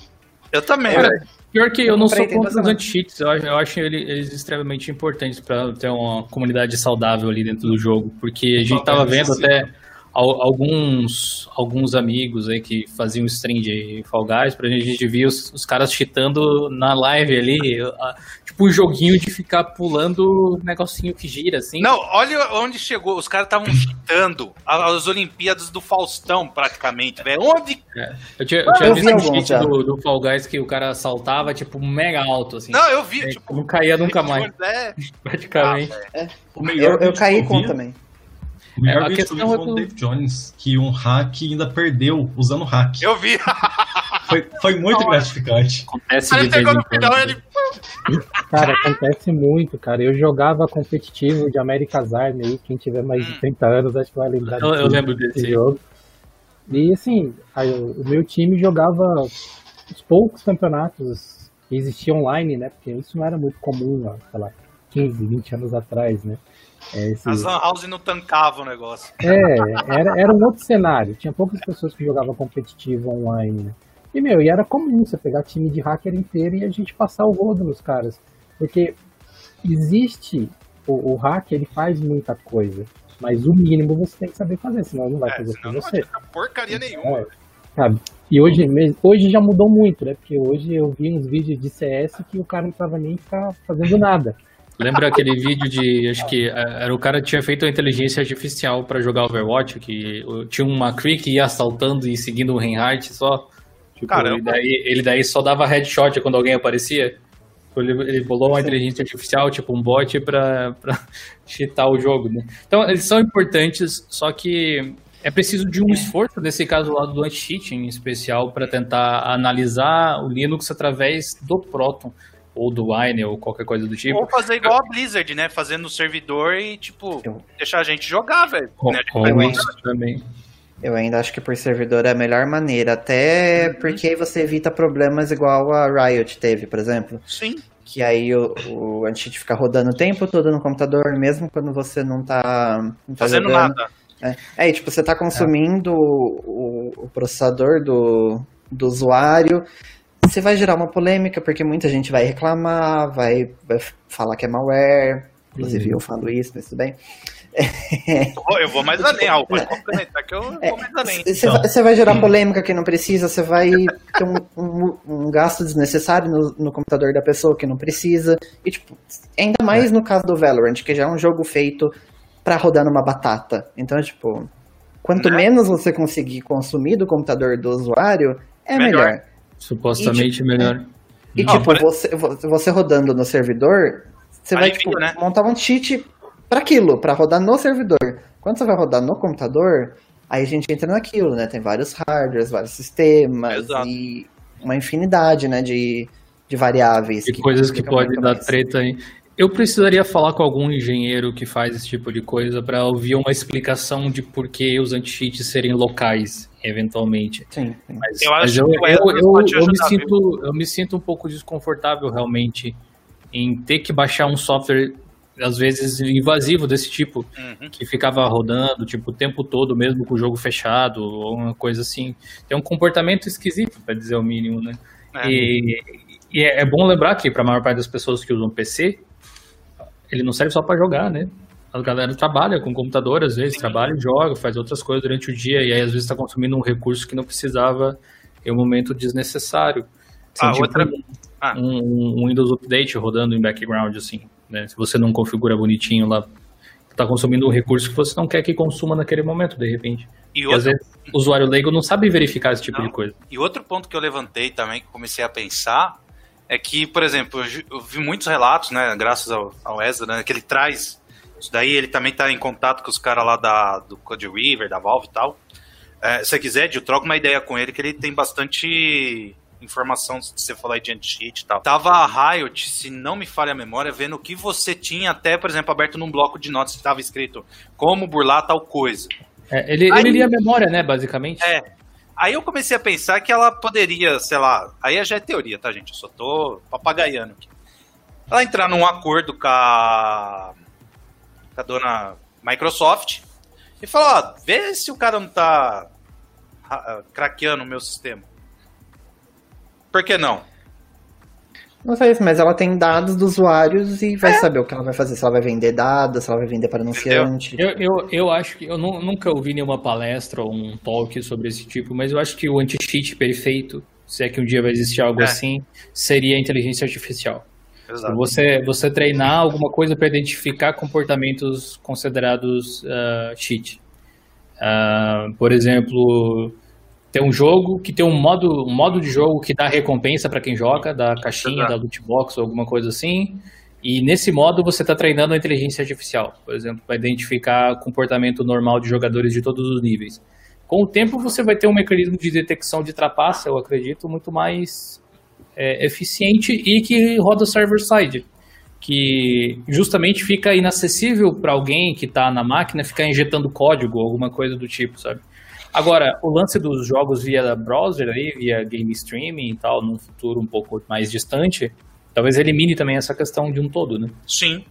Eu também, Cara, velho. Pior que eu não comprei, sou contra os anti-cheats, eu acho, eu acho ele- eles extremamente importantes pra ter uma comunidade saudável ali dentro do jogo, porque a gente tava vendo até alguns, alguns amigos aí que faziam stream de Fall Guys, pra gente, a gente via os, os caras cheatando na live ali, a- tipo um joguinho de ficar pulando negocinho que gira, assim. Não, olha onde chegou. Os caras estavam chitando as Olimpíadas do Faustão, praticamente, velho. Onde. Eu tinha, eu tinha eu vi visto um alguns cheat do, do Fall Guys que o cara saltava, tipo, mega alto, assim. Não, eu vi, É, tipo. não caía nunca mais, É, praticamente. O melhor Eu, eu caí com vi- também. O melhor É, a vídeo que eu vi questão é foi do do- Dave Jones, que um hack ainda perdeu usando hack. eu vi. Foi, foi muito gratificante. Acontece Aí de vez pegou em no final quando. ele. Cara, acontece muito, cara. Eu jogava competitivo de America's Army aí, quem tiver mais de 30 anos acho que vai lembrar Eu, eu lembro desse desse. jogo. E assim, aí, o o meu time jogava os poucos campeonatos que existiam online, né? Porque isso não era muito comum, sei lá, 15, 20 anos atrás, né? É, esse- As Lan House não tancava o negócio. é, era, era um outro cenário. Tinha poucas pessoas que jogavam competitivo online, né? E, meu, e era comum você pegar time de hacker inteiro e a gente passar o rodo nos caras. Porque existe, o, o hacker, ele faz muita coisa. Mas o mínimo você tem que saber fazer, senão não vai É, fazer não você. adianta porcaria nenhuma. É, sabe? E hoje, hoje já mudou muito, né? Porque hoje eu vi uns vídeos de CS que o cara não tava nem ficar fazendo nada. Lembra aquele vídeo de. Acho que eh, era o cara que tinha feito uma inteligência artificial pra jogar Overwatch, que tinha uma Cree que ia assaltando e seguindo o Reinhardt só. Tipo, Caramba. ele daí, ele daí só dava headshot quando alguém aparecia. Ele, ele bolou uma inteligência artificial, tipo um bot, pra, pra cheatar o jogo, né? Então, eles são importantes, só que é preciso de um esforço, nesse caso lá do anti-cheating em especial, para tentar analisar o Linux através do Proton, ou do Wine, ou qualquer coisa do tipo. Ou fazer igual a Blizzard, né? Fazer no servidor e, tipo, Eu- deixar a gente jogar, velho. Com, Né? isso também. Eu ainda acho que por servidor é a melhor maneira. Até porque aí você evita problemas igual a Riot teve, por exemplo. Sim. Que aí o, o anti-cheat fica rodando o tempo todo no computador, mesmo quando você não tá, não tá Fazendo jogando. nada. É, e, tipo, você tá consumindo o, o processador do, do usuário. Você vai gerar uma polêmica, porque muita gente vai reclamar, vai, vai falar que é malware. Inclusive eu falo isso, mas tudo bem. Eu vou mais além, Raul. Pode complementar que eu É, vou mais além. Você vai, você vai gerar polêmica que não precisa, você vai ter um, um- um gasto desnecessário no, no computador da pessoa que não precisa. E, tipo, ainda mais no caso do Valorant, que já é um jogo feito pra rodar numa batata. Então, tipo, quanto Né? menos você conseguir consumir do computador do usuário, é Melhor. melhor. Supostamente melhor. E, Não, tipo, por- você, você rodando no servidor, você vai, Alivia, tipo, né? montar um cheat pra aquilo, pra rodar no servidor. Quando você vai rodar no computador, aí a gente entra naquilo, né? Tem vários hardwares, vários sistemas Exato. e uma infinidade, né, de, de variáveis. De coisas que podem dar mais. treta aí. Eu precisaria falar com algum engenheiro que faz esse tipo de coisa para ouvir uma explicação de por que os anti-cheats serem locais, eventualmente. Sim, sim. Mas, Eu acho eu, que eu, me sinto, eu me sinto um pouco desconfortável realmente em ter que baixar um software, às vezes, invasivo desse tipo, Uhum. que ficava rodando tipo, o tempo todo, mesmo com o jogo fechado, ou uma coisa assim. Tem um comportamento esquisito, para dizer o mínimo, né? É. E, e é é bom lembrar que, para a maior parte das pessoas que usam PC, ele não serve só para jogar, né? A galera trabalha com computador, às vezes, Sim. trabalha e joga, faz outras coisas durante o dia, e aí às vezes está consumindo um recurso que não precisava em um momento desnecessário. Ah, Tem, tipo, outra- ah. um, um Windows Update rodando em background, assim, né? Se você não configura bonitinho lá, tá consumindo um recurso que você não quer que consuma naquele momento, de repente. E E às vezes o usuário leigo não sabe verificar esse tipo Não. de coisa. e outro ponto que eu levantei também, que comecei a pensar, é que, por exemplo, eu, vi muitos relatos, né, graças ao, ao Ezra, né, que ele traz. Isso daí ele também tá em contato com os caras lá da, do Code River, da Valve e tal. É, se você quiser, eu troco uma ideia com ele, que ele tem bastante informação, se você falar de anti-cheat e tal. Tava a Riot, se não me falha a memória, vendo o que você tinha até, por exemplo, aberto num bloco de notas que estava escrito como burlar tal coisa. É, ele, Aí- ele lia a memória, né, basicamente. É. Aí eu comecei a pensar que ela poderia, sei lá, aí já é teoria, tá, gente? Eu só tô papagaiando aqui. Ela entrar num acordo com a, com a dona Microsoft e falar, ó, vê se o cara não tá ah, craqueando o meu sistema. Por que não? Não sei, mas ela tem dados dos usuários e É. vai saber o que ela vai fazer, se ela vai vender dados, se ela vai vender para anunciante. Eu, eu, eu acho que eu nu- nunca ouvi nenhuma palestra ou um talk sobre esse tipo, mas eu acho que o anti-cheat perfeito, se é que um dia vai existir algo É. assim, seria a inteligência artificial. Exato. Você, você treinar alguma coisa para identificar comportamentos considerados ah, cheat. Ah, por exemplo, tem um jogo que tem um modo, um modo de jogo que dá recompensa para quem joga, da caixinha, Exato. da loot box ou alguma coisa assim. E nesse modo você está treinando a inteligência artificial, por exemplo, para identificar comportamento normal de jogadores de todos os níveis. Com o tempo você vai ter um mecanismo de detecção de trapaça, eu acredito, muito mais é, eficiente e que roda server-side, que justamente fica inacessível para alguém que está na máquina ficar injetando código ou alguma coisa do tipo, sabe? Agora, o lance dos jogos via browser aí, via game streaming e tal, num futuro um pouco mais distante, talvez elimine também essa questão de um todo, né? Sim,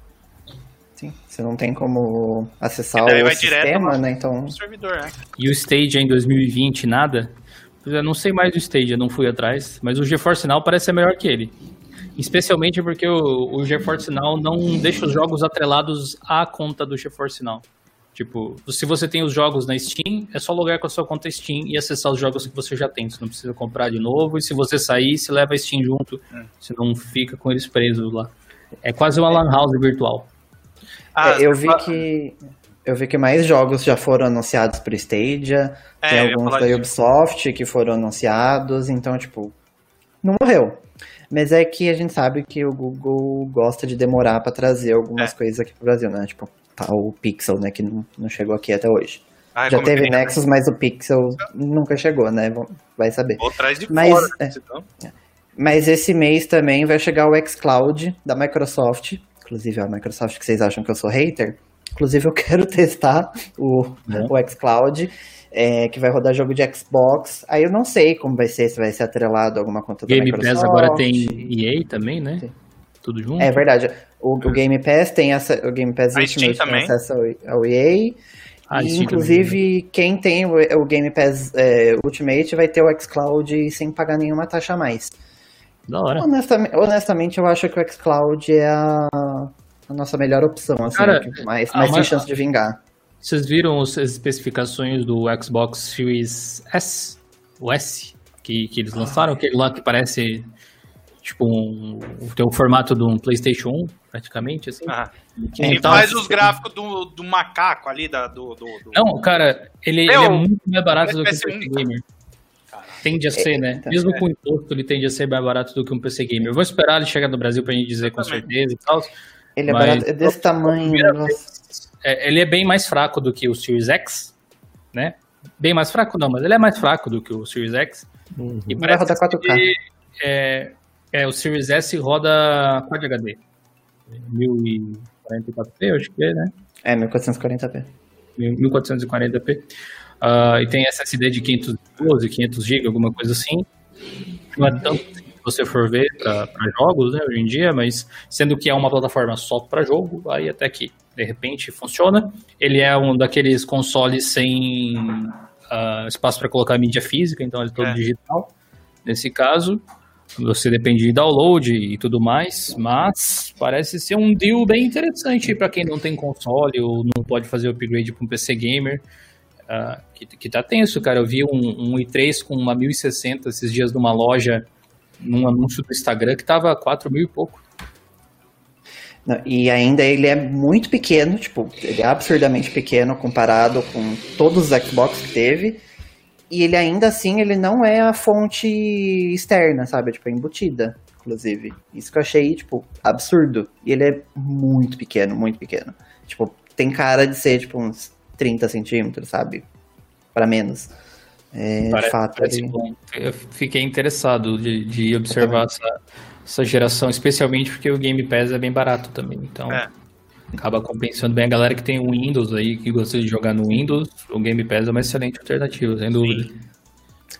Sim, você não tem como acessar o sistema, né? Então, servidor, né? E o Stage em 2020, nada? Pois é, não sei mais do Stage, eu não fui atrás, mas o GeForce Now parece ser melhor que ele. Especialmente porque o, o GeForce Now não deixa os jogos atrelados à conta do GeForce Now. Tipo, se você tem os jogos na Steam, é só logar com a sua conta Steam e acessar os jogos que você já tem. Você não precisa comprar de novo. E se você sair, você leva a Steam junto. Você não fica com eles presos lá. É quase uma Lan House virtual. Ah, é, eu vi que eu vi que mais jogos já foram anunciados por Stadia, É, tem alguns da. Ubisoft que foram anunciados, então tipo, não morreu. Mas é que a gente sabe que o Google gosta de demorar para trazer algumas É. coisas aqui pro Brasil, né? Tipo, o Pixel, né, que não, não chegou aqui até hoje. ah, já como teve que- Nexus, mas o Pixel nunca chegou, né? Vai saber. Ou atrás de Mas, fora. é. então. Mas esse mês também vai chegar o xCloud da Microsoft. Inclusive, a Microsoft que vocês acham que eu sou hater. Inclusive, eu quero testar o, Bom. o xCloud, é, que vai rodar jogo de Xbox. Aí eu não sei como vai ser, se vai ser atrelado a alguma conta da Game Microsoft. Pass agora tem EA também, né? Sim. Tudo junto. É verdade. O, o Game Pass tem essa, o Game Pass Ultimate tem também. acesso ao, ao EA. Ah, e, Steam inclusive, quem tem o, o Game Pass é, Ultimate vai ter o xCloud sem pagar nenhuma taxa a mais. Da hora. Honestamente, honestamente, eu acho que o xCloud é a, a nossa melhor opção, assim, Cara, que mais, ah, mais tem chance de vingar. Vocês viram as especificações do Xbox Series S? O S? Que, que eles lançaram? Aquele lá que parece tipo um. Tem o formato de um PlayStation 1, praticamente, assim. Ah, Que Ele então- faz os gráficos do, do macaco ali, da, do, do, do- Não, cara, ele, Meu, ele é muito mais barato do que um PS1, PC Gamer. Tende a ser, né? Eita. Mesmo com imposto, ele tende a ser mais barato do que um PC Gamer. Eu vou esperar ele chegar no Brasil pra gente dizer com certeza e tal. Ele é barato, é desse tamanho. nossa. É, ele é bem mais fraco do que o Series X, né? Bem mais fraco não, mas ele é mais fraco do que o Series X. Uhum. E Vai rodar 4K. que, é, é, o Series S roda Quad HD. 1044p, eu acho que é, né? É, 1440p. 1440p. Ah, e tem SSD de 512, 500 GB, alguma coisa assim. Não é tanto se você for ver para jogos, né, hoje em dia, mas sendo que é uma plataforma só para jogo, aí até que de repente funciona. Ele é um daqueles consoles sem ah, espaço para colocar mídia física, então ele é todo É. digital. Nesse caso, você depende de download e tudo mais, mas parece ser um deal bem interessante para quem não tem console ou não pode fazer upgrade para um PC gamer. ah, que, que tá tenso, cara. Eu vi um, um i3 com uma 1060 esses dias numa loja, num anúncio do Instagram, que tava 4 mil e pouco. Não, E ainda ele é muito pequeno, tipo, ele é absurdamente pequeno comparado com todos os Xbox que teve. E ele ainda assim, ele não é a fonte externa, sabe? Tipo, é embutida, inclusive. Isso que eu achei, tipo, absurdo. E ele é muito pequeno, muito pequeno. Tipo, tem cara de ser, tipo, uns 30 centímetros, sabe? Pra menos. É, de Parece- fato, parece ele... Eu fiquei interessado de, de observar essa, essa geração, especialmente porque o Game Pass é bem barato também. Então É. acaba compensando bem a galera que tem o Windows aí, que gosta de jogar no Windows. O Game Pass é uma excelente alternativa, sem dúvida.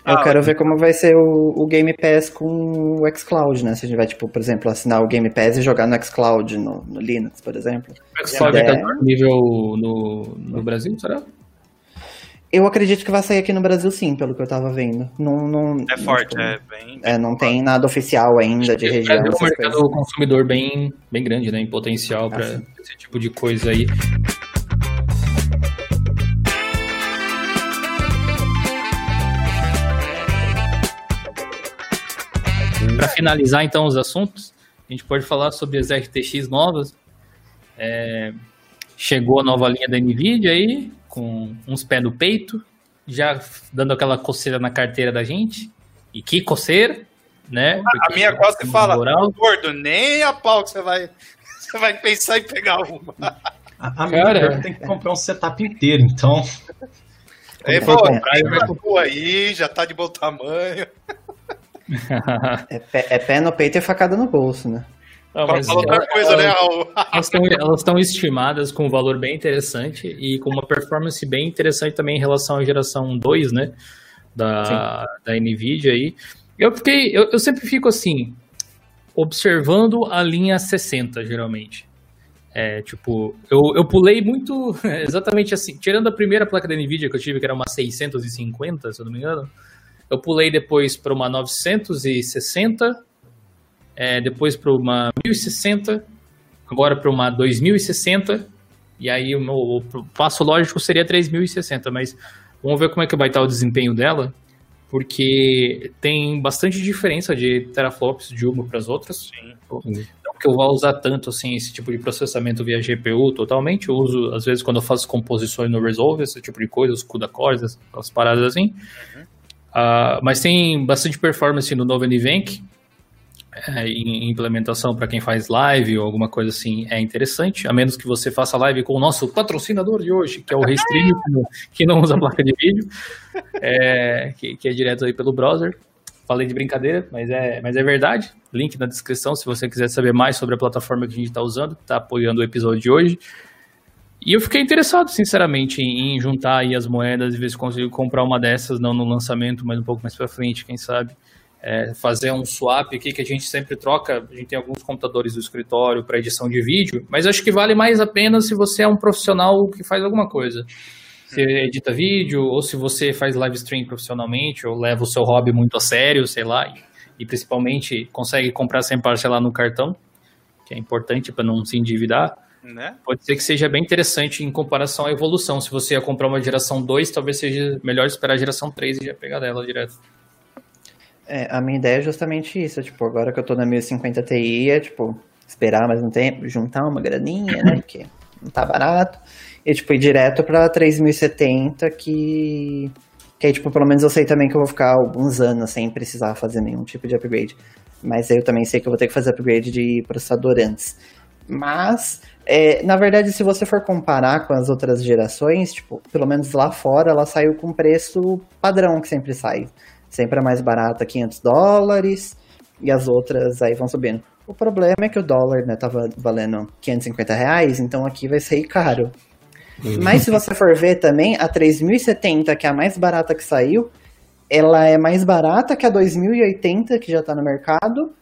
Eu Ah, quero ver como vai ser o, o Game Pass com o xCloud, né? Se a gente vai, tipo, por exemplo, assinar o Game Pass e jogar no xCloud, no, no Linux, por exemplo. O Xcloud É. tá disponível no, no Brasil, será? Eu acredito que vai sair aqui no Brasil sim, pelo que eu tava vendo. Não, não, É forte, tipo, é bem. é, não tem nada oficial ainda de É região, um essas mercado coisas. consumidor bem, bem grande, né? Em potencial Ah, para sim. esse tipo de coisa aí. Para finalizar então os assuntos, a gente pode falar sobre as RTX novas. É, chegou a nova linha da Nvidia aí, com uns pés no peito, já dando aquela coceira na carteira da gente. E que coceira, né? A Porque minha quase fala, moral. gordo, nem a pau que você vai, você vai pensar em pegar uma. A, a minha Cara. pior tem que comprar um setup inteiro, então. Aí, Como pô, é? aí, já tá de bom tamanho. É, pé, é pé no peito e facada no bolso, né? Não, Fala mas outra ela- coisa, né, Raul? Elas estão elas estão estimadas com um valor bem interessante e com uma performance bem interessante também em relação à geração 2, né? Da, da NVIDIA aí. Eu fiquei. Eu, eu sempre fico assim, observando a linha 60, geralmente. É, tipo, eu, eu pulei muito exatamente assim, tirando a primeira placa da NVIDIA que eu tive, que era uma 650, se eu não me engano. Eu pulei depois para uma 960, é, depois para uma 1060, agora para uma 2060, e aí o, meu, o passo lógico seria 3060, mas vamos ver como é que vai estar o desempenho dela, porque tem bastante diferença de teraflops de uma para as outras. Não que eu vá usar tanto assim esse tipo de processamento via GPU totalmente, eu uso às vezes quando eu faço composições no Resolve, esse tipo de coisa, os CUDA cores, as, as paradas assim. Ah, mas tem bastante performance no novo NVENC, é, em implementação para quem faz live ou alguma coisa assim é interessante, a menos que você faça live com o nosso patrocinador de hoje, que é o Restream, que não- usa placa de vídeo, é, que, que é direto aí pelo browser. Falei de brincadeira, mas é, mas é verdade. Link na descrição se você quiser saber mais sobre a plataforma que a gente está usando, que está apoiando o episódio de hoje. E eu fiquei interessado, sinceramente, em, em juntar aí as moedas e ver se consigo comprar uma dessas, não no lançamento, mas um pouco mais para frente, quem sabe é, fazer um swap aqui que a gente sempre troca. A gente tem alguns computadores do escritório para edição de vídeo, mas acho que vale mais a pena se você é um profissional que faz alguma coisa. Se edita vídeo, ou se você faz live stream profissionalmente, ou leva o seu hobby muito a sério, sei lá, e, e principalmente consegue comprar sem parcelar no cartão. que é importante para não se endividar, Né? pode ser que seja bem interessante em comparação à evolução. Se você ia comprar uma geração 2, talvez seja melhor esperar a geração 3 e já pegar dela direto. É, a minha ideia é justamente isso, tipo, agora que eu tô na 1050 Ti, é tipo, esperar mais um tempo, juntar uma graninha, né, porque não tá barato, e tipo, ir direto pra 3070, que... Que aí, tipo, pelo menos eu sei também que eu vou ficar alguns anos sem precisar fazer nenhum tipo de upgrade. Mas eu também sei que eu vou ter que fazer upgrade de processador antes. Mas, é, na verdade, se você for comparar com as outras gerações, tipo, pelo menos lá fora, ela saiu com preço padrão que sempre sai. Sempre é mais barata, 500 dólares, e as outras aí vão subindo. O problema é que o dólar, né, tava valendo 550 reais, então aqui vai sair caro. Mas se você for ver também, a 3070, que é a mais barata que saiu, ela é mais barata que a 2080, que já tá no mercado,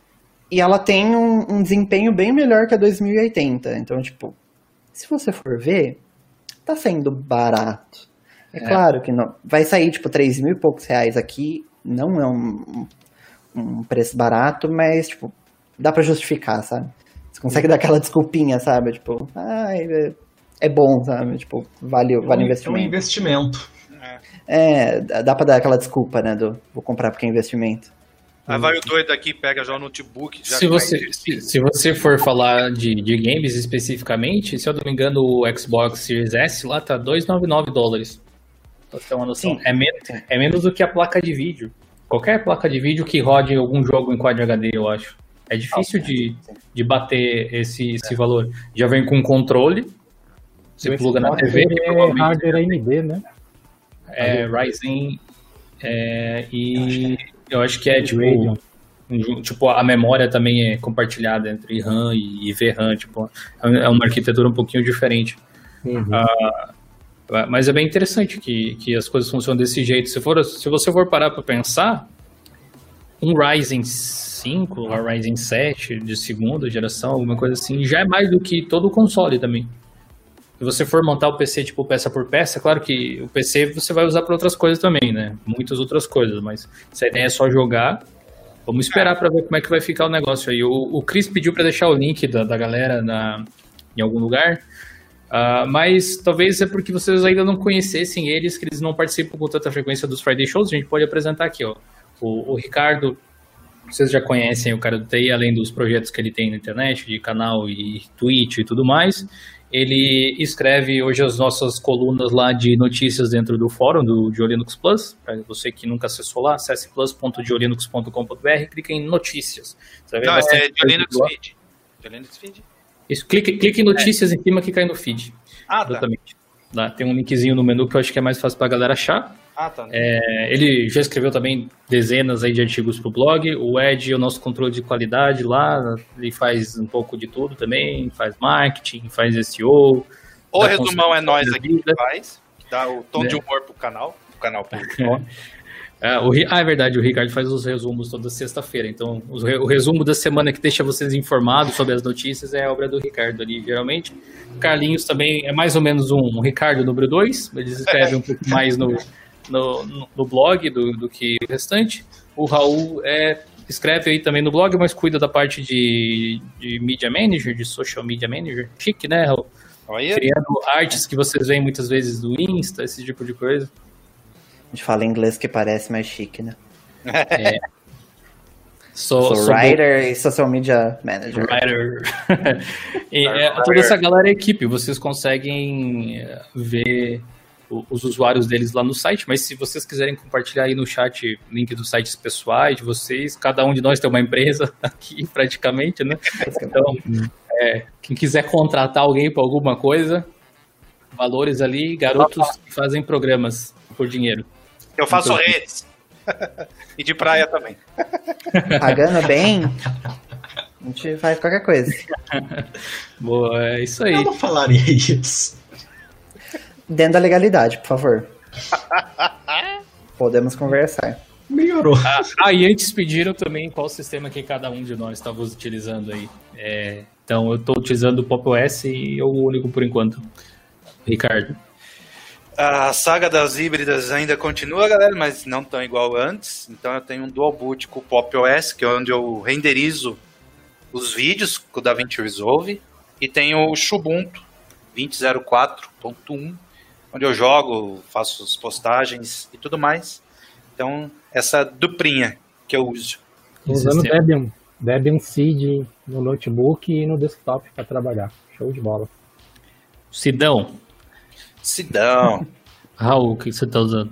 e ela tem um, um desempenho bem melhor que a 2080. Então, tipo, se você for ver, tá saindo barato. É, claro que não. Vai sair, tipo, 3 mil e poucos reais aqui. Não é um, um preço barato, mas, tipo, dá pra justificar, sabe? Você consegue dar aquela desculpinha, sabe? Tipo, ai, é, é bom, sabe? Tipo, vale, vale o É um investimento. investimento. É, dá dá pra dar aquela desculpa, né? Do vou comprar porque é investimento. Aí vai o doido aqui, pega já o notebook. Já Se você, se, se você for falar de, de games especificamente, se eu não me engano, o Xbox Series S lá tá 299 dólares. Pra ter uma noção. Sim. É, men é menos do que a placa de vídeo. Qualquer placa de vídeo que rode algum jogo em Quad HD, eu acho. É difícil de, de bater esse, esse valor. Já vem com controle. Você pluga na TV, que é hardware AMD, né? é Ryzen. é, e eu acho que é tipo, Radeon. um- tipo, a memória também é compartilhada entre RAM e VRAM, tipo, é uma arquitetura um pouquinho diferente. Uhum. Mas é bem interessante que, que as coisas funcionam desse jeito. Se, for, se você for parar para pensar, um Ryzen 5, ou Ryzen 7 de segunda geração, alguma coisa assim, já é mais do que todo o console também. Se você for montar o PC tipo peça por peça, claro que o PC você vai usar para outras coisas também, né? Muitas outras coisas, mas se a ideia é só jogar, vamos esperar para ver como é que vai ficar o negócio aí. O, o Chris pediu para deixar o link da, da galera na, em algum lugar. Ah, mas talvez é porque vocês ainda não conhecessem eles, que eles não participam com tanta frequência dos Friday Shows. A gente pode apresentar aqui, ó. O, o Ricardo, vocês já conhecem o cara do TI, além dos projetos que ele tem na internet, de canal e Twitch e tudo mais. Ele escreve hoje as nossas colunas lá de notícias dentro do fórum do Diolinux Plus. Para você que nunca acessou lá, acesse plus.diolinux.com.br, clica em notícias. Você vai ver Não, é de coisa Linux lá. Feed. Feed? Isso, clique, clique em notícias em cima que cai no feed. Ah, tá. Exatamente. Lá tem um linkzinho no menu que eu acho que é mais fácil pra galera achar. Ah, tá. É, ele já escreveu também dezenas aí de artigos pro blog. O Ed é o nosso controle de qualidade lá. Ele faz um pouco de tudo também. Faz marketing, faz SEO. O resumão é nós aqui que faz, que dá o tom Né? de humor pro canal. Pro canal pro... É, o, ah, é verdade, o Ricardo faz os resumos toda sexta-feira. Então, re- o resumo da semana que deixa vocês informados sobre as notícias é a obra do Ricardo ali, geralmente. O Carlinhos também é mais ou menos um, um Ricardo número 2. Eles escrevem um pouco mais no, no, no- blog do, do que o restante. O Raul é, escreve aí também no blog, mas cuida da parte de, de Media Manager, de Social Media Manager. Chique, né, Raul? Criando artes que vocês veem muitas vezes do Insta, esse tipo de coisa. A gente fala inglês que parece mais chique, né? Sou, Sou sou do- writer e social media manager. Writer. e, é, toda essa galera é equipe, vocês conseguem é, ver os usuários deles lá no site, mas se vocês quiserem compartilhar aí no chat link dos sites pessoais de vocês, cada um de nós tem uma empresa aqui praticamente, né? Então, é, quem quiser contratar alguém para alguma coisa, valores ali, garotos que fazem programas por dinheiro. Eu faço Então- redes. e de praia também. Pagando bem, a gente faz qualquer coisa. Boa, é isso aí. Eu não falaria isso. Dentro da legalidade, por favor. Podemos conversar. Melhorou. Ah, e antes pediram também qual sistema que cada um de nós estava utilizando aí. É, então, eu estou utilizando o Pop OS e é o único por enquanto. Ricardo. A saga das híbridas ainda continua, galera, mas não tão igual antes. Então eu tenho um dual boot com o Pop OS, que é onde eu renderizo os vídeos com o DaVinci Resolve e tem o Xubuntu 2004.1, onde eu jogo, faço as postagens e tudo mais. Então, essa duplinha que eu uso. Usando Debian, Debian Seed no notebook e no desktop para trabalhar. Show de bola. Sidão. Sidão. Raul, o que você tá usando?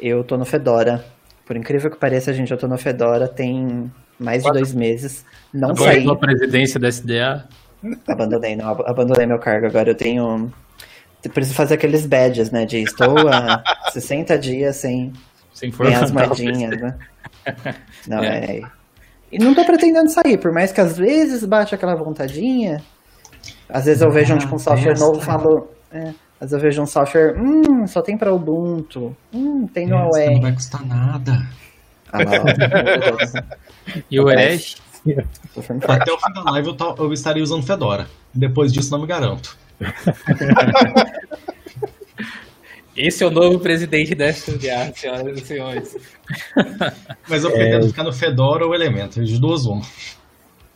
Eu tô no Fedora. Por incrível que pareça, gente, eu tô no Fedora tem mais de dois meses. Não Agora saí. a presidência da SDA. Abandonei, não, ab- abandonei meu cargo. Agora eu tenho. eu Preciso fazer aqueles badges, né? De estou há 60 dias sem Sem ganhar as moedinhas, né? Não, é. E não tô pretendendo sair, por mais que às vezes bate aquela vontadinha. Às vezes eu vejo um, tipo, um software novo e falo. É, às vezes eu vejo um software. Hum, só tem pra Ubuntu. Hum, tem no Essa não AOE. vai custar nada. Ah, lá. E o forte. Até o fim da live eu, eu estaria usando Fedora. Depois disso, não me garanto. Esse é o novo presidente da SDA, senhoras e senhores. Mas eu pretendo ficar no Fedora ou Elementor, de duas uma.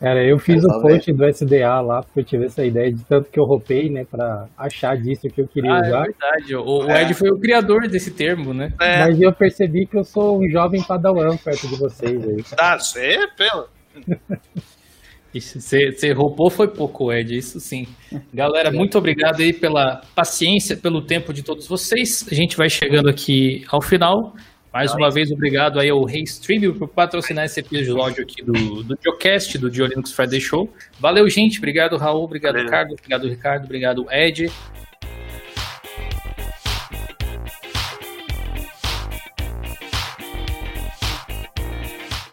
Cara, eu fiz o Resolve. post do SDA lá, porque eu tive essa ideia de tanto que eu ropei, né, pra achar disso que eu queria Ah, é usar. verdade. O, o Ed foi o criador desse termo, né? É, Mas eu percebi que eu sou um jovem padawan perto de vocês aí. tá, você, pelo. Você roubou foi pouco, Ed, isso sim. Galera, muito obrigado aí pela paciência, pelo tempo de todos vocês. A gente vai chegando aqui ao final. Mais uma vez, obrigado aí ao Rei Stream por patrocinar esse episódio aqui do, do Geocast, do Dio Linux Friday Show. Valeu, gente. Obrigado, Raul. Obrigado, Valeu. Carlos. Obrigado, Ricardo. Obrigado, Ed.